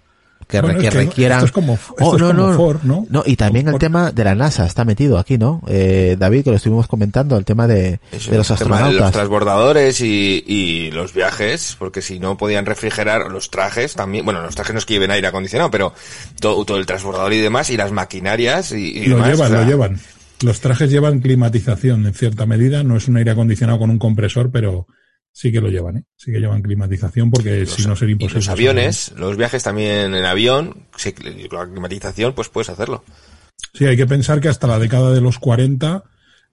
que, Bueno, que es que requieran. esto es como- esto Oh, es no, como no, Ford, ¿no? No, y también el tema de la NASA está metido aquí, ¿no? Eh, David, que lo estuvimos comentando, el tema de, Eso, de los de los astronautas. transbordadores y, y los viajes, porque si no podían refrigerar los trajes también, bueno, los trajes no es que lleven aire acondicionado, pero todo, todo el transbordador y demás, y las maquinarias y, y lo demás. llevan, o sea, lo llevan. Los trajes llevan climatización en cierta medida, no es un aire acondicionado con un compresor, pero sí que lo llevan, ¿eh? Sí que llevan climatización porque si no sería Y imposible. los aviones, los viajes también en avión, sí, la climatización, pues puedes hacerlo. Sí, hay que pensar que hasta la década de los 40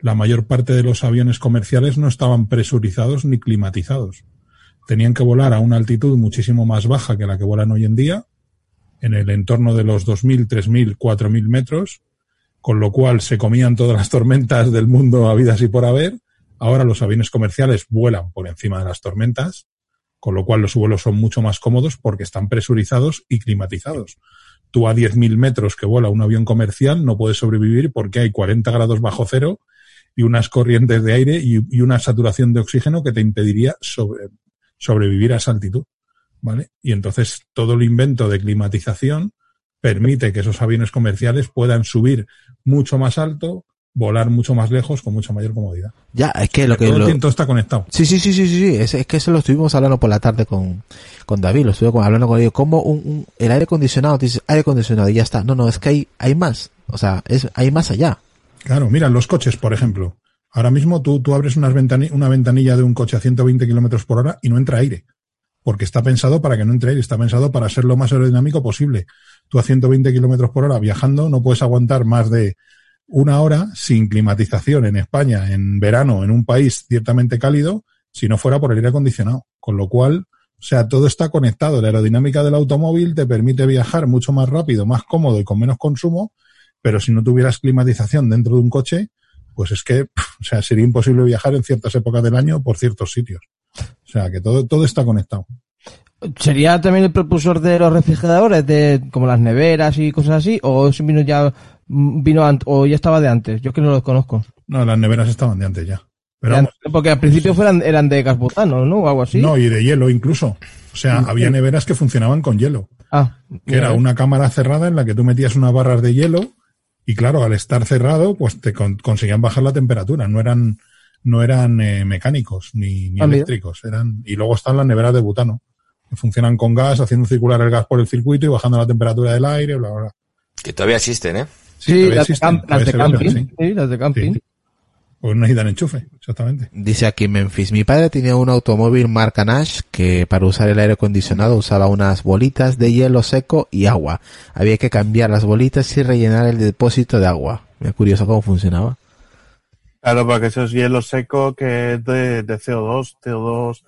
la mayor parte de los aviones comerciales no estaban presurizados ni climatizados. Tenían que volar a una altitud muchísimo más baja que la que vuelan hoy en día, en el entorno de los 2.000, 3.000, 4.000 metros, con lo cual se comían todas las tormentas del mundo habidas y por haber. Ahora los aviones comerciales vuelan por encima de las tormentas, con lo cual los vuelos son mucho más cómodos porque están presurizados y climatizados. Tú a 10.000 metros que vuela un avión comercial no puedes sobrevivir porque hay 40 grados bajo cero y unas corrientes de aire y, una saturación de oxígeno que te impediría sobre- sobrevivir a esa altitud. ¿Vale? Y entonces todo el invento de climatización permite que esos aviones comerciales puedan subir mucho más alto, volar mucho más lejos con mucha mayor comodidad. Ya, es que lo que todo, lo- el tiempo está conectado. Sí, sí, sí, sí, sí, sí. Es, es que eso lo estuvimos hablando por la tarde con, con David, lo estuve hablando con ellos, como un, un- el aire acondicionado, dices aire acondicionado y ya está. No, no, es que hay, hay más. O sea, es, hay más allá. Claro, mira, los coches, por ejemplo. Ahora mismo tú, tú abres unas ventani- una ventanilla de un coche a 120 kilómetros por hora y no entra aire. Porque está pensado para que no entre aire, está pensado para ser lo más aerodinámico posible. Tú a 120 kilómetros por hora viajando no puedes aguantar más de una hora sin climatización en España, en verano, en un país ciertamente cálido, si no fuera por el aire acondicionado. Con lo cual, o sea, todo está conectado. La aerodinámica del automóvil te permite viajar mucho más rápido, más cómodo y con menos consumo, pero si no tuvieras climatización dentro de un coche, pues es que, o sea, sería imposible viajar en ciertas épocas del año por ciertos sitios. O sea, que todo, todo está conectado. ¿Sería también el propulsor de los refrigeradores, de como las neveras y cosas así? ¿O vino ya, vino an- o ya estaba de antes? Yo que no los conozco. No, las neveras estaban de antes ya. Pero De vamos, antes, porque al principio fueran, eran de gas butano, ¿no? O algo así. no, y de hielo incluso. O sea, había neveras que funcionaban con hielo. Ah, que era una cámara cerrada en la que tú metías unas barras de hielo y claro, al estar cerrado, pues te con- conseguían bajar la temperatura. No eran, no eran eh, mecánicos ni, ni Ah, eléctricos. Eran, y luego están las neveras de butano, que funcionan con gas, haciendo circular el gas por el circuito y bajando la temperatura del aire, bla, bla, bla. Que todavía existen, ¿eh? Sí, las de, existen, las camping. sí. Sí, las de camping. Sí. Pues no necesitan enchufe, exactamente. Dice aquí Memphis, mi padre tenía un automóvil marca Nash que para usar el aire acondicionado usaba unas bolitas de hielo seco y agua. Había que cambiar las bolitas y rellenar el depósito de agua. Es curioso cómo funcionaba. Claro, porque eso es hielo seco que es de, de CO2, CO2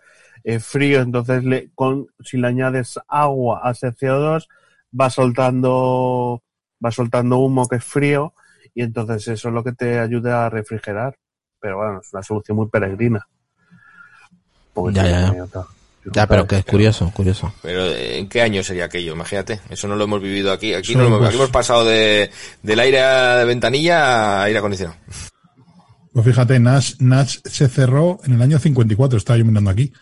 eh, frío, entonces le, con, si le añades agua a ese CO2 va soltando, va soltando humo que es frío y entonces eso es lo que te ayuda a refrigerar. Pero bueno, es una solución muy peregrina. Porque Ya, ya, ya. Ya, pero que es curioso, curioso. Pero eh, ¿en qué año sería aquello? Imagínate. Eso no lo hemos vivido aquí. Aquí, no lo hemos, pues- aquí hemos pasado de, del aire de ventanilla a aire acondicionado. Pues fíjate, Nash, Nash se cerró en el año 54, estaba yo mirando aquí.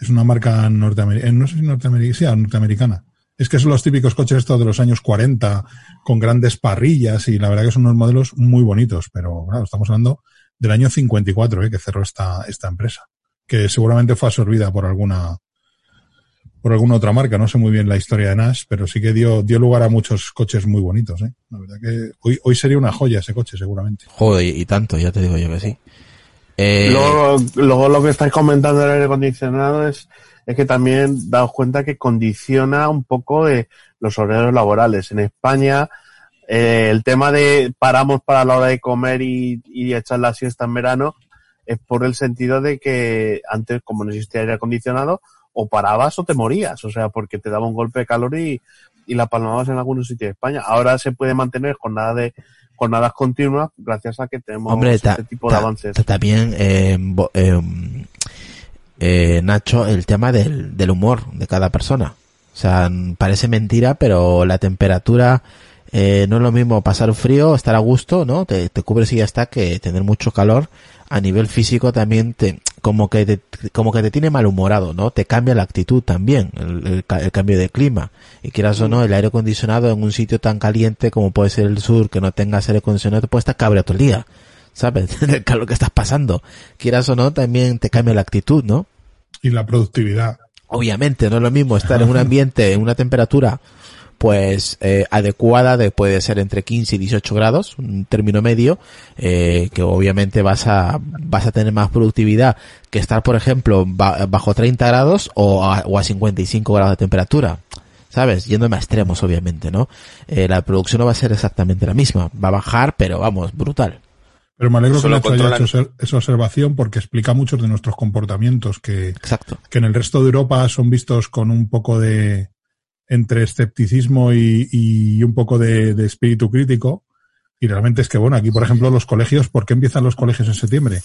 Es una marca norteamericana, no sé si norteamericana, sí, norteamericana. Es que son los típicos coches estos de los años 40, con grandes parrillas, y la verdad que son unos modelos muy bonitos, pero claro, estamos hablando del año 54, eh, que cerró esta, esta empresa, que seguramente fue absorbida por alguna, por alguna otra marca, no sé muy bien la historia de Nash, pero sí que dio, dio lugar a muchos coches muy bonitos, eh. La verdad que hoy, hoy sería una joya ese coche, seguramente. Joder, y, y tanto, ya te digo yo que sí. Eh, Luego, luego lo que estáis comentando del aire acondicionado es, es que también daos cuenta que condiciona un poco de los horarios laborales. En España, eh, el tema de paramos para la hora de comer y, y echar la siesta en verano es por el sentido de que antes, como no existía aire acondicionado, o parabas o te morías, o sea, porque te daba un golpe de calor y, y la palmabas en algunos sitios de España. Ahora se puede mantener jornada de jornadas continuas gracias a que tenemos Hombre, este ta- tipo de ta- avances. ta- también, eh, eh, eh, Nacho, el tema del, humor de cada persona. O sea, parece mentira, pero la temperatura eh, no es lo mismo pasar frío, estar a gusto, ¿no? Te, te cubres y ya está, que tener mucho calor a nivel físico también te, como que te, como que te tiene malhumorado, ¿no? Te cambia la actitud también, el, el, el cambio de clima. Y quieras o no, el aire acondicionado en un sitio tan caliente como puede ser el sur, que no tengas aire acondicionado, te puede estar cabreado todo el día. ¿Sabes? el calor que estás pasando. Quieras o no, también te cambia la actitud, ¿no? Y la productividad. Obviamente, no es lo mismo estar en un ambiente, en una temperatura pues eh, adecuada de puede ser entre 15 y 18 grados, un término medio, eh, que obviamente vas a vas a tener más productividad que estar, por ejemplo, ba bajo 30 grados o a, o a 55 grados de temperatura. ¿Sabes? Yéndome a extremos, obviamente, ¿no? Eh, la producción no va a ser exactamente la misma. Va a bajar, pero vamos, brutal. Pero me alegro que Nacho haya hecho esa observación porque explica muchos de nuestros comportamientos que, Exacto. que en el resto de Europa son vistos con un poco de, entre escepticismo y, y un poco de, de, espíritu crítico. Y realmente es que, bueno, aquí, por ejemplo, los colegios, ¿por qué empiezan los colegios en septiembre?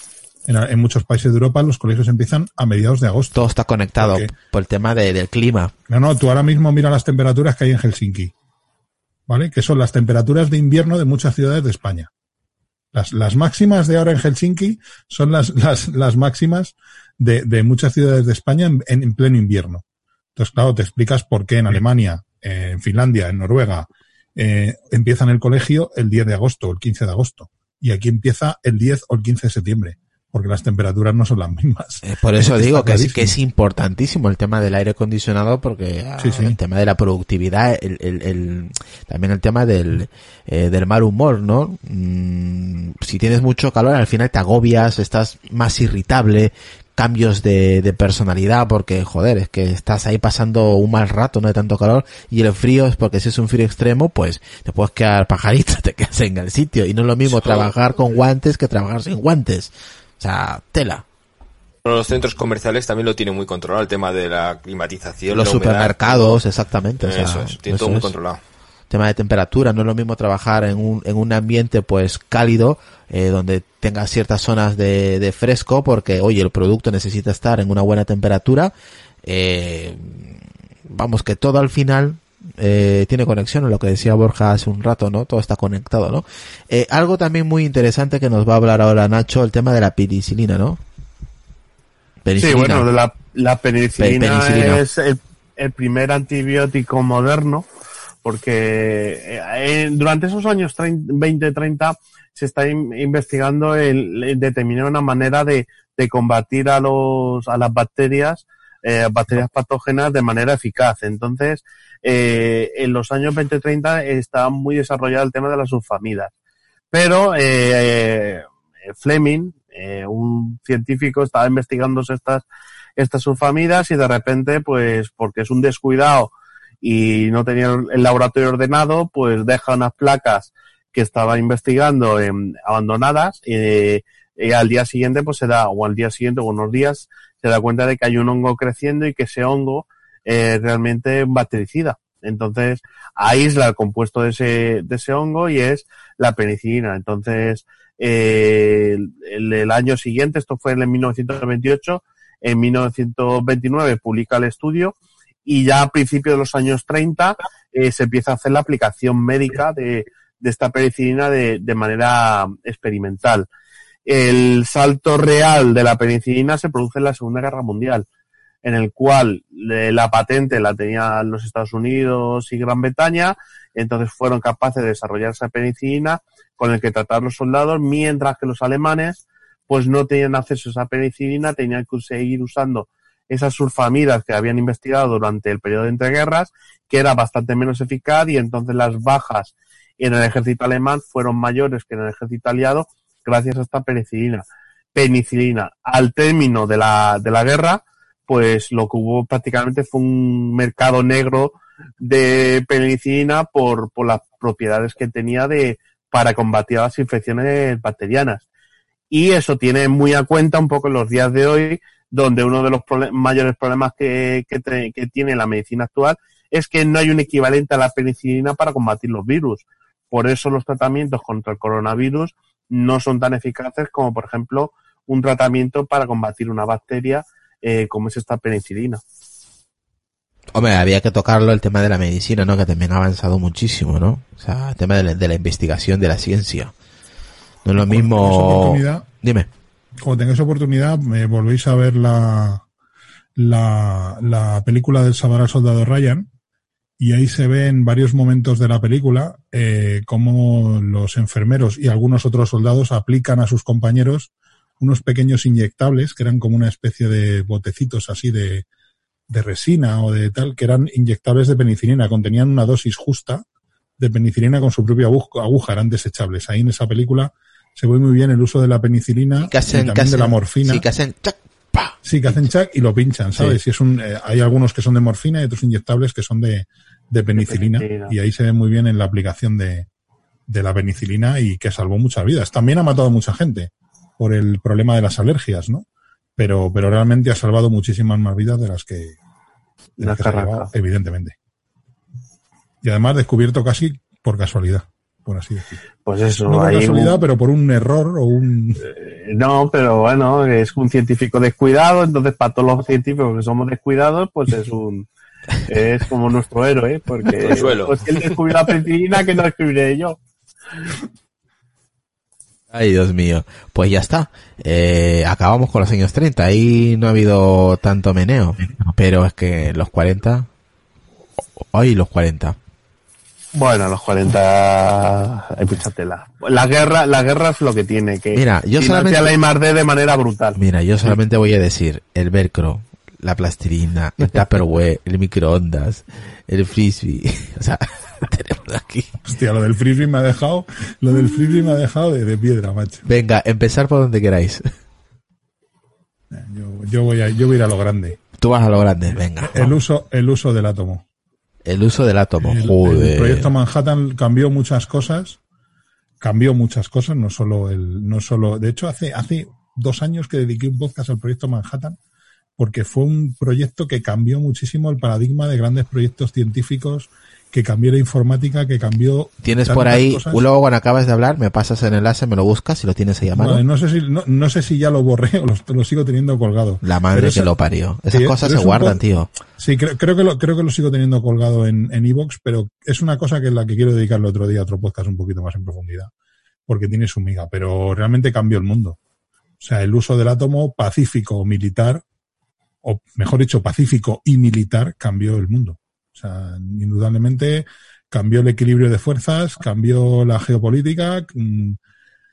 En, en muchos países de Europa los colegios empiezan a mediados de agosto. Todo está conectado Porque- por el tema de- del clima. No, no, tú ahora mismo mira las temperaturas que hay en Helsinki. ¿Vale? Que son las temperaturas de invierno de muchas ciudades de España. Las, las máximas de ahora en Helsinki son las, las, las máximas de, de muchas ciudades de España en, en- en pleno invierno. Entonces, claro, te explicas por qué en Alemania, eh, en Finlandia, en Noruega, eh, empiezan el colegio el 10 de agosto o el 15 de agosto. Y aquí empieza el 10 o el 15 de septiembre, porque las temperaturas no son las mismas. Eh, por eso digo que es, clarísimo. que es importantísimo el tema del aire acondicionado porque ah, Sí, sí. el tema de la productividad, el, el, el- también el tema del, eh, del mal humor, ¿no? Mm, si tienes mucho calor al final te agobias, estás más irritable, cambios de, de personalidad porque joder, es que estás ahí pasando un mal rato, no de tanto calor y el frío es porque si es un frío extremo pues te puedes quedar pajarito, te quedas en el sitio y no es lo mismo trabajar con guantes que trabajar sin guantes. O sea, tela. Los centros comerciales también lo tienen muy controlado, el tema de la climatización. los la supermercados, exactamente. o sea, Eso es, tiene eso todo muy controlado. Tema de temperatura, no es lo mismo trabajar en un, en un ambiente pues cálido, eh, donde tenga ciertas zonas de, de fresco, porque oye, el producto necesita estar en una buena temperatura. Eh, vamos, que todo al final eh, tiene conexión, lo que decía Borja hace un rato, ¿no? Todo está conectado, ¿no? Eh, algo también muy interesante que nos va a hablar ahora Nacho, el tema de la penicilina, ¿no? Sí, Penicilina. bueno, de la, la penicilina, Pe- penicilina. es el, el primer antibiótico moderno porque eh, eh, durante esos años 20-30 se está in- investigando el, el determinar una manera de, de combatir a los a las bacterias eh, bacterias patógenas de manera eficaz. Entonces, eh, en los años 20-30 está muy desarrollado el tema de las sulfamidas. Pero eh, eh, Fleming, eh, un científico, estaba investigando estas, estas sulfamidas y de repente, pues, porque es un descuidado y no tenía el laboratorio ordenado, pues deja unas placas que estaba investigando abandonadas eh, y al día siguiente, pues se da, o al día siguiente o unos días, se da cuenta de que hay un hongo creciendo y que ese hongo eh, realmente bactericida. Entonces, aísla el compuesto de ese, de ese hongo y es la penicilina. Entonces, eh, el, el año siguiente, esto fue en 1928, en 1929 publica el estudio y ya a principios de los años 30 eh, se empieza a hacer la aplicación médica de, de esta penicilina de, de manera experimental. El salto real de la penicilina se produce en la Segunda Guerra Mundial, en el cual eh, la patente la tenían los Estados Unidos y Gran Bretaña, entonces fueron capaces de desarrollar esa penicilina con el que tratar los soldados, mientras que los alemanes pues no tenían acceso a esa penicilina, tenían que seguir usando esas sulfamidas que habían investigado durante el periodo de entreguerras, que era bastante menos eficaz y entonces las bajas en el ejército alemán fueron mayores que en el ejército aliado gracias a esta penicilina. Penicilina, al término de la, de la guerra, pues lo que hubo prácticamente fue un mercado negro de penicilina por, por las propiedades que tenía de, para combatir las infecciones bacterianas. Y eso tiene muy a cuenta un poco en los días de hoy, donde uno de los mayores problemas que, que tiene la medicina actual es que no hay un equivalente a la penicilina para combatir los virus. Por eso los tratamientos contra el coronavirus no son tan eficaces como, por ejemplo, un tratamiento para combatir una bacteria eh, como es esta penicilina. Hombre, había que tocarlo el tema de la medicina, ¿no? Que también ha avanzado muchísimo, ¿no? O sea, el tema de la, de la investigación de la ciencia. No es lo mismo... Dime. Cuando tengáis oportunidad, me volvéis a ver la, la, la película del Salvador Soldado Ryan, y ahí se ve en varios momentos de la película eh, cómo los enfermeros y algunos otros soldados aplican a sus compañeros unos pequeños inyectables que eran como una especie de botecitos así de, de resina o de tal, que eran inyectables de penicilina, contenían una dosis justa de penicilina con su propia aguja, eran desechables. Ahí en esa película se ve muy bien el uso de la penicilina y, también de la morfina. Sí, que hacen Sí, que hacen chac y lo pinchan, ¿sabes? Y es un, eh, hay algunos que son de morfina y otros inyectables que son de, de penicilina, y ahí se ve muy bien en la aplicación de, de la penicilina y que salvó muchas vidas. También ha matado a mucha gente por el problema de las alergias, ¿no? Pero, pero realmente ha salvado muchísimas más vidas de las que, de las que evidentemente. Y además descubierto casi por casualidad, por así decirlo. Pues eso, no por casualidad, pero por un error o un... Eh, no, pero bueno, es un científico descuidado, entonces para todos los científicos que somos descuidados, pues es un es como nuestro héroe, porque pues él descubrió la penicilina que no descubriré yo. Ay, Dios mío. Pues ya está. Eh, acabamos con los años 30. Ahí no ha habido tanto meneo. Pero es que los 40... Hoy los 40. Bueno, los 40 hay mucha tela. La guerra, la guerra es lo que tiene que Mira, yo solamente la I+D de manera brutal. Mira, yo solamente voy a decir el velcro, la plastilina, el tupperware, el microondas, el frisbee. O sea, tenemos aquí. Hostia, lo del frisbee me ha dejado, lo del frisbee me ha dejado de, piedra, macho. Venga, empezar por donde queráis. Yo, voy a, yo voy a ir a lo grande. Tú vas a lo grande, venga. El uso, el uso del átomo. El uso del átomo, el, joder. El proyecto Manhattan cambió muchas cosas. Cambió muchas cosas, no solo el, no solo, de hecho hace, hace dos años que dediqué un podcast al proyecto Manhattan porque fue un proyecto que cambió muchísimo el paradigma de grandes proyectos científicos, que cambió la informática, que cambió. Tienes por ahí, luego cuando acabas de hablar, me pasas el enlace, me lo buscas si lo tienes ahí a mano. No, sé si, no, sé si ya lo borré o lo, sigo teniendo colgado. La madre que lo parió. Esas cosas se guardan, tío. Sí, creo, creo, que lo, creo que lo sigo teniendo colgado en Evox, pero es una cosa que es la que quiero dedicarle otro día a otro podcast un poquito más en profundidad, porque tiene su miga, pero realmente cambió el mundo. O sea, el uso del átomo pacífico militar o mejor dicho, pacífico y militar, cambió el mundo. O sea, indudablemente cambió el equilibrio de fuerzas, cambió la geopolítica, mm,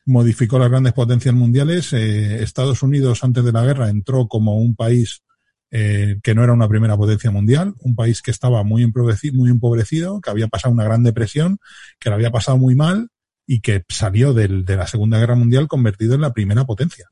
modificó las grandes potencias mundiales. Eh, Estados Unidos antes de la guerra entró como un país eh, que no era una primera potencia mundial, un país que estaba muy empobrecido, que había pasado una gran depresión, que lo había pasado muy mal y que salió del, de la Segunda Guerra Mundial convertido en la primera potencia.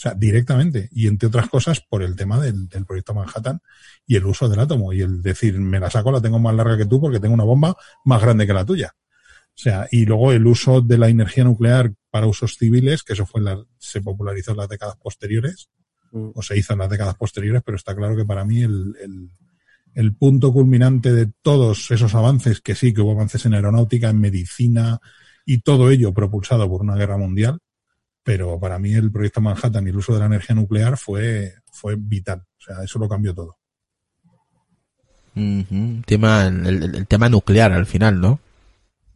O sea, directamente. Y entre otras cosas por el tema del, proyecto Manhattan y el uso del átomo. Y el decir, me la saco, la tengo más larga que tú porque tengo una bomba más grande que la tuya. O sea, y luego el uso de la energía nuclear para usos civiles, que eso fue la, se popularizó en las décadas posteriores, mm. o se hizo en las décadas posteriores, pero está claro que para mí el, el, el punto culminante de todos esos avances, que sí, que hubo avances en aeronáutica, en medicina, y todo ello propulsado por una guerra mundial, pero para mí el proyecto Manhattan y el uso de la energía nuclear fue, fue vital. O sea, eso lo cambió todo. tema, el, tema nuclear al final, ¿no?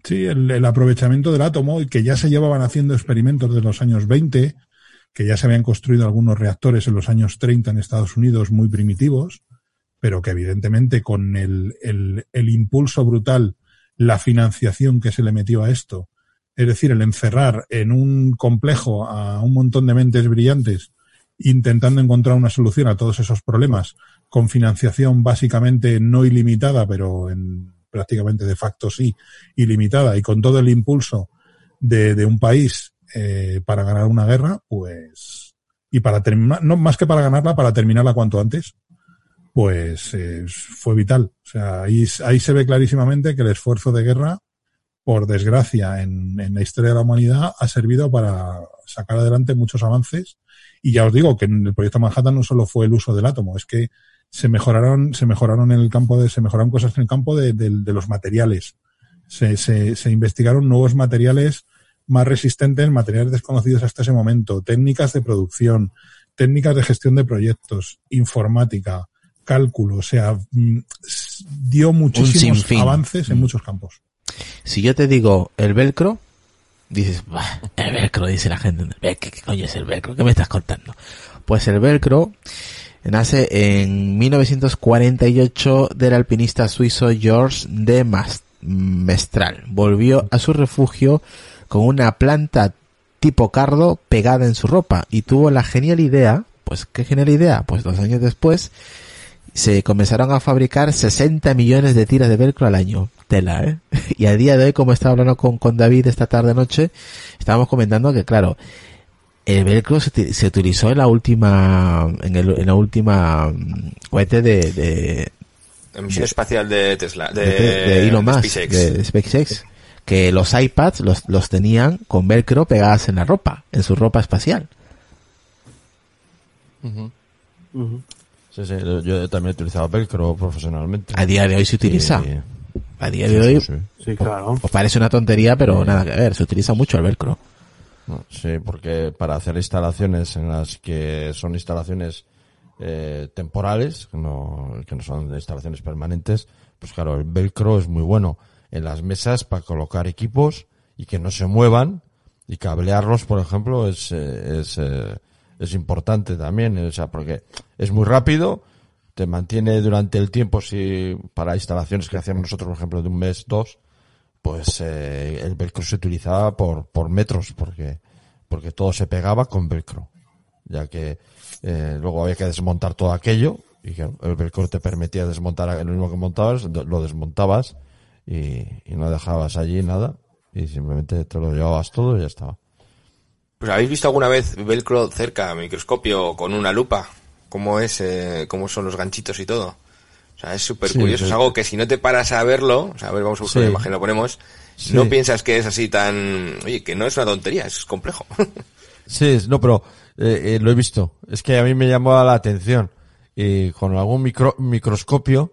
Sí, el, aprovechamiento del átomo, y que ya se llevaban haciendo experimentos de los años 20, que ya se habían construido algunos reactores en los años 30 en Estados Unidos muy primitivos, pero que evidentemente con el, el impulso brutal, la financiación que se le metió a esto, es decir, el encerrar en un complejo a un montón de mentes brillantes intentando encontrar una solución a todos esos problemas con financiación básicamente no ilimitada, pero en prácticamente de facto sí, ilimitada y con todo el impulso de, un país eh, para ganar una guerra, pues y para terminar, no más que para ganarla, para terminarla cuanto antes, pues eh, fue vital. O sea, ahí, ahí se ve clarísimamente que el esfuerzo de guerra por desgracia, en, la historia de la humanidad ha servido para sacar adelante muchos avances. Y ya os digo que en el proyecto Manhattan no solo fue el uso del átomo, es que se mejoraron, se mejoraron en el campo de, se mejoraron cosas en el campo de, los materiales. Se, se, se, investigaron nuevos materiales más resistentes, materiales desconocidos hasta ese momento, técnicas de producción, técnicas de gestión de proyectos, informática, cálculo, o sea, mm, dio muchísimos avances en muchos campos. Si yo te digo el velcro, dices, "Buah, el velcro, dice la gente. "Ve, ¿Qué, coño es el velcro? ¿Qué me estás contando? Pues el velcro nace en 1948 del alpinista suizo Georges de Mestral. Volvió a su refugio con una planta tipo cardo pegada en su ropa y tuvo la genial idea, pues qué genial idea, pues dos años después se comenzaron a fabricar 60 millones de tiras de velcro al año. Tela, ¿eh? Y a día de hoy, como estaba hablando con, con David esta tarde noche, estábamos comentando que, claro, el velcro se, se utilizó en la última, en, el, en la última mm, cohete de, de, La misión espacial de Tesla, de, de, de Elon Musk, SpaceX. de SpaceX, que los iPads los, los tenían con velcro pegadas en la ropa, en su ropa espacial. Sí, sí, yo también he utilizado velcro profesionalmente. A día de hoy se utiliza. Y- A día Sí, de hoy, sí, sí. Sí, claro. os parece una tontería, pero Sí. nada que ver, se utiliza mucho el velcro. No, Sí, porque para hacer instalaciones en las que son instalaciones eh, temporales, que no, que no son instalaciones permanentes, pues claro, el velcro es muy bueno en las mesas para colocar equipos y que no se muevan y cablearlos, por ejemplo, es, eh, es, eh, es importante también, o sea, porque es muy rápido, te mantiene durante el tiempo, si para instalaciones que hacíamos nosotros, por ejemplo, de un mes, dos, pues eh, el velcro se utilizaba por, por metros, porque, porque todo se pegaba con velcro, ya que eh, luego había que desmontar todo aquello, y que el velcro te permitía desmontar lo mismo que montabas, lo desmontabas y, y no dejabas allí nada, y simplemente te lo llevabas todo y ya estaba. Pues ¿habéis visto alguna vez velcro cerca, microscopio, con una lupa? ¿Cómo es, eh, cómo son los ganchitos y todo? O sea, es súper Sí, curioso. sí. Es algo que si no te paras a verlo, o sea, a ver, vamos a buscar Sí. una imagen, lo ponemos, no piensas que es así tan... Oye, que no es una tontería, es complejo. Sí, no, pero eh, eh, lo he visto. Es que a mí me llamó la atención. Y con algún micro, microscopio,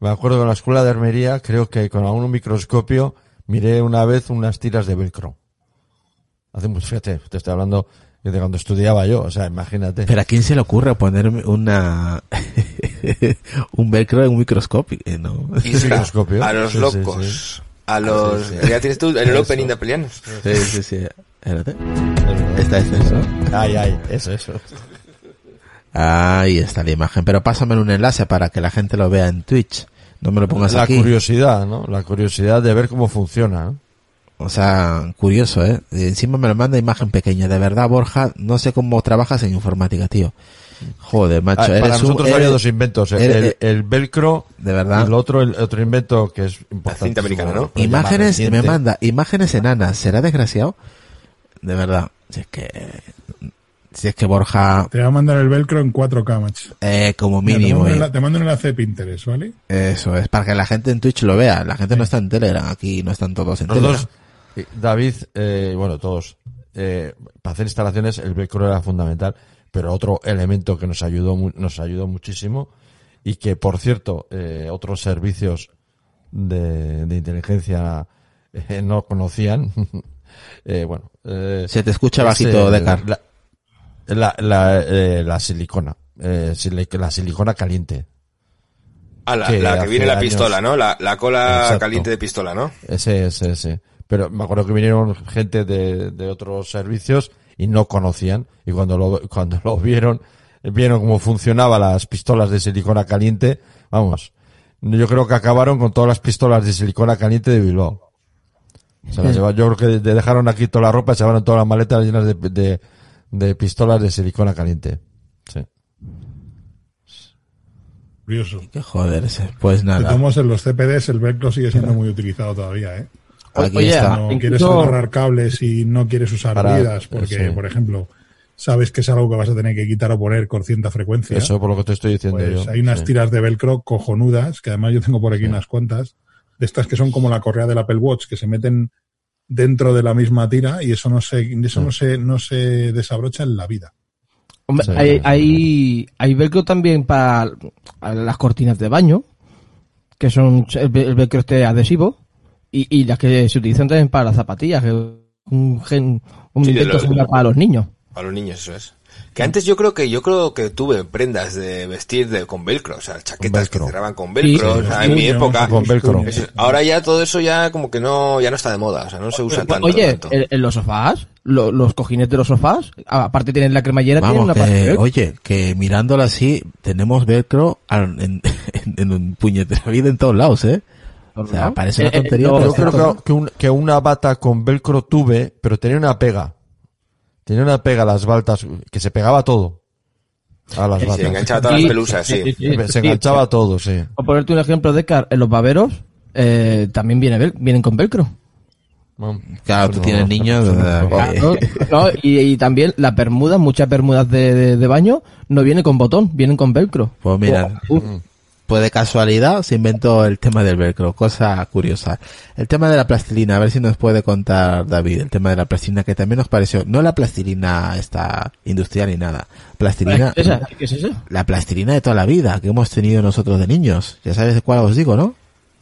me acuerdo que en la escuela de armería, creo que con algún microscopio miré una vez unas tiras de velcro. Hace mucho, fíjate, te estoy hablando de cuando estudiaba yo, o sea, imagínate. Pero a quién se le ocurre poner una un velcro en un microscopio, Eh, ¿no? Microscopio. a los Sí, sí, locos, sí. a los... Sí, sí. Ya tienes tú en el Eso. opening de Pelianos. Sí, sí, sí. Espérate. Esta es eso. Ay, ay, eso, eso. Ahí está la imagen. Pero pásame un enlace para que la gente lo vea en Twitch. No me lo pongas La aquí. curiosidad, ¿no? La curiosidad de ver cómo funciona. ¿no? O sea, curioso, ¿eh? Encima me lo manda imagen pequeña. De verdad, Borja, no sé cómo trabajas en informática, tío. Joder, macho. Ah, para eres un- nosotros eres- había dos inventos, el, eres- el- el velcro De verdad. y el otro, el otro invento que es importante. cinta americana, ¿no? Imágenes, me manda imágenes enanas. ¿Será desgraciado? De verdad. Si es que, si es que Borja, Te va a mandar el velcro en 4K, macho. eh, como Mira, mínimo, te, mando un eh. enla- te mando un enlace de Pinterest, ¿vale? Eso es, para que la gente en Twitch lo vea. La gente no está en Telegram, aquí no están todos en Telegram. Nosotros, eh, David, eh, bueno, todos, eh, para hacer instalaciones el velcro era fundamental, pero otro elemento que nos ayudó, mu- nos ayudó muchísimo y que, por cierto, eh, otros servicios de, de inteligencia eh, no conocían. eh, bueno, eh, Se te escucha es, bajito, eh, Decar. La, la, la, eh, la silicona, eh, sili- la silicona caliente. Ah, la, Que la que hace viene la años- pistola, ¿no? La, la cola Exacto. caliente de pistola, ¿no? Ese, ese, ese. Pero me acuerdo que vinieron gente de, de otros servicios y no conocían. Y cuando lo, cuando lo vieron, vieron cómo funcionaban las pistolas de silicona caliente, vamos. Yo creo que acabaron con todas las pistolas de silicona caliente de Bilbao. Se las yo creo que de- dejaron aquí toda la ropa, se llevaron todas las maletas llenas de, de, de pistolas de silicona caliente. Sí. Curioso. Que joder, ese. pues De nada. todos modos, en los CPDs el velcro sigue siendo muy utilizado todavía, ¿eh? Aquí Oye, está. No Incluso- quieres agarrar cables y no quieres usar Para- vidas porque, sí. por ejemplo, sabes que es algo que vas a tener que quitar o poner con cierta frecuencia. Eso por lo que te estoy diciendo Pues yo. hay unas sí. tiras de velcro cojonudas, que además yo tengo por aquí unas cuantas, de estas que son como la correa del Apple Watch, que se meten dentro de la misma tira y eso no se, eso no se, no se desabrocha en la vida. Hombre, Sí. hay, hay, hay velcro también para las cortinas de baño, que son el velcro este adhesivo, y, y las que se utilizan también para las zapatillas, que un, gen, un Sí, invento similar para los niños. Para los niños, eso es. Que antes yo creo que yo creo que tuve prendas de vestir de con velcro, o sea, chaquetas que cerraban con velcro, Sí, o sea, sí, en mi época. con velcro. Ahora ya todo eso ya como que no ya no está de moda, o sea, no se usa tanto. Oye, tanto. en, los sofás, lo- los cojines de los sofás, aparte tienen la cremallera, tienen una parte de que, velcro. oye, que mirándolo así, tenemos velcro en, en, en un puñetero vida en todos lados, ¿eh? O sea, parece una Eh, eh, tontería, no, Yo creo que, que, un- que una bata con velcro tuve, pero tenía una pega. Tenía una pega a las baltas, que se pegaba todo. A las Sí, batas. enganchaba todas las pelusas, sí. Se enganchaba todo, sí. O ponerte un ejemplo de Car, en los baberos, eh, también viene vienen con velcro. Claro, tú tienes niños, Claro, no, y, y también las bermudas, muchas bermudas de, de- de baño, no vienen con botón, vienen con velcro. Pues mira, pues de casualidad se inventó el tema del velcro, cosa curiosa. El tema de la plastilina, a ver si nos puede contar David, el tema de la plastilina que también nos pareció, no la plastilina esta industrial ni nada, plastilina, ¿Qué es esa? ¿Qué es esa? la plastilina de toda la vida que hemos tenido nosotros de niños. Ya sabes de cuál os digo, ¿no?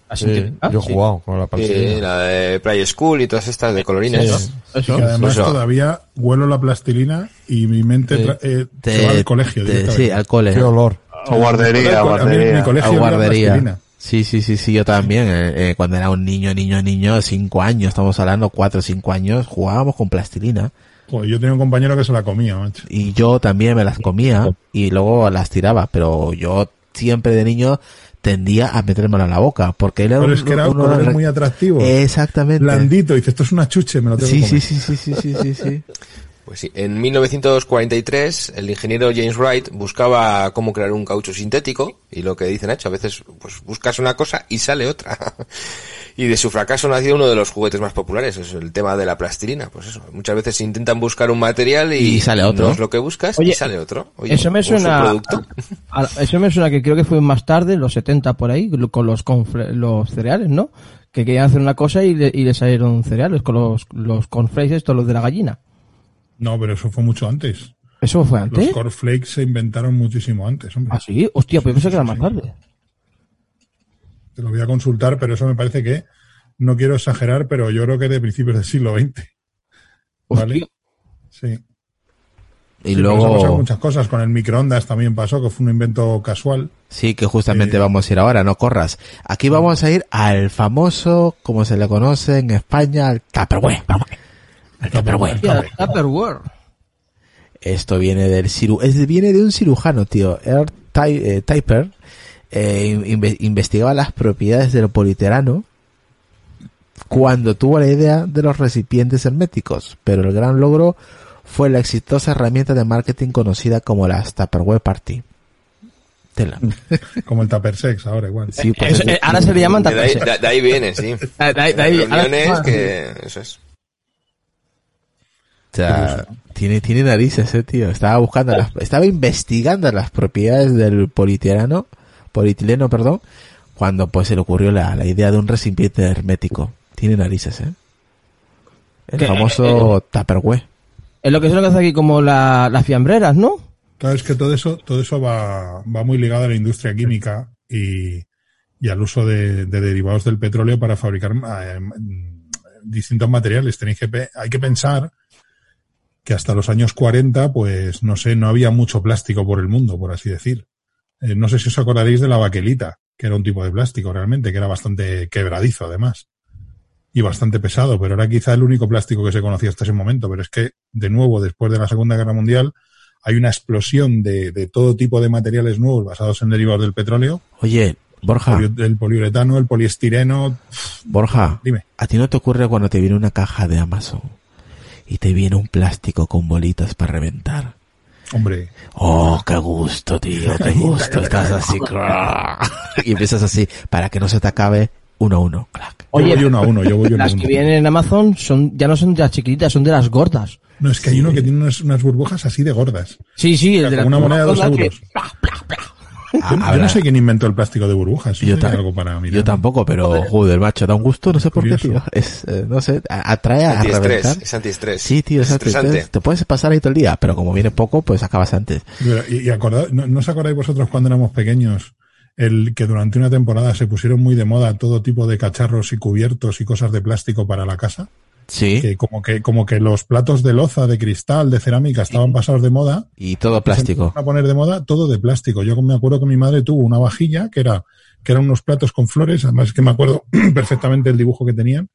Así Sí, que- ah, yo he sí. jugado con la Sí, plastilina. la de Play School y todas estas de colorines, Sí. ¿no? Eso. Que además Eso. todavía huelo la plastilina y mi mente eh, Te- se va al colegio. te- sí, al cole. Qué olor. O guardería, A mí- guardería. mi a colegio era guardería. Sí, sí, sí, sí, yo también. eh, eh, cuando era un niño, niño, niño, cinco años, estamos hablando cuatro o cinco años, jugábamos con plastilina. Joder, yo tenía un compañero que se la comía, macho. Y yo también me las comía y luego las tiraba, pero yo siempre de niño tendía a metérmelo en la boca, porque él era Pero un- es que era uno- colores muy atractivos. Exactamente. Blandito, y dice, esto es una chuche, me lo tengo Sí, que sí, comer. sí, sí, sí, sí, sí, sí. Pues sí, en 1943 el ingeniero James Wright buscaba cómo crear un caucho sintético y lo que dicen hecho, a veces pues buscas una cosa y sale otra. y de su fracaso nació uno de los juguetes más populares, es el tema de la plastilina. Pues eso, muchas veces intentan buscar un material y, Y sale otro. no es lo que buscas Oye, y sale otro. Oye, eso me un suena subproducto. a- a- eso me suena que creo que fue más tarde, en los 70 por ahí, con los confle- los cereales, ¿no? Que querían hacer una cosa y le, y le salieron cereales con los los cornflakes estos los de la gallina. No, pero eso fue mucho antes. ¿Eso fue Los antes? cornflakes se inventaron muchísimo antes, hombre. ¿Ah, sí? Hostia, pues yo pensé que era más tarde. Te lo voy a consultar, pero eso me parece que, no quiero exagerar, pero yo creo que de principios del siglo XX. ¿Vale? Sí. Y Sí, pasado luego, muchas cosas. Con el microondas también pasó, que fue un invento casual. sí, que justamente Eh, vamos a ir ahora, no corras. Aquí vamos a ir al famoso, como se le conoce en España, al Tupperware. Al Tupperware. Tupperware. Esto viene del ciru es, viene de un cirujano, tío. Earl Ty- eh, Typer eh, inve- investigaba las propiedades del politerano cuando tuvo la idea de los recipientes herméticos, pero el gran logro fue la exitosa herramienta de marketing conocida como la Tupperware Party. Tela. Como el Tupper Sex, ahora igual. Sí, pues Eso, es- eh, ahora se le llaman De ahí, Tupperware. de- de ahí viene, sí. De ahí- de ahí- ahora- que eso es. O sea, tiene, tiene narices, eh, tío. Estaba buscando las, estaba investigando las propiedades del polietileno, polietileno, perdón, cuando pues se le ocurrió la, la idea de un recipiente hermético. Tiene narices, eh. El famoso Tupperware. Es lo que es lo que hace aquí como la- las fiambreras, ¿no? Claro, es que todo eso, todo eso va, va muy ligado a la industria química y, y al uso de, de derivados del petróleo para fabricar eh, distintos materiales. Tenéis que, hay que pensar que hasta los años 40, pues no sé, no había mucho plástico por el mundo, por así decir. Eh, no sé si os acordaréis de la baquelita, que era un tipo de plástico realmente, que era bastante quebradizo además. Y bastante pesado, pero era quizá el único plástico que se conocía hasta ese momento. Pero es que, de nuevo, después de la Segunda Guerra Mundial, hay una explosión de, de todo tipo de materiales nuevos basados en derivados del petróleo. Oye, Borja, El poliuretano, el poliestireno. Borja, Dime. ¿a ti no te ocurre cuando te viene una caja de Amazon y te viene un plástico con bolitas para reventar? Hombre, Oh, qué gusto, tío, qué gusto. Estás así, crack, y empiezas así, para que no se te acabe uno a uno. clac. yo voy uno a uno, yo voy uno a las uno. que vienen en Amazon son ya no son de las chiquititas, son de las gordas. No, es que hay uno que tiene unas, unas burbujas así de gordas. Sí, sí, el de la una moneda de dos que- euros. Yo no sé quién inventó el plástico de burbujas. Yo, ta- algo para mirar. yo tampoco, pero joder, macho, da un gusto, no sé por qué, tío. Es, eh, no sé, atrae a reventar. es antiestrés. Sí, tío, es antiestrés. Te puedes pasar ahí todo el día, pero como viene poco, pues acabas antes. Mira, Y, y acordad- ¿no, no os acordáis vosotros cuando éramos pequeños el que durante una temporada se pusieron muy de moda todo tipo de cacharros y cubiertos y cosas de plástico para la casa? Sí. Que como que, como que los platos de loza, de cristal, de cerámica estaban pasados de moda. Y todo plástico. A poner de moda todo de plástico. Yo me acuerdo que mi madre tuvo una vajilla que era, que eran unos platos con flores, además es que me acuerdo perfectamente el dibujo que tenían,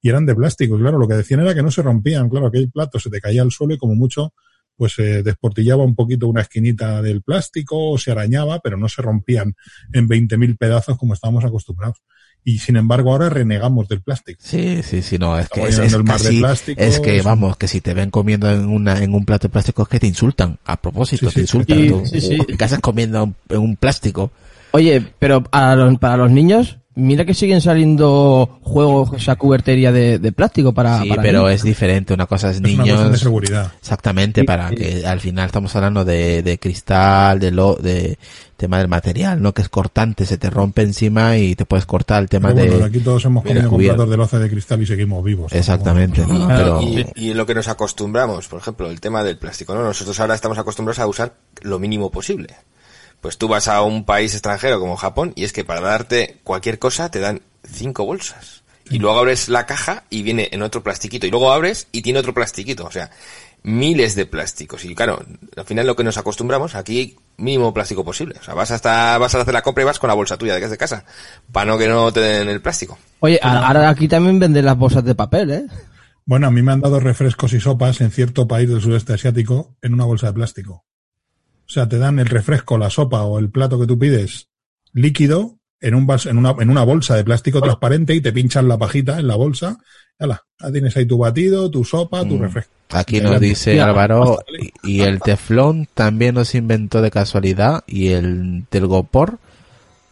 y eran de plástico. Y claro, lo que decían era que no se rompían. Claro, aquel plato se te caía al suelo y como mucho, pues se desportillaba un poquito una esquinita del plástico o se arañaba, pero no se rompían en 20.000 pedazos como estábamos acostumbrados y sin embargo ahora renegamos del plástico. Sí, sí, sí, no, es que es, es, casi, es que vamos, que si te ven comiendo en una en un plato de plástico es que te insultan, a propósito, Sí, te sí, insultan, sí. tú, Sí, sí. ¿qué haces comiendo en un plástico? Oye, pero para los, para los niños, mira que siguen saliendo juegos, esa cubertería de, de plástico para, Sí, para pero niños. es diferente, una cosa es Es una cuestión de niños, seguridad. exactamente, para que al final estamos hablando de, de cristal, de lo, de tema del material, ¿no? Que es cortante, se te rompe encima y te puedes cortar el tema Pero bueno, de... aquí todos hemos comido platos de loza de cristal y seguimos vivos. Exactamente, ¿no? Pero, Y, y en lo que nos acostumbramos, por ejemplo, el tema del plástico, ¿no? Nosotros ahora estamos acostumbrados a usar lo mínimo posible. Pues tú vas a un país extranjero como Japón y es que para darte cualquier cosa te dan cinco bolsas. Y luego abres la caja y viene en otro plastiquito. Y luego abres y tiene otro plastiquito. O sea, miles de plásticos. Y claro, al final lo que nos acostumbramos, aquí mínimo plástico posible. O sea, vas hasta, vas a hacer la compra y vas con la bolsa tuya de que es de casa. Para no que no te den el plástico. Oye, ahora ahora aquí también venden las bolsas de papel, ¿eh? Bueno, a mí me han dado refrescos y sopas en cierto país del sudeste asiático en una bolsa de plástico. O sea, te dan el refresco, la sopa o el plato que tú pides líquido en, un bals- en, una, en una bolsa de plástico transparente y te pinchan la pajita en la bolsa. Hala, ya tienes ahí tu batido, tu sopa, tu Mm. refresco. Aquí nos dice. Álvaro, y y el teflón también nos inventó de casualidad, y el telgopor,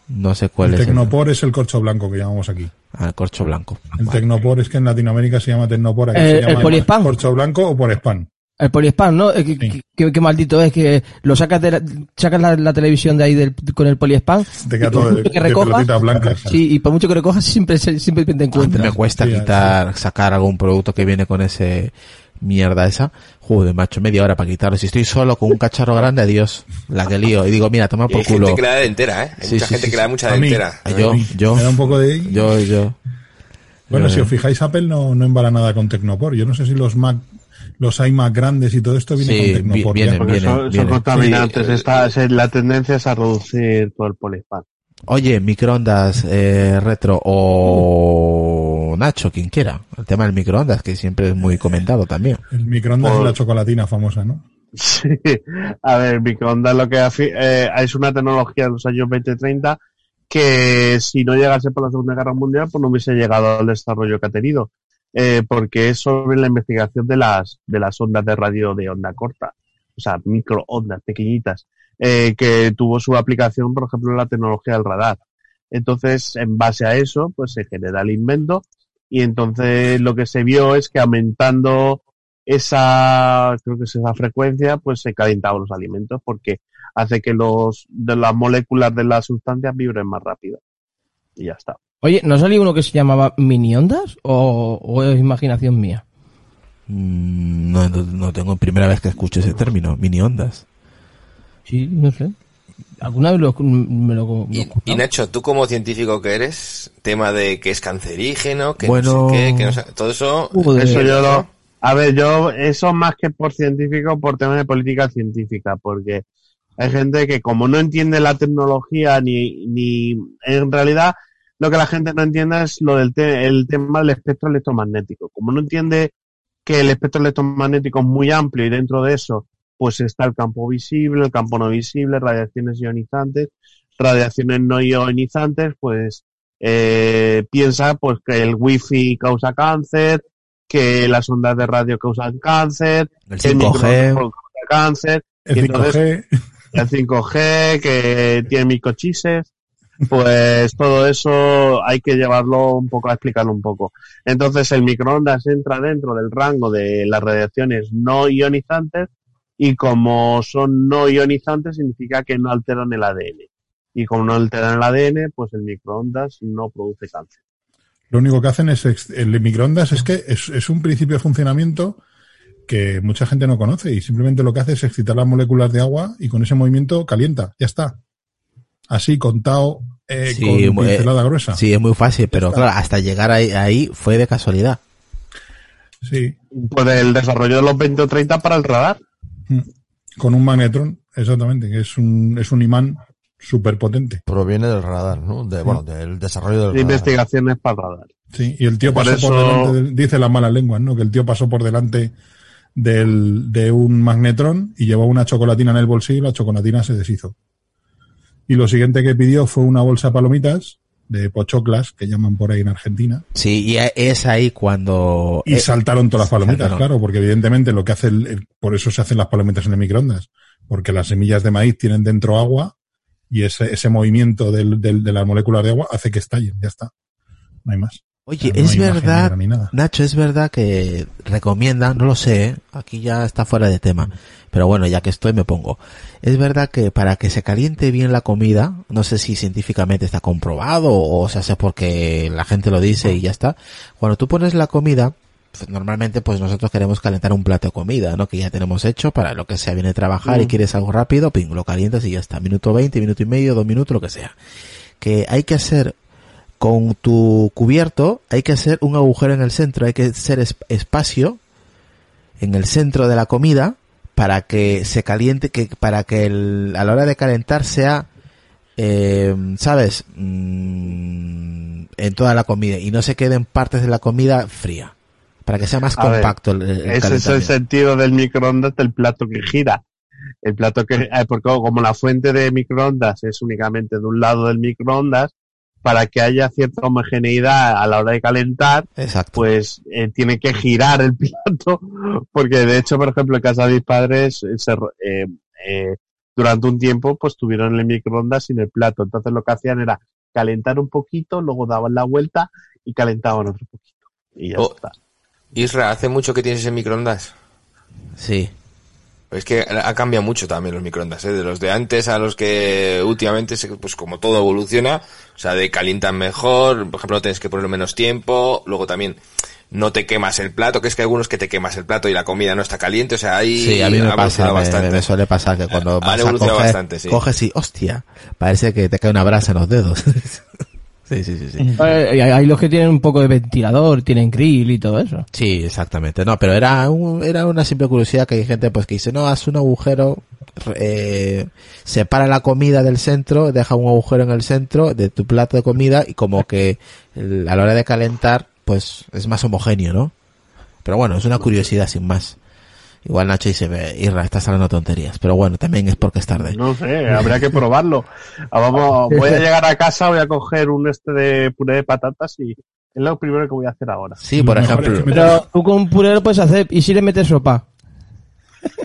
no sé cuál El es. tecnopor es el corcho blanco que llamamos aquí. Ah, el corcho blanco. El Vale. tecnopor es que en Latinoamérica se llama tecnopor, aquí Eh, se el llama corcho blanco o por spam. El poliespan, ¿no? Eh, que- Sí. Qué maldito es que lo sacas de la, sacas la, la televisión de ahí del, con el poliespan. Te queda y todo por de, que de recojas, pelotitas blancas. sí, y por mucho que recojas siempre se- siempre te mí me encuentras. cuesta Sí, quitar, sacar algún producto que viene con ese mierda esa. Joder, macho, media hora para quitarlo. Si estoy solo con un cacharro grande, adiós. La que lío. Y digo, mira, toma Y hay por culo. gente que le da de entera, ¿eh? Hay Sí, mucha sí, gente sí, que le da mucha dentera. Ah, Yo, yo, Me da un poco de... yo, yo. Bueno, Yo- si os fijáis, Apple no, no embala nada con Tecnopor. Yo no sé si los Mac, los iMac grandes y todo esto viene Sí, con Tecnopor. vienen, ya. Porque viene, son, contaminantes. Sí, eh, la tendencia es a reducir todo el poliespan. Oye, microondas eh, retro o Nacho, quien quiera. El tema del microondas, que siempre es muy comentado también. El microondas Por- es la chocolatina famosa, ¿no? Sí, a ver, microondas lo que eh, es una tecnología de los años 20-30 que si no llegase por la Segunda Guerra Mundial, pues no hubiese llegado al desarrollo que ha tenido, eh, porque es sobre la investigación de las de las ondas de radio de onda corta, o sea, microondas pequeñitas, eh, que tuvo su aplicación, por ejemplo, en la tecnología del radar. Entonces, en base a eso, pues se genera el invento y entonces lo que se vio es que aumentando esa, creo que es esa frecuencia, pues se calentaban los alimentos porque hace que los, de las moléculas de las sustancias vibren más rápido. Y ya está. Oye, ¿no salió uno que se llamaba mini ondas o, o es imaginación mía? Mm, No, no, no tengo primera vez que escucho ese término, mini ondas. Sí, no sé. ¿Alguna vez lo, me lo, me lo he Y, Nacho, tú como científico que eres, tema de que es cancerígeno, que Bueno. no sé qué, que no sé- todo eso... Joder. Eso yo ¿no? lo, a ver, yo, eso más que por científico, por temas de política científica, porque hay gente que como no entiende la tecnología ni, ni, en realidad, lo que la gente no entiende es lo del te- el tema del espectro electromagnético. Como no entiende que el espectro electromagnético es muy amplio y dentro de eso, pues está el campo visible, el campo no visible, radiaciones ionizantes, radiaciones no ionizantes, pues eh, piensa pues que el wifi causa cáncer, que las ondas de radio causan cáncer, El que el 5G. microondas causa cáncer, El y entonces 5G, el 5G, que tiene microchises, pues todo eso hay que llevarlo un poco a explicarlo un poco. Entonces el microondas entra dentro del rango de las radiaciones no ionizantes y como son no ionizantes significa que no alteran el ADN. Y como no alteran el ADN, pues el microondas no produce cáncer. lo único que hacen es, el microondas es que es, es un principio de funcionamiento que mucha gente no conoce y simplemente lo que hace es excitar las moléculas de agua y con ese movimiento calienta, ya está. Así contado eh, Sí, con eh, pincelada gruesa. Sí, es muy fácil, pero está. claro, hasta llegar ahí, ahí fue de casualidad. Sí. Pues el desarrollo de los 20 o 30 para el radar. Mm. Con un magnetrón, exactamente, que es un, es un imán súper potente. Proviene del radar, ¿no? De, bueno, del desarrollo del De radar. investigaciones para radar. Sí, y el tío Por pasó eso- por delante, del- dice las malas lenguas, ¿no? Que el tío pasó por delante del, de un magnetrón y llevó una chocolatina en el bolsillo y la chocolatina se deshizo. Y lo siguiente que pidió fue una bolsa de palomitas, de pochoclas, que llaman por ahí en Argentina. Sí, y es ahí cuando... Y eh, saltaron todas las palomitas, saltaron. claro, porque evidentemente lo que hace, el, el- por eso se hacen las palomitas en el microondas, porque las semillas de maíz tienen dentro agua y ese, ese movimiento del, del- de las moléculas de agua hace que estallen, ya está. No hay más. Oye, No es verdad. Nacho, es verdad que recomiendan, no lo sé, ¿eh? aquí ya está fuera de tema, pero bueno, ya que estoy me pongo. Es verdad que para que se caliente bien la comida, no sé si científicamente está comprobado o se hace porque la gente lo dice y ya está. Cuando tú pones la comida, pues, normalmente pues nosotros queremos calentar un plato de comida, ¿no? Que ya tenemos hecho para lo que sea, viene a trabajar y Mm. quieres algo rápido, ping, lo calientas y ya está. Minuto 20, minuto y medio, dos minutos, lo que sea. Que hay que hacer con tu cubierto hay que hacer un agujero en el centro, hay que hacer es- espacio en el centro de la comida para que se caliente, que para que el- a la hora de calentar sea, eh, sabes, Mm, en toda la comida y no se queden partes de la comida fría, para que sea más A ver, compacto el, el Ese es el sentido del microondas del plato que gira. El plato que, eh, porque como la fuente de microondas es únicamente de un lado del microondas, para que haya cierta homogeneidad a la hora de calentar, Exacto. pues eh, tiene que girar el plato, porque de hecho, por ejemplo, en casa de mis padres, eh, se eh, eh, durante un tiempo, pues tuvieron el microondas sin el plato. Entonces lo que hacían era calentar un poquito, luego daban la vuelta y calentaban otro poquito. Y ya Oh, está. Isra, ¿hace mucho que tienes ese microondas? Sí. Es que ha cambiado mucho también los microondas, ¿eh? de los de antes a los que últimamente, pues como todo evoluciona, o sea, de calientan mejor, por ejemplo, tienes que ponerlo menos tiempo, luego también no te quemas el plato, que es que hay algunos que te quemas el plato y la comida no está caliente, o sea, ahí Sí, a mí me ha pasa, me, bastante. me suele pasar que cuando vas a coger, bastante, sí. coges y, hostia, parece que te cae una brasa en los dedos. sí, sí, sí, sí. Eh, hay, hay los que tienen un poco de ventilador, tienen grill y todo eso. Sí, exactamente. No, pero era un, era una simple curiosidad que hay gente pues que dice, no, haz un agujero, eh, separa la comida del centro, deja un agujero en el centro de tu plato de comida y como que el- a la hora de calentar, pues es más homogéneo, ¿no? Pero bueno, es una curiosidad sin más. Igual Nacho dice, "Ve, Irra, estás hablando tonterías. Pero bueno, también es porque es tarde. No sé, habría que probarlo. Ah, Vamos, voy a llegar a casa, voy a coger un este de puré de patatas y es lo primero que voy a hacer ahora. Sí, por mejor ejemplo. es que Pero tú con un puré lo puedes hacer y si le metes sopa.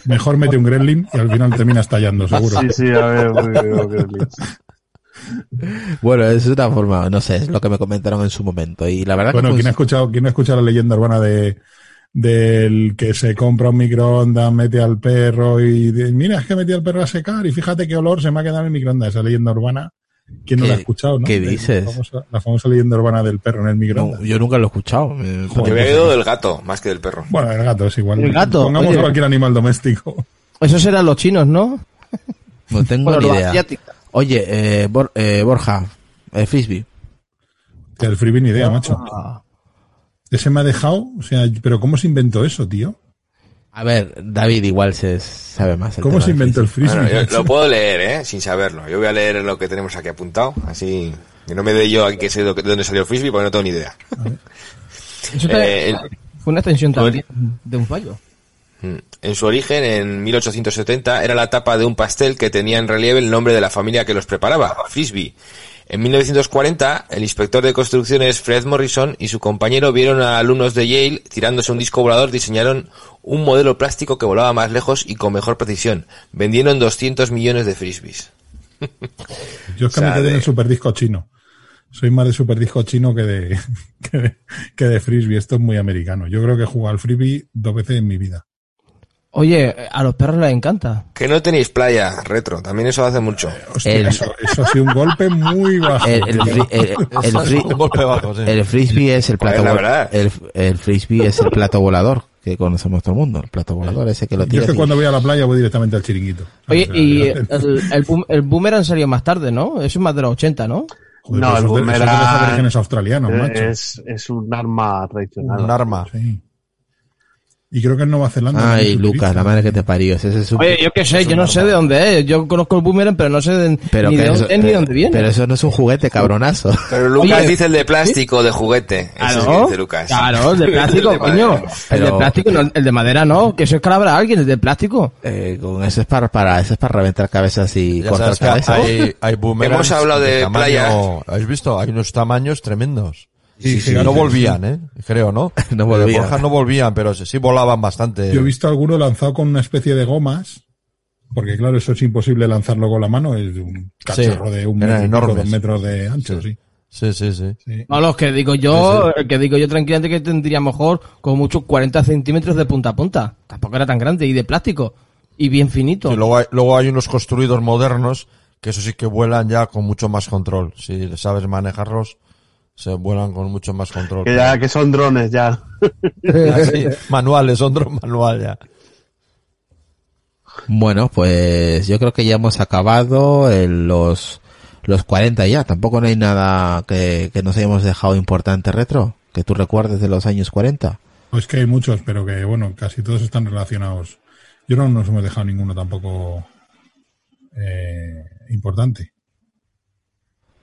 Mejor mete un gremlin y al final termina estallando, seguro. Sí, sí, a ver, voy. Bueno, es una forma, no sé, es lo que me comentaron en su momento. Y la verdad Bueno, que ¿quién ha pues, escuchado, quién ha escuchado la leyenda urbana de del que se compra un microondas, mete al perro y de- mira, es que metí al perro a secar y fíjate qué olor se me ha quedado en el microondas, esa leyenda urbana. ¿Quién no ¿Qué- la ha escuchado, no? qué dices? La famosa, la famosa leyenda urbana del perro en el no, microondas. yo nunca lo he escuchado. Me- Yo me había ido del gato, más que del perro. Bueno, el gato es igual. El gato, Pongamos oye. cualquier animal doméstico. Esos eran los chinos, ¿no? No tengo Bueno, ni idea. asiáticos. Oye, eh, Bor- eh, Borja, eh, Frisbee. El freebie ni idea, macho. Ah. Ese me ha dejado, o sea, pero ¿cómo se inventó eso, tío? A ver, David igual se sabe más. el ¿Cómo tema se inventó el frisbee. Bueno, yo lo puedo leer, ¿eh? Sin saberlo. Yo voy a leer lo que tenemos aquí apuntado, así que no me dé yo aquí que sé de dónde salió el frisbee porque no tengo ni idea. Eso Eh, fue una extensión también de un fallo. En su origen, en 1870, era la tapa de un pastel que tenía en relieve el nombre de la familia que los preparaba, Frisbee. En 1940, el inspector de construcciones Fred Morrison y su compañero vieron a alumnos de Yale tirándose un disco volador, diseñaron un modelo plástico que volaba más lejos y con mejor precisión. Vendieron 200 millones de frisbees. Yo es que O sea, me quedé en el superdisco chino. Soy más de superdisco chino que de, que de, que de frisbee. Esto es muy americano. Yo creo que he jugado al frisbee dos veces en mi vida. Oye, a los perros les encanta. Que no tenéis playa retro, también eso hace mucho. Hostia, El- eso, eso ha sido un golpe muy bajo. El, frisbee es el plato la vol- verdad. el, el frisbee es el plato volador que conocemos todo el mundo, el plato volador ese que lo Yo es que cuando voy a la playa voy directamente al chiringuito. Oye, y el, el, boom- el boomerang salió más tarde, ¿no? Eso es más de los 80, ¿no? Joder, No, el es es boomerang macho. Es, es un arma tradicional. Un arma. Sí. Y creo que en Nueva Zelanda. Ay, Lucas, la madre que te parió. Ese es un- Oye, yo qué sé, es yo no sé de dónde es. Yo conozco el boomerang, pero no sé de, Pero ni de eso- dónde es ni de dónde viene. Pero eso no es un juguete, cabronazo. Pero Lucas Oye, dice el de plástico, de juguete. Ese es que Claro, dice Lucas. claro, el de plástico, El de coño. El de plástico, no, el de madera no, que eso es calabra a alguien, el de plástico. Eh, con eso es para, para, eso es para reventar cabezas y Ya cortar sabes cabezas. hay, hay boomerangs Hemos hablado de tamaño- playa. ¿Habéis visto? Hay unos tamaños tremendos. Sí, no volvían, ¿eh? Creo, ¿no? No volvían. Borja no volvían, pero sí, sí volaban bastante. Yo he visto alguno lanzado con una especie de gomas, porque claro, eso es imposible lanzarlo con la mano, es un cacharro de un metro, dos metros de ancho, sí. Sí, sí, sí. sí. No, los que digo yo, el que digo yo tranquilamente que tendría mejor con muchos 40 centímetros de punta a punta. Tampoco era tan grande y de plástico. Y bien finito. Y luego hay, luego hay unos construidos modernos que eso sí que vuelan ya con mucho más control. Si sabes manejarlos, se vuelan con mucho más control. Que ya, que son drones ya. Así, manuales, son drones manual ya. Bueno, pues yo creo que ya hemos acabado en los, los 40 ya. Tampoco no hay nada que, que nos hayamos dejado importante retro, que tú recuerdes de los años 40. Pues que hay muchos, pero que bueno, casi todos están relacionados. Yo no nos hemos dejado ninguno tampoco eh, importante.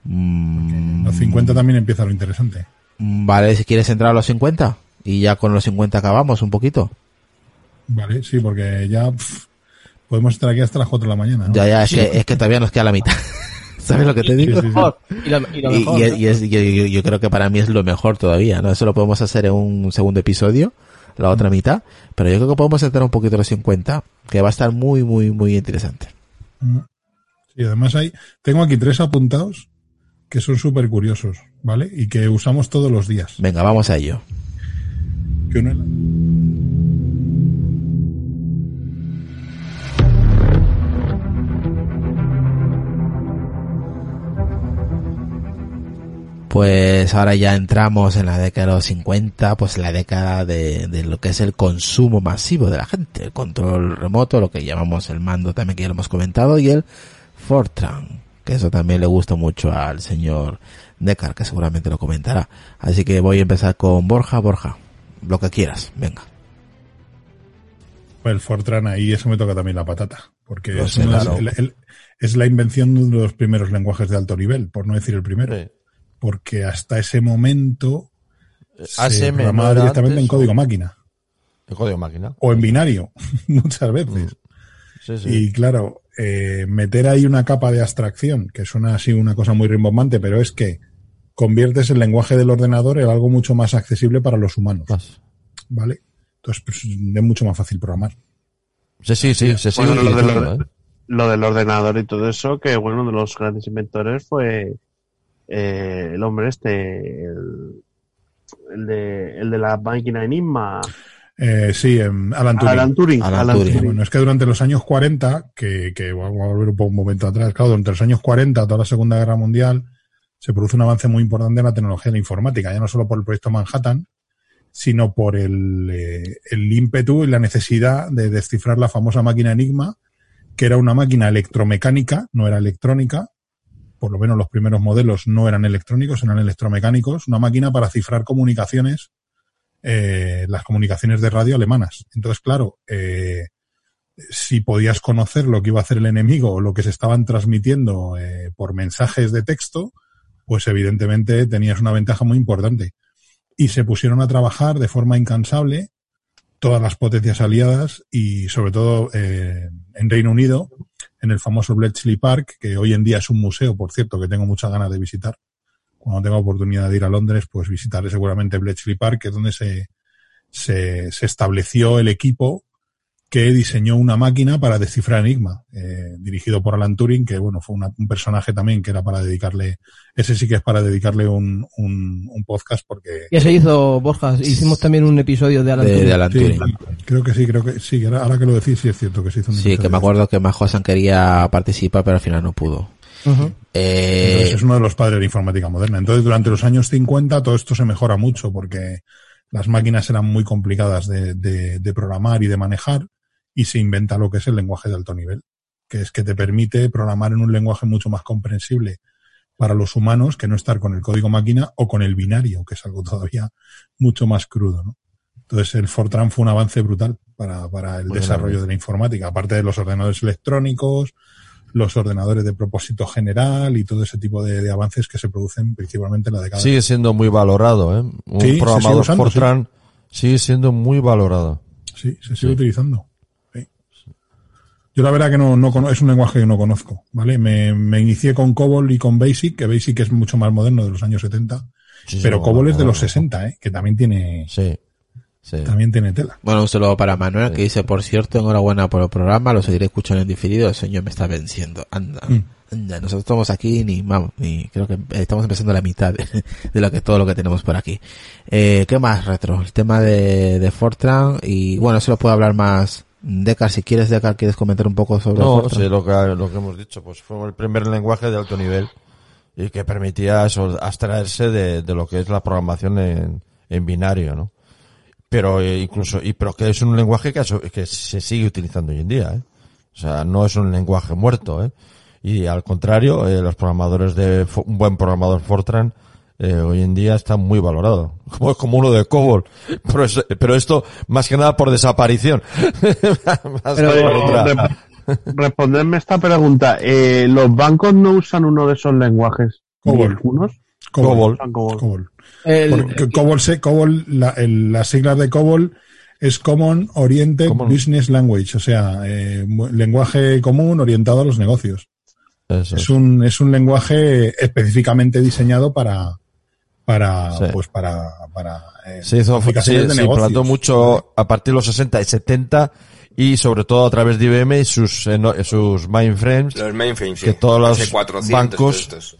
Mm, Los 50 también empieza lo interesante. Vale, si quieres entrar a los 50 y ya con los 50 acabamos un poquito. Vale, sí, porque ya podemos estar aquí hasta las 4 de la mañana. ¿no? Ya, ya, es que, es que todavía nos queda la mitad. ¿Sabes lo que te digo? Y yo, creo que para mí es lo mejor todavía, ¿no? Eso lo podemos hacer en un segundo episodio, la otra mitad, pero yo creo que podemos entrar un poquito a los 50, que va a estar muy, muy, muy interesante. Mm. Sí, además hay, tengo aquí tres apuntados que son súper curiosos, ¿vale? Y que usamos todos los días. Venga, vamos a ello. Que uno Pues ahora ya entramos en la década de los 50, pues la década de, de lo que es el consumo masivo de la gente, el control remoto, lo que llamamos el mando también que ya lo hemos comentado, y el Fortran, que eso también le gusta mucho al señor Decar, que seguramente lo comentará. Así que voy a empezar con Borja, Borja, lo que quieras, venga. el Fortran ahí eso me toca también la patata, porque es, sé, uno de- claro. el- el- es la invención de uno de los primeros lenguajes de alto nivel, por no decir el primero, Sí. porque hasta ese momento se ASM programaba directamente antes, en código máquina El código máquina. o en binario muchas veces. Sí, sí. Y claro, eh, meter ahí una capa de abstracción, que suena así una cosa muy rimbombante, pero es que conviertes el lenguaje del ordenador en algo mucho más accesible para los humanos, Más. ¿vale? Entonces, pues, es mucho más fácil programar. Sí, sí, sí, Bueno, lo, utilizando, del, ¿eh? lo del ordenador y todo eso, que bueno, uno de los grandes inventores fue eh, el hombre este, el, el de, el de la máquina Enigma, Eh, sí, Alan Turing. Alan Turing. Alan Alan Turing. Turing. Bueno, es que durante los años 40, que, que vamos a volver un, poco, un momento atrás, claro, durante los años 40, toda la Segunda Guerra Mundial, se produce un avance muy importante en la tecnología de la informática, ya no solo por el proyecto Manhattan, sino por el, eh, el ímpetu y la necesidad de descifrar la famosa máquina Enigma, que era una máquina electromecánica, no era electrónica, por lo menos los primeros modelos no eran electrónicos, eran electromecánicos, una máquina para cifrar comunicaciones, eh, las comunicaciones de radio alemanas. Entonces, claro, eh, si podías conocer lo que iba a hacer el enemigo o lo que se estaban transmitiendo eh, por mensajes de texto, pues evidentemente tenías una ventaja muy importante. Y se pusieron a trabajar de forma incansable todas las potencias aliadas y sobre todo eh, en Reino Unido, en el famoso Bletchley Park, que hoy en día es un museo, por cierto, que tengo muchas ganas de visitar. Cuando tenga oportunidad de ir a Londres, pues visitaré seguramente Bletchley Park, que es donde se, se, se estableció el equipo que diseñó una máquina para descifrar Enigma, eh, dirigido por Alan Turing, que bueno, fue una- un personaje también que era para dedicarle, ese sí que es para dedicarle un, un, un podcast porque Ya se hizo, Borja. Hicimos también un episodio de Alan De, Turing. de Alan sí, Turing. creo que sí, creo que sí, ahora ahora que lo decís sí es cierto que se hizo un Sí, que me acuerdo que Majosan quería participar, pero al final no pudo. Eh, Entonces es uno de los padres de la informática moderna. Entonces durante los años 50 todo esto se mejora mucho porque las máquinas eran muy complicadas de, de- de programar y de manejar y se inventa lo que es el lenguaje de alto nivel, que es que te permite programar en un lenguaje mucho más comprensible para los humanos que no estar con el código máquina o con el binario, que es algo todavía mucho más crudo, ¿no? Entonces el Fortran fue un avance brutal para, para el desarrollo de la informática, aparte de los ordenadores electrónicos, los ordenadores de propósito general y todo ese tipo de, de avances que se producen principalmente en la década. Sigue siendo muy valorado, ¿eh? Un Sí, programador sigue usando, Fortran sigue siendo muy valorado. Sí, se sigue utilizando. Yo la verdad que no, no es un lenguaje que no conozco, ¿vale? Me, me inicié con COBOL y con BASIC, que BASIC es mucho más moderno de los años 70, Sí, pero COBOL es de los 60, ¿eh? Que también tiene, Sí. Sí. también tiene tela. Bueno, un saludo para Manuel que dice, por cierto, enhorabuena por el programa, lo seguiré escuchando en diferido, el sueño me está venciendo. Anda, Mm. anda, nosotros estamos aquí ni, vamos, ni, creo que estamos empezando la mitad de, de lo que, todo lo que tenemos por aquí. Eh, ¿qué más, Retro? El tema de, de Fortran y, bueno, eso lo puedo hablar más. Decar, si quieres, Decar, ¿quieres comentar un poco sobre No, Fortran? sí, lo que, lo que hemos dicho, pues fue el primer lenguaje de alto nivel y que permitía eso, abstraerse de, de lo que es la programación en, en binario, ¿no? Pero eh, incluso, y pero que es un lenguaje que, que se sigue utilizando hoy en día, ¿eh? O sea, no es un lenguaje muerto, ¿eh? Y al contrario, eh, los programadores de, un buen programador Fortran, eh, hoy en día está muy valorado. Como, como uno de COBOL. Pero, es- pero esto, más que nada por desaparición. Más que por otra. Rep- Responderme esta pregunta. Eh, ¿Los bancos no usan uno de esos lenguajes? Cobol. COBOL. Cobol. COBOL. El- Porque COBOL, se, COBOL la, el- las siglas de COBOL es Common Oriented Common. Business Language, o sea, eh, lenguaje común orientado a los negocios. Eso Es un, es un lenguaje específicamente diseñado para, para, Sí. pues para, para, eh, Se hizo, se, de se negocios. implantó mucho a partir de los 60 y 70 y sobre todo a través de IBM y sus, eh, no- sus mainframes. Los mainframes, sí. Que todos los S400, bancos- estos.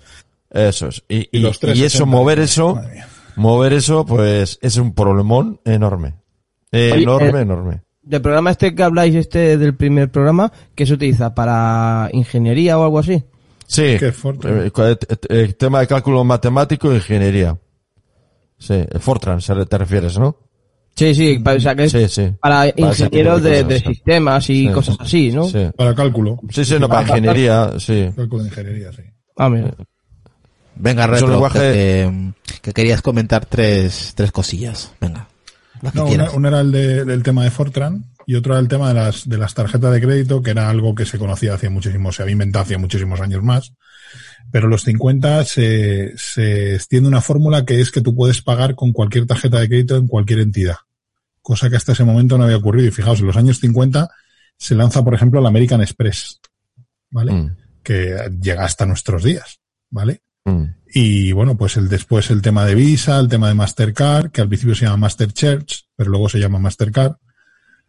Eso es. Y, Y y, los y eso, 360, mover eso, madre mía. Mover eso, pues es un problemón enorme. Oye, enorme, eh, enorme. del programa este que habláis, este del primer programa, ¿qué se utiliza? ¿Para ingeniería o algo así? Sí. que es Fortran. Eh, eh, eh, tema de cálculo matemático e ingeniería. Sí, el Fortran se- te refieres, ¿no? Sí, sí, para, o sea, que es Sí, sí. para ese tipo ingenieros de, cosas, de sí. sistemas y Sí. cosas así, ¿no? Sí. Para cálculo. Sí, sí, no, para ingeniería, sí. Cálculo de ingeniería, sí. Ah, mira. Venga, Es un Retro, lenguaje- que, que- que querías comentar tres, tres cosillas. Venga. No, una, una era el de- del tema de Fortran y otro era el tema de las, de las tarjetas de crédito, que era algo que se conocía hace muchísimos, se había inventado hace muchísimos años más. Pero en los 50 se, se extiende una fórmula que es que tú puedes pagar con cualquier tarjeta de crédito en cualquier entidad. Cosa que hasta ese momento no había ocurrido. Y fijaos, en los años 50 se lanza, por ejemplo, el American Express, ¿vale? Mm, Que llega hasta nuestros días, ¿vale? Mm. Y bueno, pues el después el tema de Visa, el tema de Mastercard, que al principio se llama Masterchurch, pero luego se llama Mastercard,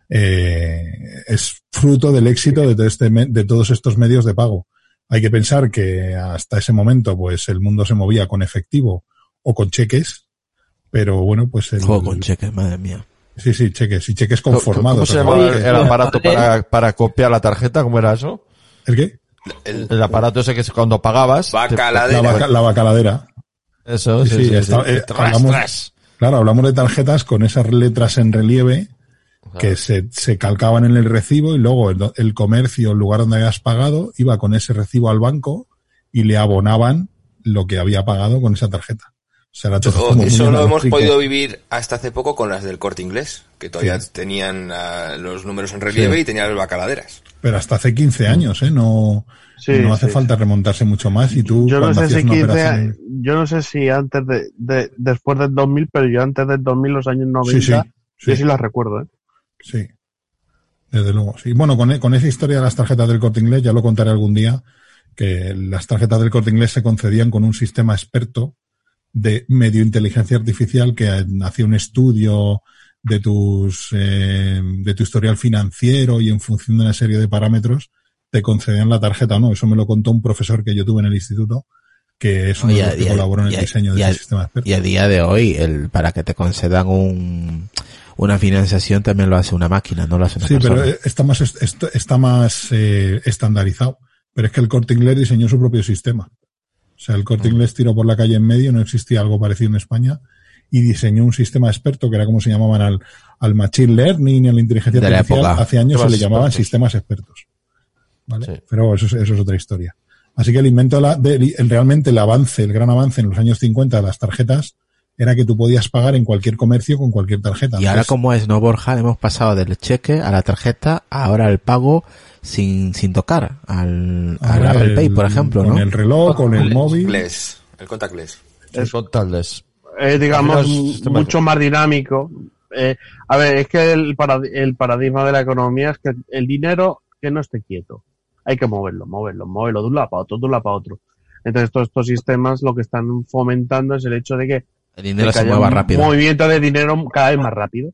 eh, es fruto del éxito de, todo este, de todos estos medios de pago. Hay que pensar que hasta ese momento, pues el mundo se movía con efectivo o con cheques, pero bueno, pues el, Juego con cheques, madre mía. sí, sí, cheques y cheques ¿Cómo, conformados. cómo se Recordad llamaba el, el aparato para, para copiar la tarjeta? ¿Cómo era eso? ¿El qué? El El aparato ese que es cuando pagabas. te- La, bacaladera. vaca- la bacaladera. Eso, Sí, sí, sí, sí, está- sí. eh, Tras, hablamos- tras. Claro, hablamos de tarjetas con esas letras en relieve que se, se calcaban en el recibo y luego el, el comercio, el lugar donde habías pagado, iba con ese recibo al banco y le abonaban lo que había pagado con esa tarjeta. O sea, era todo Eso, lo hemos podido vivir hasta hace poco con las del corte inglés, que todavía Sí. tenían ah, los números en relieve Sí. y tenían las bacaladeras. Pero hasta hace 15 años, ¿eh? No, Sí, no hace sí, falta remontarse mucho más y tú Yo no sé si una 15, operación... yo no sé si antes de, de- después del 2000, pero yo antes del 2000, los años 90, Sí, sí, yo sí. las recuerdo, ¿eh? Sí. Desde luego, sí. Bueno, con, e- con esa historia de las tarjetas del corte inglés, ya lo contaré algún día, que las tarjetas del corte inglés se concedían con un sistema experto de medio inteligencia artificial que hacía un estudio de tus, eh, de tu historial financiero y en función de una serie de parámetros te concedían la tarjeta o no. Eso me lo contó un profesor que yo tuve en el instituto, que es uno de los que colaboró en el diseño de y a- ese sistema experto. Y a día de hoy, el, para que te concedan un, una financiación también lo hace una máquina, no lo hace una Sí, persona. pero eh, está más, est- est- está más eh, estandarizado. Pero es que el corte inglés diseñó su propio sistema. O sea, el corte inglés tiró por la calle en medio, no existía algo parecido en España, y diseñó un sistema experto que era como se llamaban al, al machine learning y a la inteligencia De la artificial. época. Hace años se le llamaban expertos. sistemas expertos. ¿Vale? Sí. Pero eso, es- eso es otra historia. Así que el invento, de la- de- el, realmente el avance, el gran avance en los años 50 de las tarjetas era que tú podías pagar en cualquier comercio con cualquier tarjeta. Y ahora como es, ¿no, Borja? Hemos pasado del cheque a la tarjeta, ahora el pago sin, sin tocar al, al Apple el- Pay, por ejemplo, Con ¿no? el reloj, con el móvil. Contactless, el contactless. Es contactless. Es digamos mucho más dinámico. Eh, a ver, es que el, parad- el paradigma de la economía es que el dinero que no esté quieto. Hay que moverlo, moverlo, moverlo de un lado para otro, de un lado para otro. Entonces todos estos sistemas lo que están fomentando es el hecho de que, El dinero se mueva rápido. movimiento de dinero cada vez más rápido.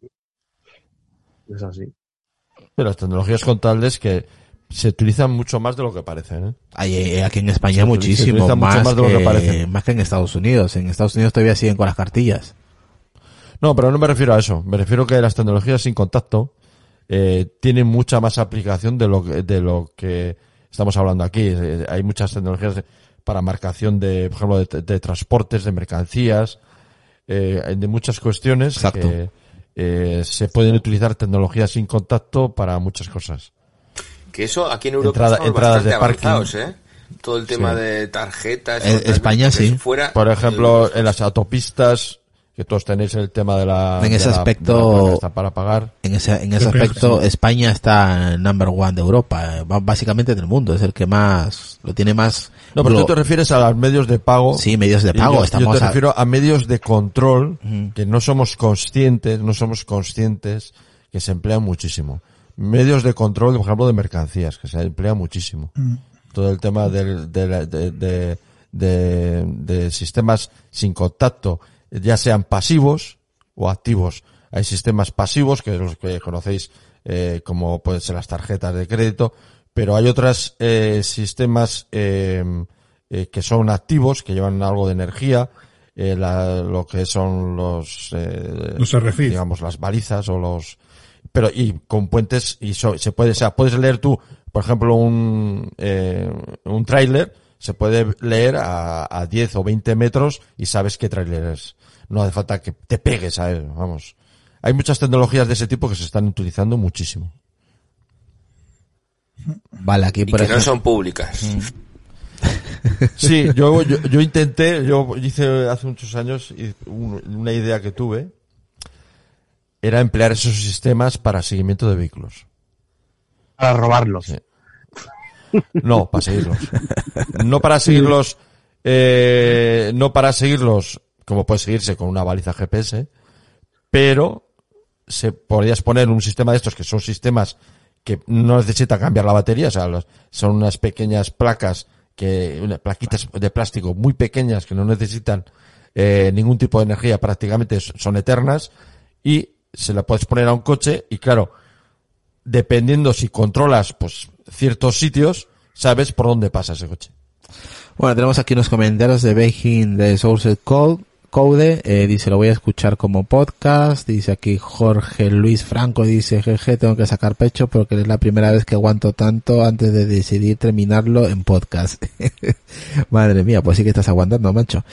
Es así. Pero las tecnologías contables que se utilizan mucho más de lo que parecen, ¿eh? Hay, eh, aquí en España Se utiliza- muchísimo, se utiliza mucho más, más de lo que que, parece. más que en Estados Unidos. En Estados Unidos todavía siguen con las cartillas. No, pero no me refiero a eso. Me refiero que las tecnologías sin contacto eh, tienen mucha más aplicación de lo que, de lo que estamos hablando aquí. Eh, hay muchas tecnologías para marcación de, por ejemplo, de, de transportes, de mercancías, eh, de muchas cuestiones Exacto. que eh, se pueden utilizar tecnologías sin contacto para muchas cosas. Que eso aquí en Europa Entrada- estamos entradas bastante de parking. ¿eh? Todo el tema Sí. de tarjetas. En tal, España sí. Fuera, Por ejemplo, en las autopistas, que todos tenéis el tema de la... En ese aspecto- la para pagar. En ese, en ese aspecto. España está en number one de Europa, eh, básicamente del mundo. Es el que más, lo tiene más. No, pero tú te refieres a los medios de pago. Sí, medios de pago. Yo, yo estamos te a- refiero a medios de control que no somos conscientes, no somos conscientes que se emplean muchísimo. Medios de control, por ejemplo, de mercancías, que se emplean muchísimo. Todo el tema del- de, la- de, de- de- sistemas sin contacto, ya sean pasivos o activos. Hay sistemas pasivos, que los que conocéis eh, como pueden ser las tarjetas de crédito, pero hay otros eh, sistemas eh, eh, que son activos, que llevan algo de energía, eh, la- lo que son los, eh, Los digamos, las balizas o los, pero y con puentes y so- se puede, o sea, puedes leer tú, por ejemplo, un, eh, un tráiler, se puede leer a, a 10 o 20 metros y sabes qué tráiler es. No hace falta que te pegues a él, vamos. Hay muchas tecnologías de ese tipo que se están utilizando muchísimo. Vale, aquí y por que no son públicas. Sí, yo, yo, yo intenté, yo hice hace muchos años y un- una idea que tuve era emplear esos sistemas para seguimiento de vehículos. Para robarlos. Sí. No, para seguirlos. No para seguirlos, eh, no para seguirlos como puede seguirse con una baliza GPS, pero se podrías poner un sistema de estos que son sistemas que no necesitan cambiar la batería, o sea, los- son unas pequeñas placas que, unas plaquitas de plástico muy pequeñas que no necesitan eh, ningún tipo de energía, prácticamente son eternas y se la puedes poner a un coche y claro, dependiendo si controlas pues ciertos sitios, sabes por dónde pasa ese coche. Bueno, tenemos aquí unos comentarios de Beijing de Source Code. Code, eh, dice, lo voy a escuchar como podcast. Dice aquí Jorge Luis Franco, dice, jeje, tengo que sacar pecho porque es la primera vez que aguanto tanto antes de decidir terminarlo en podcast. Madre mía, pues sí que estás aguantando, macho.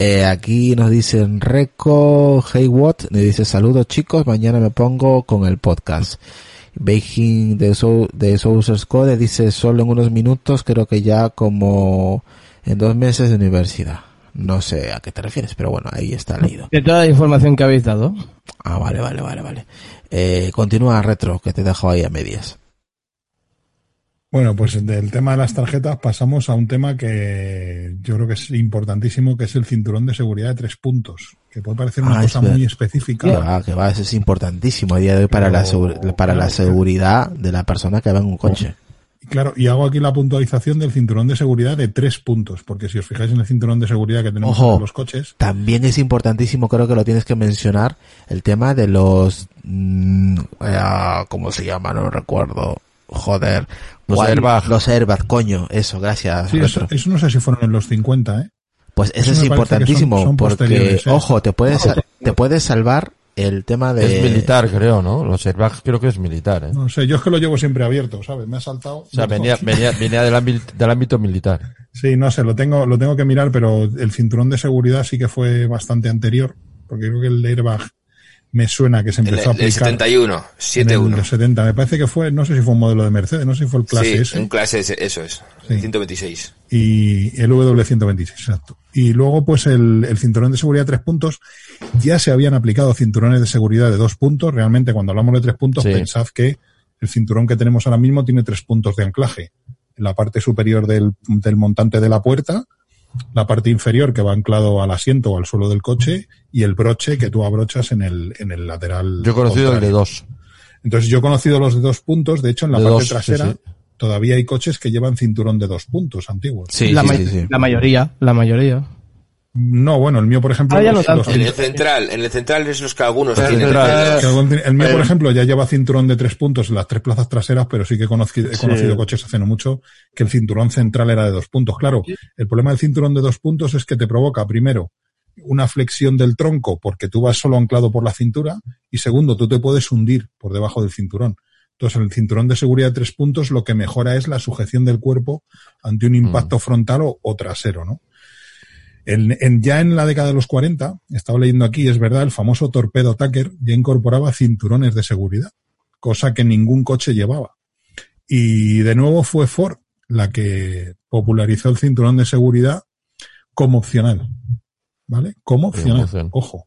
Eh, aquí nos dicen Reco Haywatt, le dice, saludos chicos, mañana me pongo con el podcast. Beijing de, Sou- de Source Code dice solo en unos minutos, creo que ya como en dos meses de universidad. No sé a qué te refieres, pero bueno, ahí está leído. De toda la información que habéis dado. Ah, vale, vale, vale, vale. Eh, continúa retro, que te dejo ahí a medias. Bueno, pues del tema de las tarjetas pasamos a un tema que yo creo que es importantísimo, que es el cinturón de seguridad de tres puntos, que puede parecer una Ah, cosa es muy específica. Que va, que va, eso es importantísimo a día de hoy para, Pero- la, segu- para la seguridad de la persona que va en un coche. Claro, y hago aquí la puntualización del cinturón de seguridad de tres puntos, porque si os fijáis en el cinturón de seguridad que tenemos Ojo. en los coches, También es importantísimo, creo que lo tienes que mencionar, el tema de los... mm, ah, ¿Cómo se llama? No recuerdo. Joder. Los ¿Cuál? airbag. Los airbag, coño. Eso, gracias. sí, eso, eso no sé si fueron en los 50, ¿eh? Pues eso eso es son- importantísimo son porque, ¿eh? ojo, te puedes, te puedes salvar el tema de... Es militar, creo, ¿no? Los airbags creo que es militar, ¿eh? No sé, yo es que lo llevo siempre abierto, ¿sabes? Me ha saltado. O sea, venía, venía, venía del, ámbito, del ámbito militar. Sí, no sé, lo tengo, lo tengo que mirar, pero el cinturón de seguridad sí que fue bastante anterior, porque creo que el airbag me suena que se En empezó a el, el aplicar 71, en 71. el 70. Me parece que fue, no sé si fue un modelo de Mercedes, no sé si fue el clase sí, S. un clase S, eso es. Sí. 126. y el W126, exacto. Y luego, pues el, el cinturón de seguridad de tres puntos, ya se habían aplicado cinturones de seguridad de dos puntos. Realmente, cuando hablamos de tres puntos, Sí. pensad que el cinturón que tenemos ahora mismo tiene tres puntos de anclaje. En la parte superior del, del montante de la puerta, la parte inferior que va anclado al asiento o al suelo del coche, y el broche que tú abrochas en el, en el lateral. Yo he conocido el de dos. Entonces yo he conocido los de dos puntos, de hecho en la De parte dos, sí, trasera sí. todavía hay coches que llevan cinturón de dos puntos antiguos. Sí, la, sí, ma- sí, sí. la mayoría, la mayoría. No, bueno, el mío, por ejemplo, Ahora ya no los- tanto. los En el central, en el central es los que algunos El tienen. central- el mío, por ejemplo, ya lleva cinturón de tres puntos en las tres plazas traseras, pero sí que he conocido, he Sí. conocido coches hace no mucho que el cinturón central era de dos puntos. Claro, el problema del cinturón de dos puntos es que te provoca, primero, una flexión del tronco porque tú vas solo anclado por la cintura y segundo, tú te puedes hundir por debajo del cinturón. Entonces, el cinturón de seguridad de tres puntos lo que mejora es la sujeción del cuerpo ante un impacto frontal o, o trasero, ¿no? En, en- ya en la década de los 40, estaba leyendo aquí, es verdad, el famoso torpedo Tucker ya incorporaba cinturones de seguridad, cosa que ningún coche llevaba. Y de nuevo fue Ford la que popularizó el cinturón de seguridad como opcional. ¿Vale? Como opcional. Ojo.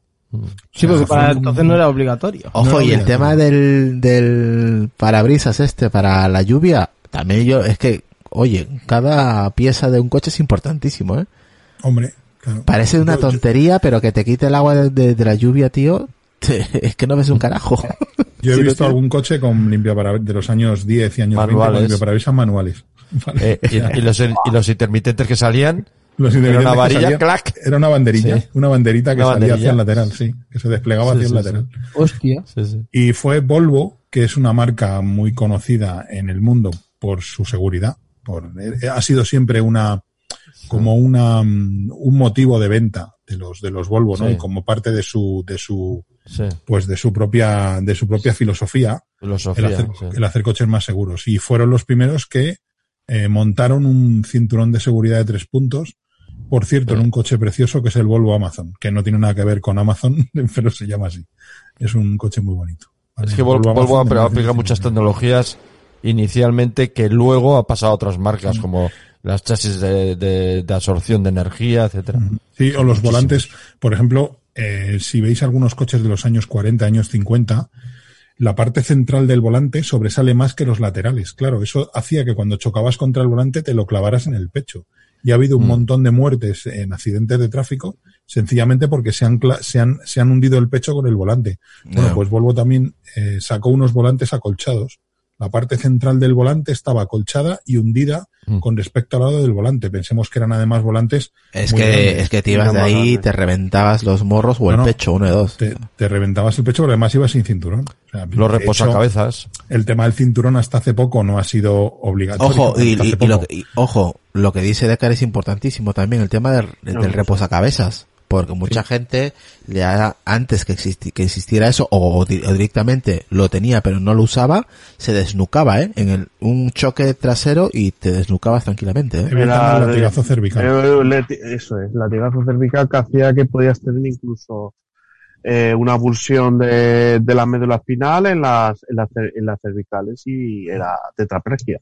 Sí, O sea, porque para entonces no era obligatorio. Ojo, No, y el tema del, del parabrisas este para la lluvia, también yo, es que, oye, cada pieza de un coche es importantísimo, ¿eh? Hombre, claro. Parece una tontería, pero que te quite el agua de, de- de la lluvia, tío, te- es que no ves un carajo. Yo he visto no- algún coche con limpiaparabrisas de los años 10 y años 20 Manuales. con limpiaparabrisas manuales. Vale. Eh, y, y los, y los intermitentes que salían, Los era intermitentes una varilla, clac. Era una banderilla, Sí. una banderita que Una salía hacia el lateral, sí, que se desplegaba Sí, hacia el sí, lateral. Hostia. Sí, sí. Y fue Volvo, que es una marca muy conocida en el mundo por su seguridad. Por, eh, ha sido siempre una, como una, mm, un motivo de venta de los, de los Volvo, ¿no? Sí. Y como parte de su, de su, Sí. pues de su propia, de su propia filosofía, el Filosofía. hacer, sí. el hacer coches más seguros. Y fueron los primeros que eh, montaron un cinturón de seguridad de tres puntos. Por cierto, en un coche precioso que es el Volvo Amazon, que no tiene nada que ver con Amazon, pero se llama así. Es un coche muy bonito. ¿vale? Es que Volvo aplicado 1959. muchas tecnologías inicialmente que luego ha pasado a otras marcas como las chasis de, de- de absorción de energía, etcétera. Sí, o los volantes, por ejemplo, eh, si veis algunos coches de los años 40, años 50, la parte central del volante sobresale más que los laterales. Claro, eso hacía que cuando chocabas contra el volante te lo clavaras en el pecho. Y ha habido un Mm. montón de muertes en accidentes de tráfico sencillamente porque se han, se han, se han hundido el pecho con el volante. Bueno, pues Volvo también eh, sacó unos volantes acolchados. La parte central del volante estaba acolchada y hundida Mm. con respecto al lado del volante. Pensemos que eran además volantes Es muy que, grandes. es que te ibas de ahí te reventabas los morros o el No, pecho, uno de dos. te, te reventabas el pecho, pero además ibas sin cinturón. O sea, Los reposacabezas. El tema del cinturón hasta hace poco no ha sido obligatorio. Ojo, y, lo, que- y- ojo, lo que dice Decar es importantísimo también, el tema del, del reposacabezas. Porque mucha gente le ha, antes que, existi- que existiera eso, o, di- o directamente lo tenía pero no lo usaba, se desnucaba, ¿eh? En el, un choque trasero y te desnucabas tranquilamente, ¿eh? Era el latigazo cervical. Eh, Eso es, latigazo cervical que hacía que podías tener incluso eh, una pulsión de, de la médula espinal en las, en, las, en las cervicales y era tetraplegia.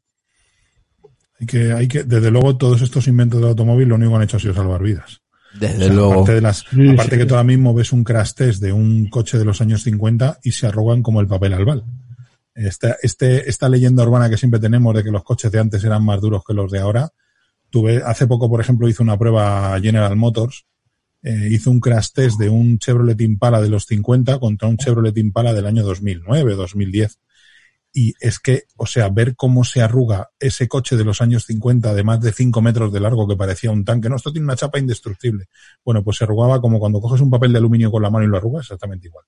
Hay que, hay que, desde luego, todos estos inventos del automóvil lo único que han hecho ha sido salvar vidas. Desde O sea, luego. Aparte, de las, aparte que tú ahora mismo ves un crash test de un coche de los años 50 y se arrugan como el papel albal. Esta, este, esta leyenda urbana que siempre tenemos de que los coches de antes eran más duros que los de ahora. Tuve, hace poco, por ejemplo, hizo una prueba General Motors. eh, hizo un crash test de un Chevrolet Impala de los 50 contra un Chevrolet Impala del año 2009, 2010. Y es que, o sea, ver cómo se arruga ese coche de los años 50 de más de 5 metros de largo que parecía un tanque. No, esto tiene una chapa indestructible. Bueno, pues se arrugaba como cuando coges un papel de aluminio con la mano y lo arrugas, exactamente igual.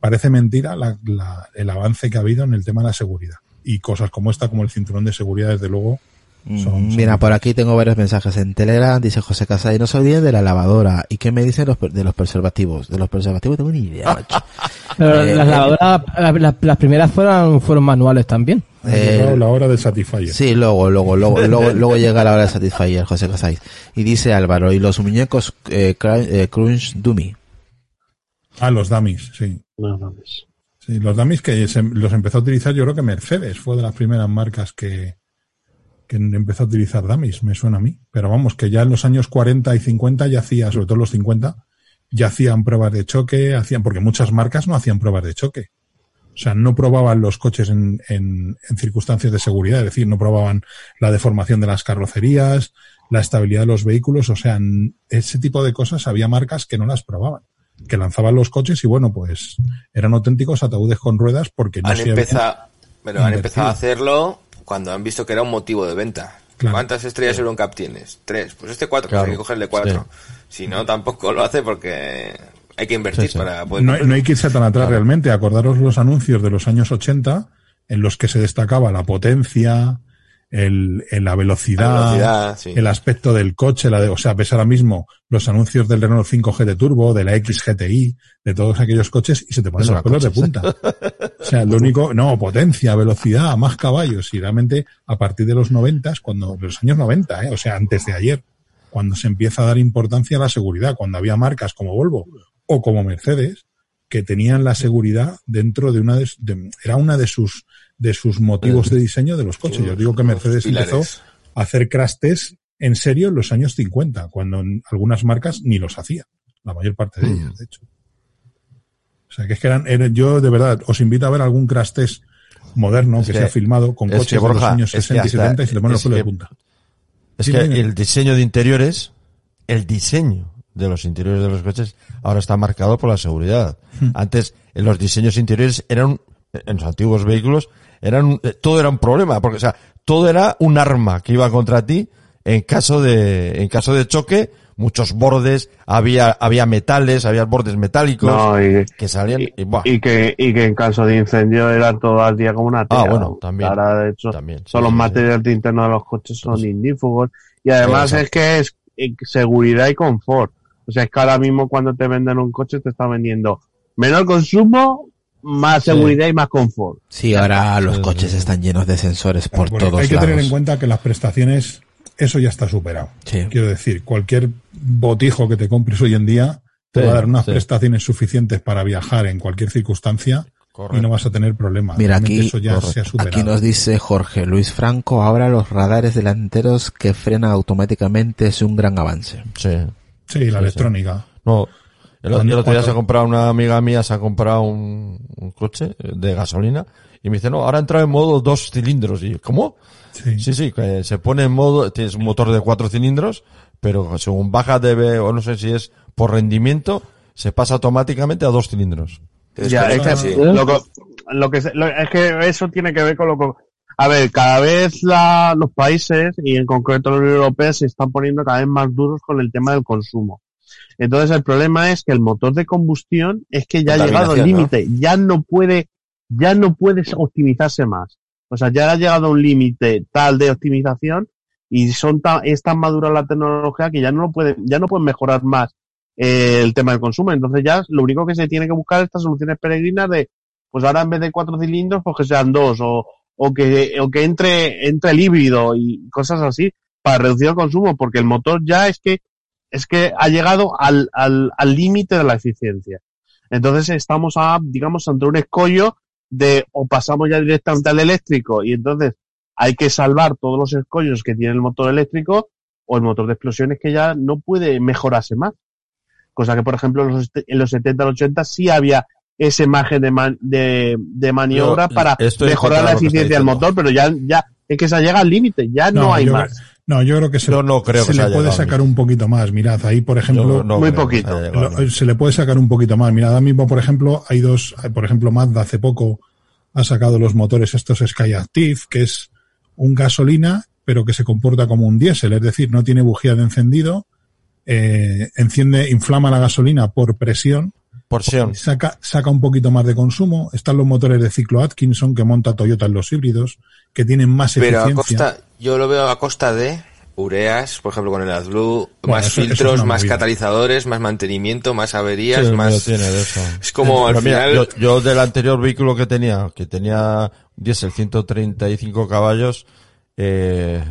Parece mentira la- la- el avance que ha habido en el tema de la seguridad. Y cosas como esta, como el cinturón de seguridad, desde luego, Son- son Mira, por aquí tengo varios mensajes en Telegram, dice José Casay, no se olviden de la lavadora. ¿Y qué me dicen los, per- de los preservativos? De los preservativos tengo ni idea, macho. Pero Eh, las lavadoras, las, las- las primeras fueron, fueron manuales también. Eh, la hora del Satisfyer. Sí, luego, luego, luego, luego, luego llega la hora de Satisfyer, José Casay. Y dice Álvaro, y los muñecos eh, eh, Crunch Dummy. Ah, los dummies, sí. Los dummies. Sí, los dummies que se- los empezó a utilizar yo creo que Mercedes fue de las primeras marcas que, que empezó a utilizar dummies, me suena a mí. Pero vamos, que ya en los años 40 y 50 ya hacía, sobre todo los 50, ya hacían pruebas de choque, hacían, porque muchas marcas no hacían pruebas de choque. O sea, no probaban los coches en, en, en circunstancias de seguridad, es decir, no probaban la deformación de las carrocerías, la estabilidad de los vehículos, o sea, ese tipo de cosas había marcas que no las probaban, que lanzaban los coches y bueno, pues eran auténticos ataúdes con ruedas porque no han se empezado, pero han invertido. empezado a hacerlo cuando han visto que era un motivo de venta. Claro. ¿Cuántas estrellas Euroncap tienes? Tres. Pues este cuatro, Claro. pues hay que cogerle cuatro. Si no, tampoco lo hace porque hay que invertir Sí, sí. para poder no, no hay que irse tan atrás realmente. Acordaros los anuncios de los años 80 en los que se destacaba la potencia, el, el- la velocidad, La velocidad, sí. el aspecto del coche, la de, o sea, ves ahora mismo los anuncios del Renault 5 GT Turbo, de la X GTI, de todos aquellos coches y se te ponen Eso los pelos de punta. O sea, lo único, no, potencia, velocidad, más caballos y realmente a partir de los 90, cuando, de los años 90, ¿eh? o sea, antes de ayer, cuando se empieza a dar importancia a la seguridad, cuando había marcas como Volvo o como Mercedes que tenían la seguridad dentro de una de, de- era una de sus de sus motivos de diseño de los coches. Yo digo que Mercedes empezó a hacer crash test en serio en los años 50, cuando en algunas marcas ni los hacían, la mayor parte de ellas, de hecho. O sea, que es que eran, eran- yo de verdad os invito a ver algún crash test moderno Es que, que- se ha filmado con es coches que, de los años es que 60 y hasta- 70 y se le ponen los pelos de punta. Es Sí, que el diseño de interiores, el diseño de los interiores de los coches ahora está marcado por la seguridad. Hmm. Antes, en los diseños interiores eran, en los antiguos vehículos, eran, eh, todo era un problema, porque, o sea, todo era un arma que iba contra ti en caso de, en caso de choque, muchos bordes, había, había metales, había bordes metálicos No, y, que salían, y, buah, y que, y que en caso de incendio era todo al día como una tira. Ah, bueno, también. Ahora, de hecho, también, sí, todos los sí, sí. materiales de los coches son ignífugos. Y además es que es eh, seguridad y confort. O sea, es que ahora mismo cuando te venden un coche te está vendiendo menor consumo, más Sí. seguridad y más confort. Sí, ahora los coches están llenos de sensores por todos hay que lados. tener en cuenta que las prestaciones, eso ya está superado. Sí. Quiero decir, cualquier botijo que te compres hoy en día te Sí, va a dar unas sí. prestaciones suficientes para viajar en cualquier circunstancia y no vas a tener problemas. Mira, Realmente aquí, eso ya se ha superado. aquí nos dice Jorge Luis Franco, ahora los radares delanteros que frenan automáticamente es un gran avance. sí. Sí, la sí. electrónica. No, el, el otro día se ha comprado una amiga mía, se ha comprado un, un coche de gasolina y me dice, no, ahora ha entrado en modo dos cilindros. Y yo, ¿cómo? Sí. Sí, sí, que se pone en modo, tienes un motor de cuatro cilindros, pero según baja debe, o no sé si es por rendimiento, se pasa automáticamente a dos cilindros. Ya, es que, sí. lo, que- lo que se- lo- es que eso tiene que ver con lo que... A ver, cada vez la- los países, y en concreto la Unión Europea, se están poniendo cada vez más duros con el tema del consumo. Entonces el problema es que el motor de combustión es que ya ha llegado al límite, ya no puede, ya no puede optimizarse más. O sea, ya ha llegado a un límite tal de optimización y son tan, es tan madura la tecnología que ya no lo pueden, ya no pueden mejorar más eh, el tema del consumo. Entonces ya lo único que se tiene que buscar es estas soluciones peregrinas de, pues ahora en vez de cuatro cilindros, pues que sean dos o, o que, o que entre, entre el híbrido y cosas así para reducir el consumo, porque el motor ya es que, es que ha llegado al, al, al límite de la eficiencia. Entonces estamos a, digamos, ante un escollo de o pasamos ya directamente al eléctrico y entonces hay que salvar todos los escollos que tiene el motor eléctrico o el motor de explosiones que ya no puede mejorarse más. Cosa que, por ejemplo, en los, en los 70 y 80 sí había ese margen de, man- de, de maniobra para mejorar la eficiencia del motor, pero ya, ya es que se llega al límite, ya no, hay más. No, yo creo que se, Yo no creo se que se le puede sacar un poquito más. Mirad, ahí, por ejemplo, no muy se poquito. Lo- se le puede sacar un poquito más. Mira, ahora mismo, por ejemplo, hay dos, hay, por ejemplo, Mazda hace poco ha sacado los motores estos Sky Active, que es un gasolina, pero que se comporta como un diésel, es decir, no tiene bujía de encendido, eh, enciende, inflama la gasolina por presión, Porción. saca, saca un poquito más de consumo. Están los motores de ciclo Atkinson que monta Toyota en los híbridos, que tienen más Pero a eficiencia. costa, yo lo veo a costa de ureas, por ejemplo con el AdBlue, Bueno, más eso- filtros, más movida. catalizadores, más mantenimiento, más averías, Sí, más... mío tiene de eso. Es como al Pero mira, final... yo, yo del anterior vehículo que tenía, que tenía un diésel 135 caballos, eh,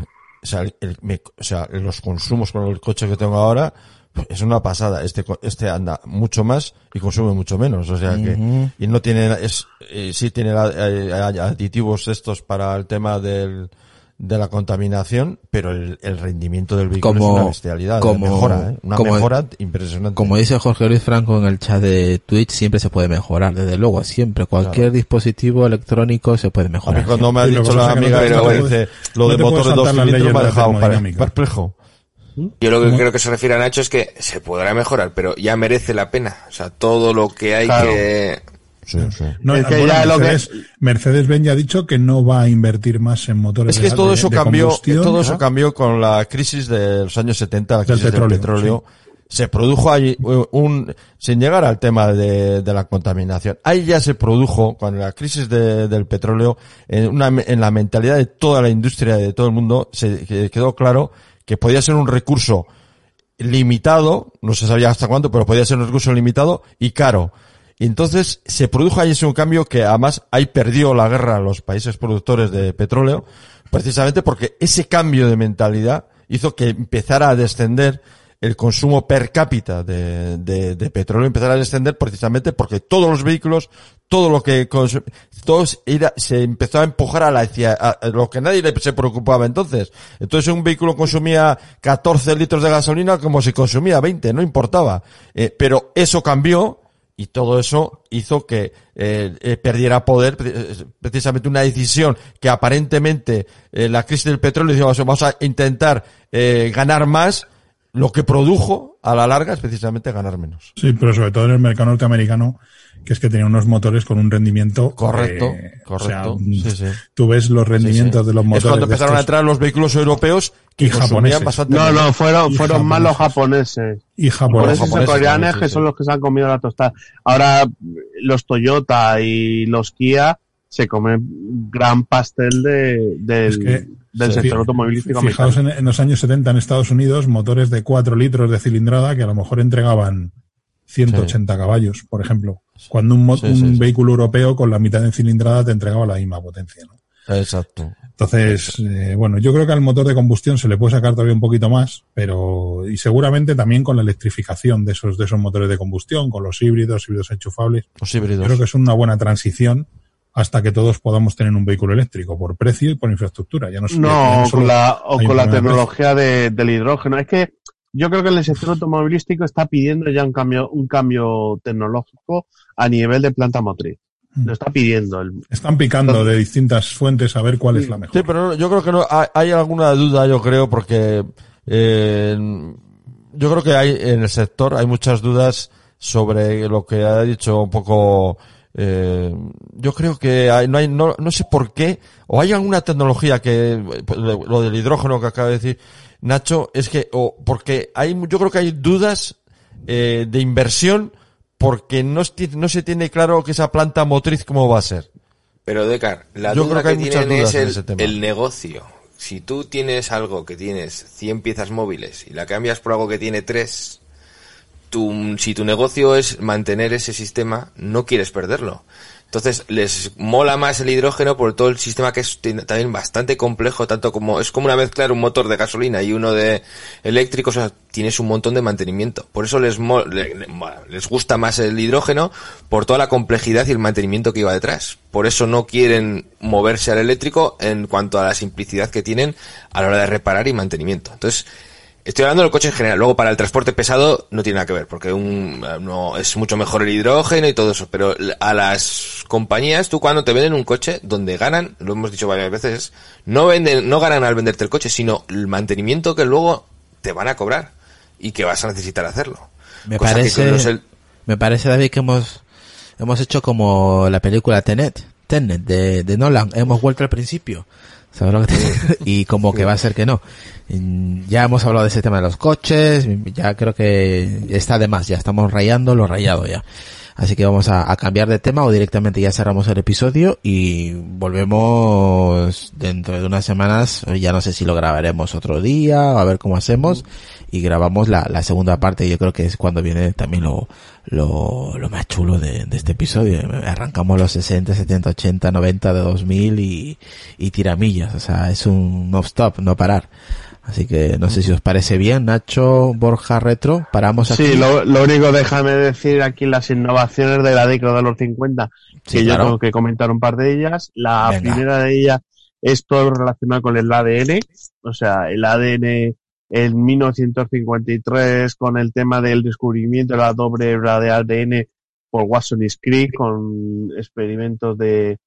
o sea, el- me- o sea, los consumos con el coche que tengo ahora, es una pasada. Este, este anda mucho más y consume mucho menos. O sea que, y no tiene, es, eh, sí tiene eh, aditivos estos para el tema del, de la contaminación, pero el, el rendimiento del vehículo Como- es una bestialidad. como- mejora, ¿eh? Una como- mejora impresionante. Como dice Jorge Luis Franco en el chat de Twitch, siempre se puede mejorar, desde luego, siempre. Cualquier dispositivo electrónico se puede A mejorar. mí cuando me ha dicho la que amiga no te- no que puedes- dice lo no de te motor de dos cilindros me ha dejado perplejo. Yo lo que ¿Cómo? creo que se refiere a Nacho es que se podrá mejorar, pero ya merece la pena. O sea, todo lo que hay Claro. que... Sí, sí. No, Es que bueno, ya lo que- Mercedes, Mercedes-Benz ya ha dicho que no va a invertir más en motores Es que de- todo eso de cambió, todo eso cambió con la crisis de los años 70, la Del crisis del petróleo. Se produjo ahí un, sin llegar al tema de, de la contaminación. Ahí ya se produjo, con la crisis de- del petróleo, en, una, en la mentalidad de toda la industria, de todo el mundo, se que quedó claro que podía ser un recurso limitado, no se sabía hasta cuánto, pero podía ser un recurso limitado y caro. Y entonces se produjo ahí ese un cambio que además ahí perdió la guerra a los países productores de petróleo, precisamente porque ese cambio de mentalidad hizo que empezara a descender el consumo per cápita de, de, de petróleo, empezara a descender precisamente porque todos los vehículos, todo lo que todos era, se empezó a empujar a la hacia lo que nadie se preocupaba entonces. Entonces un vehículo consumía 14 litros de gasolina como si consumía 20, no importaba. Eh, pero eso cambió y todo eso hizo que eh, eh, perdiera poder pre- precisamente una decisión que aparentemente eh, la crisis del petróleo decía, vamos a intentar eh, ganar más lo que produjo a la larga es precisamente ganar menos. Sí, pero sobre todo en el mercado norteamericano, que es que tenía unos motores con un rendimiento correcto eh, o sea, correcto mm, sí, sí. tú ves los rendimientos Sí, sí. de los motores. es cuando de empezaron a entrar los vehículos europeos que Y japoneses. bastante No, no, fueron, fueron más los japoneses. y japoneses. Japoneses y coreanos sí, que sí. son los que se han comido la tostada. Ahora los Toyota y los Kia se comen gran pastel de, Es que, del sí, sector automovilístico Fijaos en, en los años 70 en Estados Unidos, motores de 4 litros de cilindrada que a lo mejor entregaban 180 caballos, por ejemplo. Cuando un, mo- Sí, un sí, sí. vehículo europeo con la mitad de cilindrada te entregaba la misma potencia. ¿no? exacto Entonces, eh, bueno, yo creo que al motor de combustión se le puede sacar todavía un poquito más, pero y seguramente también con la electrificación de esos de esos motores de combustión, con los híbridos, híbridos enchufables. los híbridos Creo que es una buena transición hasta que todos podamos tener un vehículo eléctrico por precio y por infraestructura. Ya no, ya No, o con la, o con la tecnología de- del hidrógeno. Es que yo creo que el sector automovilístico está pidiendo ya un cambio, un cambio tecnológico a nivel de planta motriz. Mm. Lo está pidiendo. El, Están picando de distintas fuentes a ver cuál es la mejor. Sí, pero no, yo creo que no hay, hay alguna duda, yo creo, porque eh, yo creo que hay en el sector hay muchas dudas sobre lo que ha dicho un poco. Eh, yo creo que hay, no hay, no, no sé por qué, o hay alguna tecnología que, pues, lo lo del hidrógeno que acaba de decir Nacho, es que, o porque hay, yo creo que hay dudas eh, de inversión porque no, se tiene claro que esa planta motriz cómo va a ser. Pero Decar, la Yo duda creo que hay que, muchas tienen dudas es el, el negocio. Si tú tienes algo que tienes 100 piezas móviles y la cambias por algo que tiene 3, tu, si tu negocio es mantener ese sistema, no quieres perderlo. Entonces, les mola más el hidrógeno por todo el sistema que es también bastante complejo, tanto como, es como una mezcla un motor de gasolina y uno de eléctrico, o sea, tienes un montón de mantenimiento. Por eso les, mo- le- le- les gusta más el hidrógeno por toda la complejidad y el mantenimiento que iba detrás. Por eso no quieren moverse al eléctrico en cuanto a la simplicidad que tienen a la hora de reparar y mantenimiento. Entonces, Estoy hablando del coche en general. Luego para el transporte pesado no tiene nada que ver, porque un, eh, no es mucho mejor el hidrógeno y todo eso. Pero a las compañías, tú cuando te venden un coche, donde ganan, lo hemos dicho varias veces, no venden, no ganan al venderte el coche, sino el mantenimiento que luego te van a cobrar y que vas a necesitar hacerlo. Me Cosa parece, el- me parece David que hemos, hemos hecho como la película Tenet, Tenet de, de Nolan, hemos vuelto al principio. ¿Sabes lo que te- y como que va a ser que no. Mm, Ya hemos hablado de ese tema de los coches, ya creo que está de más, ya estamos rayando lo rayado ya. Así que vamos a, a cambiar de tema o directamente ya cerramos el episodio y volvemos dentro de unas semanas, ya no sé si lo grabaremos otro día o a ver cómo hacemos y grabamos la, la segunda parte yo creo que es cuando viene también lo, lo, lo más chulo de, de este episodio. Arrancamos los 60, 70, 80, 90 de 2000 y, y tiramillas, o sea, es un no stop, no parar. Así que no sé si os parece bien, Nacho, Borja, Retro, paramos aquí. Sí, lo, lo único déjame decir aquí las innovaciones de la década de los 50, Sí, que yo tengo que comentar un par de ellas. La Venga. primera de ellas es todo relacionado con el ADN, o sea, el ADN en 1953 con el tema del descubrimiento de la doble hebra de ADN por Watson y Crick con experimentos de,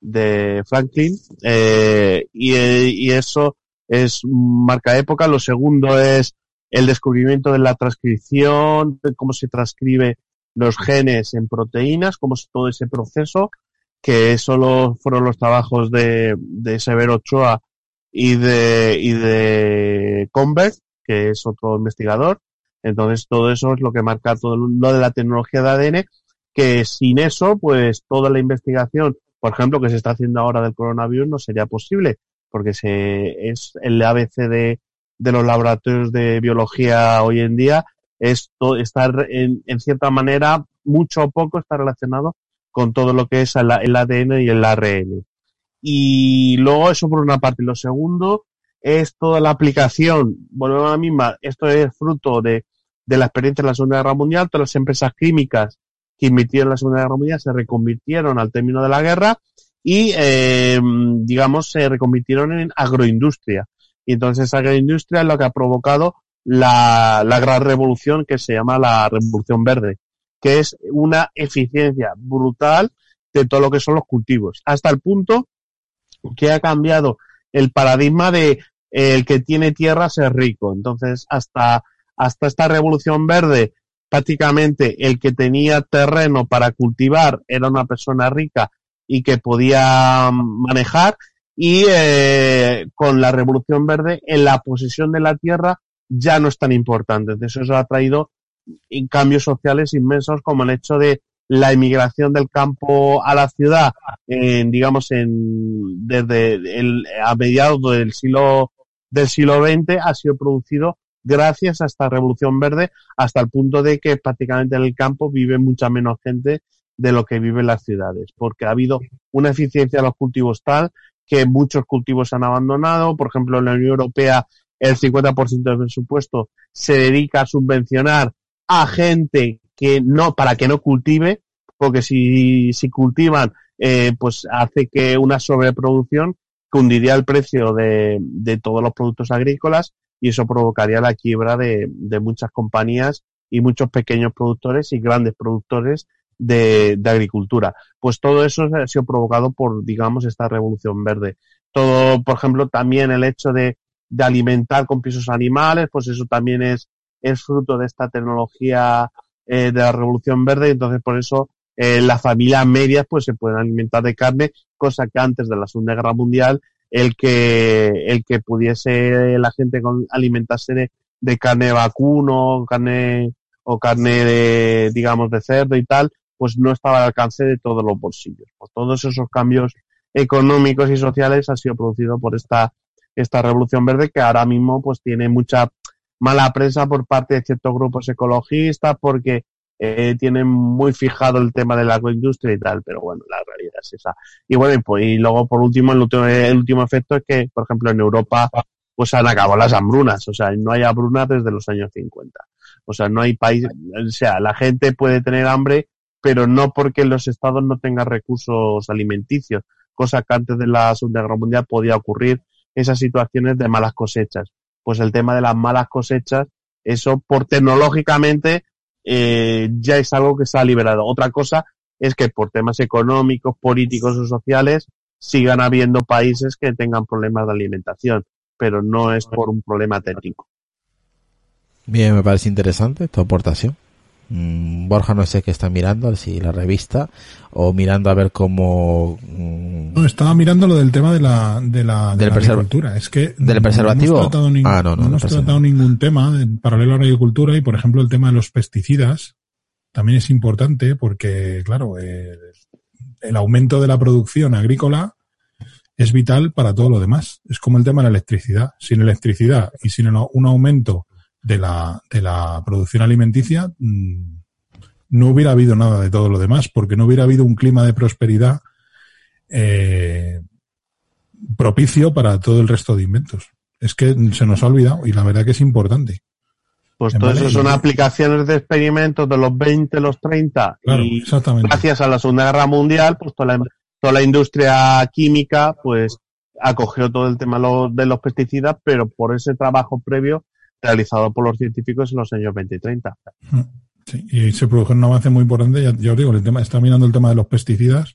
de Franklin eh, y, eh, y eso es marca época. Lo segundo es el descubrimiento de la transcripción, de cómo se transcribe los genes en proteínas, cómo todo ese proceso, que solo fueron los trabajos de, de Severo Ochoa y de, y de Conberg, que es otro investigador. Entonces todo eso es lo que marca todo lo de la tecnología de ADN, que sin eso, pues toda la investigación, por ejemplo, que se está haciendo ahora del coronavirus no sería posible, porque se, es el ABC de, de los laboratorios de biología hoy en día, es to- estar en, en cierta manera, mucho o poco está relacionado con todo lo que es el, el ADN y el ARN. Y luego eso por una parte. Lo segundo es toda la aplicación. Volvemos a la misma. Esto es fruto de, de la experiencia de la Segunda Guerra Mundial. Todas las empresas químicas que invirtieron en la Segunda Guerra Mundial se reconvirtieron al término de la guerra y, eh, digamos, se reconvirtieron en agroindustria. Y entonces esa agroindustria es lo que ha provocado la, la gran revolución que se llama la Revolución Verde, que es una eficiencia brutal de todo lo que son los cultivos, hasta el punto que ha cambiado el paradigma de eh, el que tiene tierra ser rico. Entonces, hasta, hasta esta revolución verde, prácticamente el que tenía terreno para cultivar era una persona rica y que podía manejar y eh, con la revolución verde en la posesión de la tierra ya no es tan importante. Entonces eso ha traído y cambios sociales inmensos como el hecho de la emigración del campo a la ciudad, en, digamos, en, desde el, a mediados del siglo, del siglo XX ha sido producido gracias a esta revolución verde hasta el punto de que prácticamente en el campo vive mucha menos gente de lo que vive en las ciudades, porque ha habido una eficiencia de los cultivos tal que muchos cultivos se han abandonado, por ejemplo, en la Unión Europea el 50% del presupuesto se dedica a subvencionar a gente que no, para que no cultive, porque si, si cultivan, eh, pues hace que una sobreproducción que hundiría el precio de, de todos los productos agrícolas y eso provocaría la quiebra de, de muchas compañías y muchos pequeños productores y grandes productores de, de agricultura. Pues todo eso ha sido provocado por, digamos, esta revolución verde. Todo, por ejemplo, también el hecho de, de alimentar con pisos animales, pues eso también es, es fruto de esta tecnología eh, de la revolución verde, entonces por eso eh, las familias medias pues se pueden alimentar de carne, cosa que antes de la Segunda Guerra Mundial el que el que pudiese la gente con, alimentarse de, carne vacuno, carne o carne de digamos de cerdo y tal, pues no estaba al alcance de todos los bolsillos. Pues todos esos cambios económicos y sociales han sido producidos por esta esta revolución verde que ahora mismo pues tiene mucha mala prensa por parte de ciertos grupos ecologistas porque eh, tienen muy fijado el tema de la agroindustria y tal, pero bueno, la realidad es esa. Y bueno, y, pues, y luego por último, el último, el último efecto es que, por ejemplo, en Europa pues han acabado las hambrunas, o sea, no hay hambrunas desde los años 50. O sea, no hay país, o sea, la gente puede tener hambre, pero no porque los estados no tengan recursos alimenticios, cosa que antes de la Segunda Guerra Mundial podía ocurrir esas situaciones de malas cosechas. Pues el tema de las malas cosechas, eso por tecnológicamente eh, ya es algo que se ha liberado. Otra cosa es que por temas económicos, políticos o sociales sigan habiendo países que tengan problemas de alimentación, pero no es por un problema técnico. Bien, me parece interesante tu aportación. Mm, Borja no sé qué está mirando, si la revista o mirando a ver cómo... mm, No, estaba mirando lo del tema de la, de la, de la agricultura. Es que ¿Del no preservativo? hemos tratado, ning- Ah, no, no, hemos tratado ningún tema en paralelo a la agricultura y, por ejemplo, el tema de los pesticidas también es importante porque, claro, el aumento de la producción agrícola es vital para todo lo demás. Es como el tema de la electricidad. Sin electricidad y sin un aumento de la, de la producción alimenticia, mm, no hubiera habido nada de todo lo demás, porque no hubiera habido un clima de prosperidad eh, propicio para todo el resto de inventos. Es que se nos ha olvidado y la verdad que es importante. Pues todo eso son aplicaciones de experimentos de los 20, los 30 y gracias a la Segunda Guerra Mundial, pues toda la, toda la industria química pues acogió todo el tema de los pesticidas, pero por ese trabajo previo realizado por los científicos en los años 20 y 30. Sí, y se produjo un avance muy importante, ya, os digo, el tema, está mirando el tema de los pesticidas,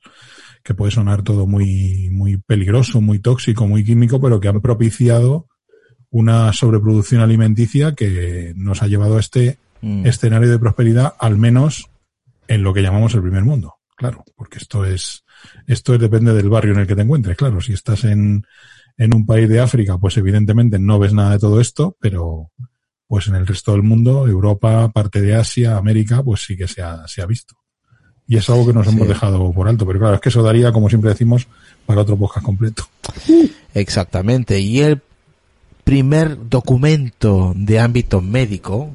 que puede sonar todo muy, muy peligroso, muy tóxico, muy químico, pero que han propiciado una sobreproducción alimenticia que nos ha llevado a este mm. escenario de prosperidad, al menos en lo que llamamos el primer mundo. Claro, porque esto es, esto depende del barrio en el que te encuentres. Claro, si estás en, en un país de África, pues evidentemente no ves nada de todo esto, pero pues en el resto del mundo, Europa, parte de Asia, América, pues sí que se ha, se ha visto. Y es algo que nos hemos dejado por alto, pero claro, es que eso daría, como siempre decimos, para otro podcast completo. Exactamente. Y el primer documento de ámbito médico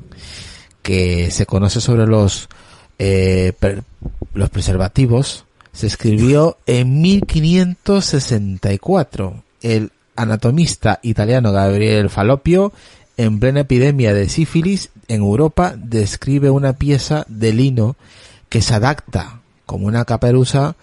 que se conoce sobre los, eh, los preservativos se escribió en 1564. El anatomista italiano Gabriel Falopio, en plena epidemia de sífilis en Europa, describe una pieza de lino que se adapta como una caperuza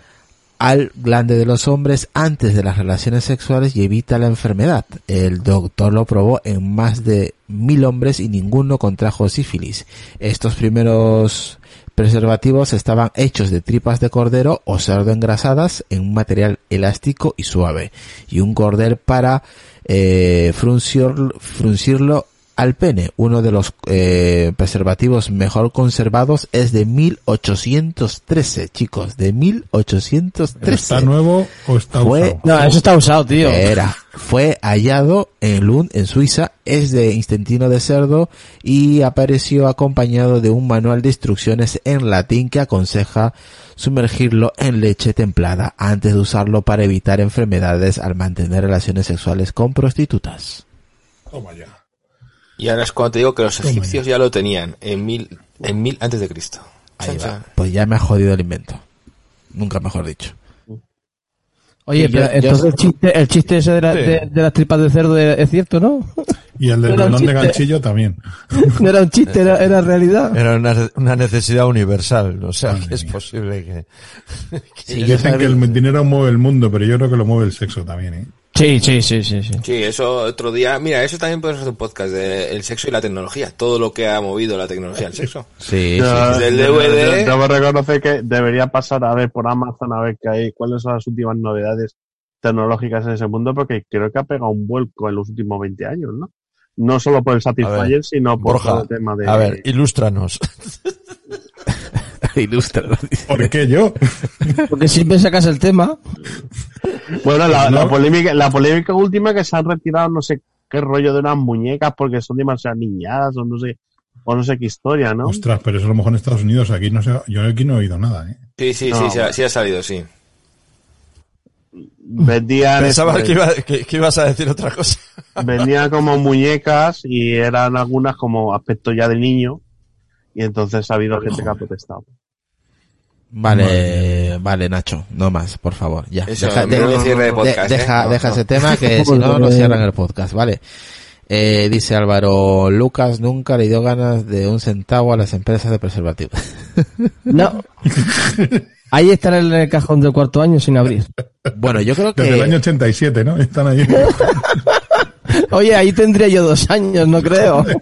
al glande de los hombres antes de las relaciones sexuales y evita la enfermedad. El doctor lo probó en más de mil hombres y ninguno contrajo sífilis. Estos primeros preservativos estaban hechos de tripas de cordero o cerdo engrasadas en un material elástico y suave y un cordel para eh, fruncirlo al pene. Uno de los eh, preservativos mejor conservados es de 1813, chicos, de 1813. ¿Está nuevo o está usado? No, eso está usado, tío. Era, fue hallado en Lund, en Suiza, es de intestino de cerdo y apareció acompañado de un manual de instrucciones en latín que aconseja sumergirlo en leche templada antes de usarlo para evitar enfermedades al mantener relaciones sexuales con prostitutas. Toma ya. Y ahora es cuando te digo que los egipcios ya lo tenían en mil, en mil antes de Cristo. Pues ya me ha jodido el invento. Nunca mejor dicho. Oye, pero entonces el chiste, el chiste ese de, la, de, las tripas de cerdo es, cierto, ¿no? Y el del melón de ganchillo también. No era un chiste, era, era realidad. Era una, una, necesidad universal, o sea, que es posible que... que sí, dicen que el dinero mueve el mundo, pero yo creo que lo mueve el sexo también, ¿eh? Sí, sí, sí, sí, sí. Sí, eso otro día. Mira, eso también podemos hacer un podcast de el sexo y la tecnología. Todo lo que ha movido la tecnología al sexo. Sí, sí. Del DVD. Debo reconocer que debería pasar a ver por Amazon a ver qué hay, cuáles son las últimas novedades tecnológicas en ese mundo, porque creo que ha pegado un vuelco en los últimos 20 años, ¿no? No solo por el Satisfyer, sino por el tema de. A ver, ilústranos. Ilústranos. ¿Por qué yo? Porque siempre sacas el tema. Bueno, la, polémica, la polémica última que se han retirado no sé qué rollo de unas muñecas porque son demasiado niñadas o no sé o no sé qué historia, ¿no? Ostras, pero eso a lo mejor en Estados Unidos, aquí no sé, yo aquí no he oído nada, ¿eh? Sí, sí, sí, sí ha, salido, sí. Vendían... Pensaba que, que, ibas a decir otra cosa. Vendían como muñecas y eran algunas como aspecto ya de niño y entonces ha habido gente que ha protestado. Vale, vale, Nacho, no más, por favor, ya. deja, deja, deja ese tema que si no, no cierran el podcast, vale. Eh, dice Álvaro, Lucas nunca le dio ganas de un centavo a las empresas de preservativos. No. Ahí están en el cajón del cuarto año sin abrir. Bueno, yo creo que... Desde el año 87, ¿no? Están ahí. Oye, ahí tendría yo dos años, no creo.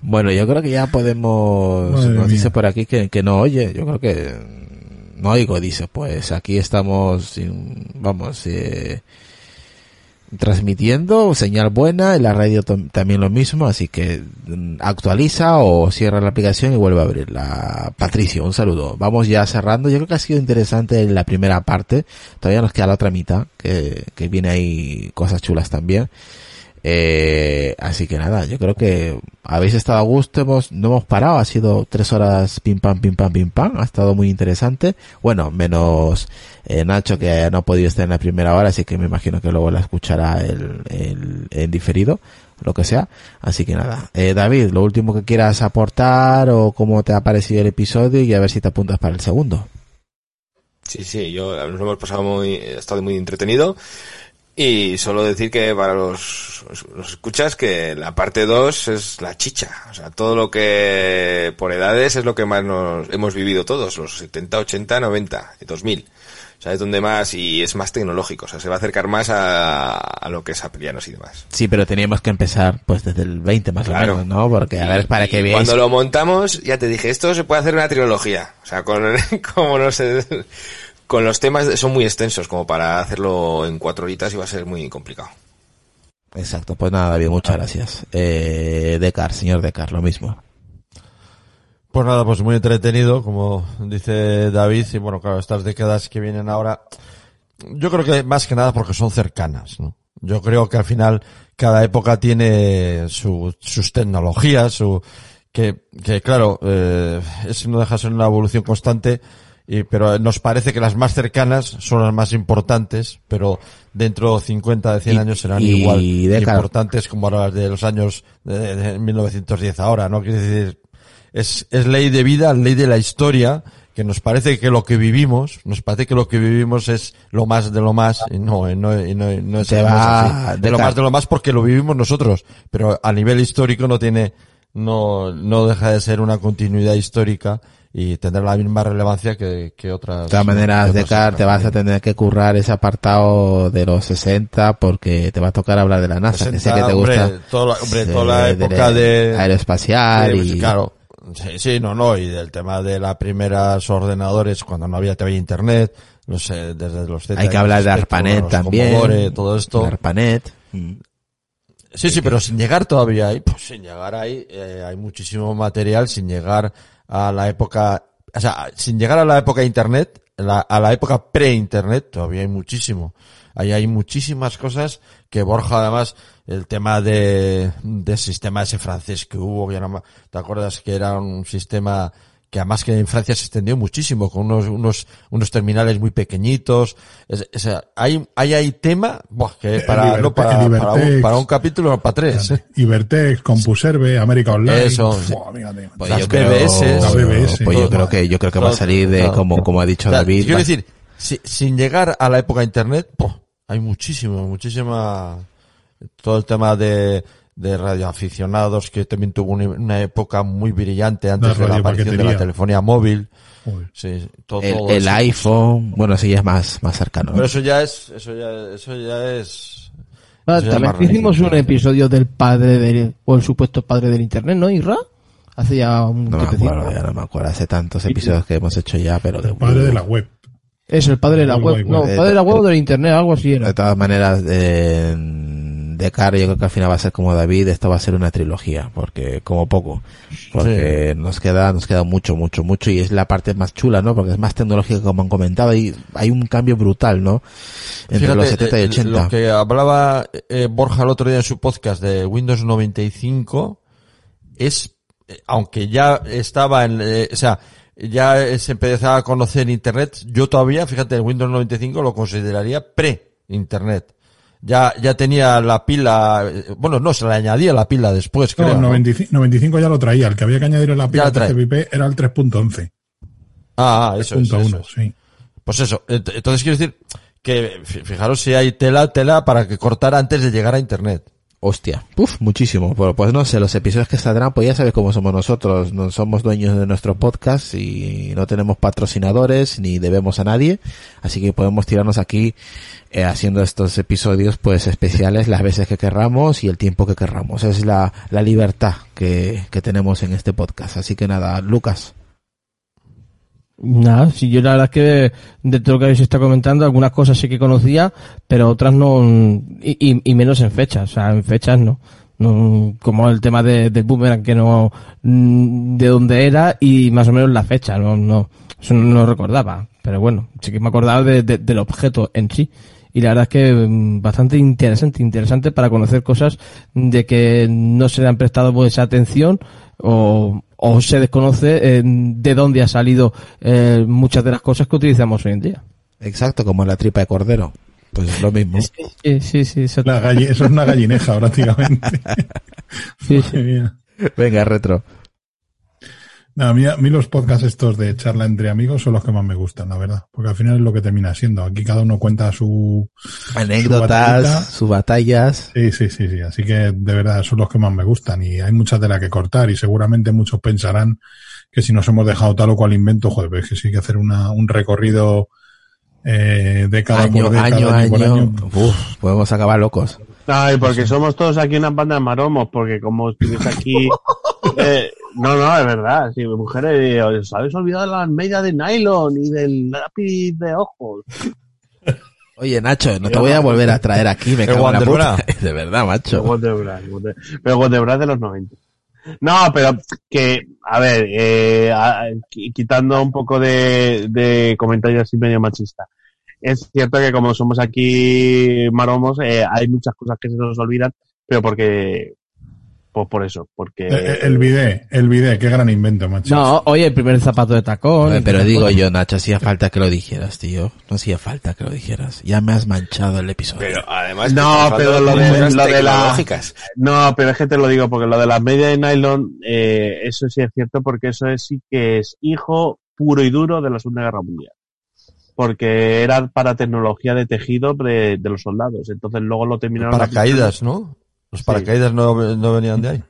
Bueno, yo creo que ya podemos... nos dice por aquí que, que no oye. Yo creo que no oigo, dice. Pues aquí estamos, vamos, eh, transmitiendo, señal buena, en la radio también lo mismo, así que mm, actualiza o cierra la aplicación y vuelve a abrirla. Patricio, un saludo. Vamos ya cerrando. Yo creo que ha sido interesante la primera parte. Todavía nos queda la otra mitad, que, que viene ahí cosas chulas también. Eh, así que nada, yo creo que habéis estado a gusto, hemos, no hemos parado, ha sido tres horas pim pam, pim pam, pim pam, ha estado muy interesante. Bueno, menos eh, Nacho que no ha podido estar en la primera hora, así que me imagino que luego la escuchará el, el, en diferido, lo que sea. Así que nada, eh, David, lo último que quieras aportar o cómo te ha parecido el episodio y a ver si te apuntas para el segundo. Sí, sí, yo nos hemos pasado muy, he estado muy entretenido. Y solo decir que para los, los escuchas que la parte 2 es la chicha. O sea, todo lo que por edades es lo que más nos hemos vivido todos, los 70, 80, 90 y 2000. O sea, es donde más y es más tecnológico. O sea, se va a acercar más a, a lo que es Apelianos y demás. Sí, pero teníamos que empezar pues desde el 20 más Claro. o menos, ¿no? Porque a ver, para que veáis... Cuando lo montamos, ya te dije, esto se puede hacer una trilogía. O sea, con, como no sé, con los temas son muy extensos como para hacerlo en cuatro horitas y va a ser muy complicado. Exacto, pues nada, bien, muchas gracias. Eh, Decar, señor Decar, lo mismo. Pues nada, pues muy entretenido, como dice David, y bueno, claro, estas décadas que vienen ahora, yo creo que más que nada porque son cercanas, ¿no? Yo creo que al final cada época tiene su, sus tecnologías, su, que, que claro, eh, eso no deja de ser una evolución constante, y, pero nos parece que las más cercanas son las más importantes, pero dentro de 50, de 100 Y- años serán y igual importantes como las de los años de, de 1910 ahora, ¿no? Quiere decir, es, es ley de vida, ley de la historia, que nos parece que lo que vivimos, nos parece que lo que vivimos es lo más de lo más, y no, y no, no, no es, va así. de lo más de lo más porque lo vivimos nosotros, pero a nivel histórico no tiene, no, no deja de ser una continuidad histórica y tendrá la misma relevancia que, que otras. De todas maneras, Decar, te vas a tener que currar ese apartado de los 60 porque te va a tocar hablar de la NASA, que sé 60, que te hombre, gusta. toda la- hombre, toda la de- época de- aeroespacial pues, y claro. Sí, sí, no, no, y del tema de las primeras ordenadores cuando no había TV internet, no sé, desde los Z, hay que hablar de ARPANET los también. Todo esto. ARPANET. Mm. Sí, sí, pero sin llegar todavía ahí, pues sin llegar ahí, eh, hay muchísimo material, sin llegar a la época, o sea, sin llegar a la época internet, la- a la época pre-internet, todavía hay muchísimo. Ahí hay muchísimas cosas que Borja además, el tema de, del sistema ese francés que hubo, que ma- ¿te acuerdas que era un sistema que además que en Francia se extendió muchísimo, con unos, unos, unos terminales muy pequeñitos. Es, es- hay, hay, hay tema, buah, que El para, no, para, para un, para un capítulo, no para tres. ¿eh? Ibertex, CompuServe, América Online. Eso. Pues Las yo creo, BBS. La BBS. pues yo creo que yo creo que va a salir de como como ha dicho David. Quiero va- decir, si- sin llegar a la época de internet, ¡pum! hay muchísimo, muchísima, todo el tema de, de radioaficionados que también tuvo una, una época muy brillante antes La de la aparición de la telefonía móvil. Sí, todo, el, todo el iPhone, bueno, sí ya es más más cercano. ¿no? Pero eso ya es, eso ya, eso ya es. Ah, eso ya es también hicimos un episodio del padre del, o el supuesto padre del internet, ¿no, Irra? Hace ya un no me tiempecito. acuerdo, ya no me acuerdo. Hace tantos episodios que hemos hecho ya, pero de, Padre de la web. Es el padre de la web. No, padre de la web o del internet, algo así era. De todas maneras, eh, de cara yo creo que al final va a ser como David, esto va a ser una trilogía, porque como poco, porque nos queda, nos queda mucho, mucho, mucho y es la parte más chula, ¿no? Porque es más tecnológica como han comentado y hay un cambio brutal, ¿no? Entre Fíjate, los 70 y eh, 80. Lo que hablaba eh, Borja el otro día en su podcast de Windows 95 es, eh, aunque ya estaba en, eh, o sea, ya eh, se empezaba a conocer Internet, yo todavía, fíjate, el Windows 95 lo consideraría pre-Internet. Ya, ya tenía la pila, bueno, no, se le añadía la pila después, No, creo. el ¿no? 95, 95 ya lo traía. El que había que añadir en la pila. TCP era el 3.11. Ah, ah, eso es, Punto eso uno, es. sí. Pues eso, ent- entonces quiero decir que, fi- fijaros si hay tela, tela para que cortar antes de llegar a Internet. Hostia, puf, muchísimo. Bueno, pues no sé, los episodios que saldrán, pues ya sabes cómo somos nosotros. No somos dueños de nuestro podcast y no tenemos patrocinadores ni debemos a nadie. Así que podemos tirarnos aquí eh, haciendo estos episodios pues especiales las veces que querramos y el tiempo que querramos. Es la, la libertad que, que tenemos en este podcast. Así que nada, Lucas. Nada, si yo la verdad es que de todo lo que habéis estado comentando, algunas cosas sí que conocía, pero otras no, y, y- menos en fechas, o sea, en fechas no. no como el tema de, del boomerang, que no, de dónde era y más o menos la fecha, no, no, eso no lo recordaba, pero bueno, sí que me acordaba de- de- del objeto en sí. Y la verdad es que mm, bastante interesante, interesante para conocer cosas de que no se le han prestado pues atención o, o se desconoce eh, de dónde ha salido eh, muchas de las cosas que utilizamos hoy en día. Exacto, como la tripa de cordero. Pues es lo mismo. Sí, sí, sí. exacto. La galle- eso es una gallineja prácticamente. Sí, sí. Venga, retro. A mí, a mí los podcasts estos de charla entre amigos son los que más me gustan, la verdad. Porque al final es lo que termina siendo. Aquí cada uno cuenta su... Anécdotas, sus batallas. Sí, sí, sí, sí. Así que de verdad son los que más me gustan. Y hay mucha tela que cortar. Y seguramente muchos pensarán que si nos hemos dejado tal o cual invento, joder, pues que sí hay que hacer una, un recorrido eh, década Año, por década, año, año por año. Uf, podemos acabar locos. Ay, porque somos todos aquí una banda de maromos, porque como estuviese aquí... eh, no, no, es verdad. Si mujeres, eh, os habéis olvidado de las medias de nylon y del lápiz de ojos. Oye, Nacho, no te voy a volver a traer aquí, me cago en la puta. De verdad, macho. Pero Wonderbra de los 90. No, pero que, a ver, eh, quitando un poco de, de comentarios así medio machista. Es cierto que como somos aquí maromos, eh, hay muchas cosas que se nos olvidan, pero porque, pues por eso, porque... Eh, eh, El bidet, el bidet, qué gran invento, macho. No, oye, el primer zapato de tacón. Oye, pero digo yo, Nacho, hacía falta que lo dijeras, tío. No hacía falta que lo dijeras. Ya me has manchado el episodio. Pero además, No, pero lo de- cosas lo de la- tecnológicas. No, pero es que te lo digo, porque lo de las medias de nylon, eh, eso sí es cierto, porque eso es, sí que es hijo puro y duro de la Segunda Guerra Mundial. Porque era para tecnología de tejido de, de los soldados. Entonces luego lo terminaron. Paracaídas, ¿no? Los paracaídas no, no venían de ahí.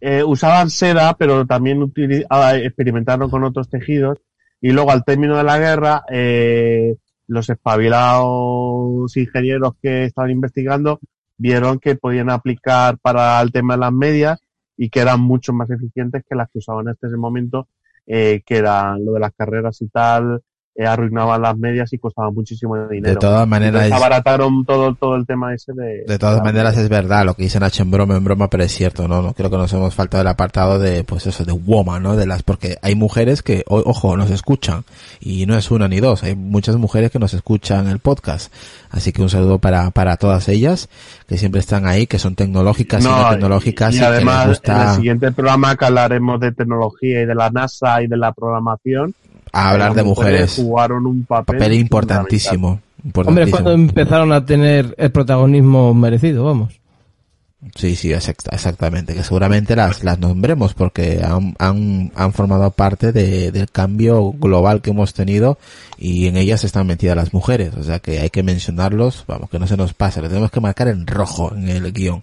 Eh, usaban seda, pero también ah, experimentaron con otros tejidos. Y luego al término de la guerra, eh, los espabilados ingenieros que estaban investigando vieron que podían aplicar para el tema de las medias y que eran mucho más eficientes que las que usaban hasta ese momento, eh, que eran lo de las carreras y tal, eh, arruinaban las medias y costaban muchísimo dinero. De todas maneras, Entonces, es- abarataron todo, todo el tema ese de... De todas maneras es verdad lo que dice Nacho en broma, en broma, pero es cierto, ¿no? no creo que nos hemos faltado el apartado de, pues eso, de woman, ¿no? De las, porque hay mujeres que, o- ojo, nos escuchan, y no es una ni dos, hay muchas mujeres que nos escuchan el podcast. Así que un saludo para, para todas ellas, que siempre están ahí, que son tecnológicas y no tecnológicas, y, y, que además les en el gusta siguiente programa que hablaremos de tecnología y de la NASA y de la programación hablar las de mujeres. jugaron un papel, Papel importantísimo. Hombre, importantísimo. cuando empezaron a tener el protagonismo merecido, vamos. Sí, sí, exact- exactamente. Que seguramente las, las nombremos porque han, han, han formado parte de, del cambio global que hemos tenido y en ellas están metidas las mujeres. O sea que hay que mencionarlos, vamos, que no se nos pase. Lo tenemos que marcar en rojo en el guion.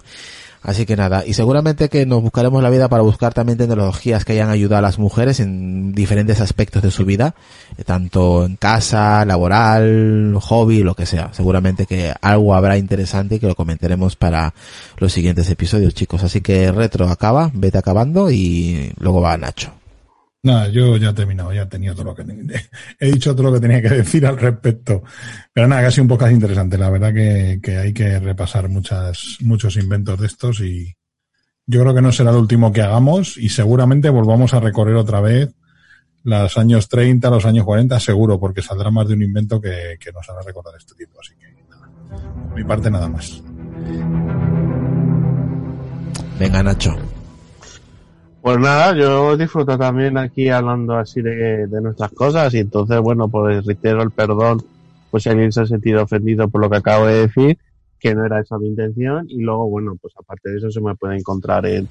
Así que nada, y seguramente que nos buscaremos la vida para buscar también tecnologías que hayan ayudado a las mujeres en diferentes aspectos de su vida, eh, tanto en casa, laboral, hobby, lo que sea. Seguramente que algo habrá interesante y que lo comentaremos para los siguientes episodios, chicos. Así que retro acaba, vete acabando y luego va Nacho. Nada, yo ya he terminado, ya he todo lo que. He dicho todo lo que tenía que decir al respecto. Pero nada, casi un poco interesante. La verdad que, hay que repasar muchas, muchos inventos de estos y yo creo que no será el último que hagamos y seguramente volvamos a recorrer otra vez los años 30, los años 40, seguro, porque saldrá más de un invento que, que nos hará recordar este tiempo. Así que nada, por mi parte nada más. Venga, Nacho. Pues nada, yo disfruto también aquí hablando así de, nuestras cosas y entonces, bueno, pues reitero el perdón pues si alguien se ha sentido ofendido por lo que acabo de decir, que no era esa mi intención y luego, bueno, pues aparte de eso se me puede encontrar en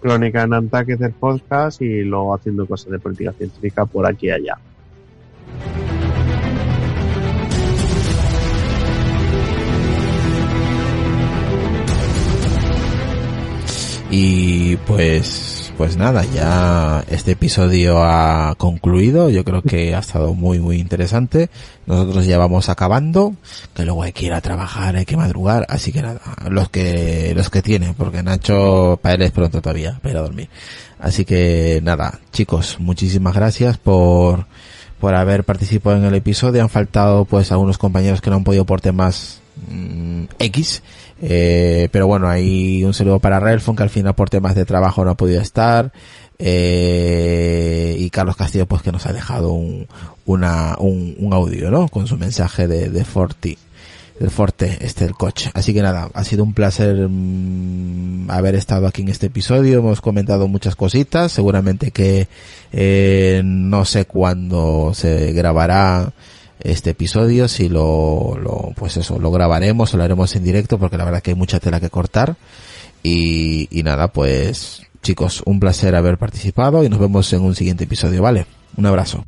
Crónica en Antaques del podcast y luego haciendo cosas de política científica por aquí y allá. Y pues, pues nada, ya este episodio ha concluido. Yo creo que ha estado muy, muy interesante. Nosotros ya vamos acabando, que luego hay que ir a trabajar, hay que madrugar. Así que nada, los que, los que tienen, porque Nacho, para él es pronto todavía, para a dormir. Así que nada, chicos, muchísimas gracias por, por haber participado en el episodio. Han faltado pues algunos compañeros que no han podido por temas mm, X. Eh, pero bueno, hay un saludo para Relfon que al final por temas de trabajo no ha podido estar. Eh, y Carlos Castillo pues que nos ha dejado un, una, un, un audio, ¿no? Con su mensaje de, de Forti, del Forte, este del coche. Así que nada, ha sido un placer mm, haber estado aquí en este episodio. Hemos comentado muchas cositas. Seguramente que eh, no sé cuándo se grabará este episodio, si lo, lo, pues eso, lo grabaremos lo haremos en directo porque la verdad que hay mucha tela que cortar y, y nada, pues chicos, un placer haber participado y nos vemos en un siguiente episodio, ¿vale? Un abrazo.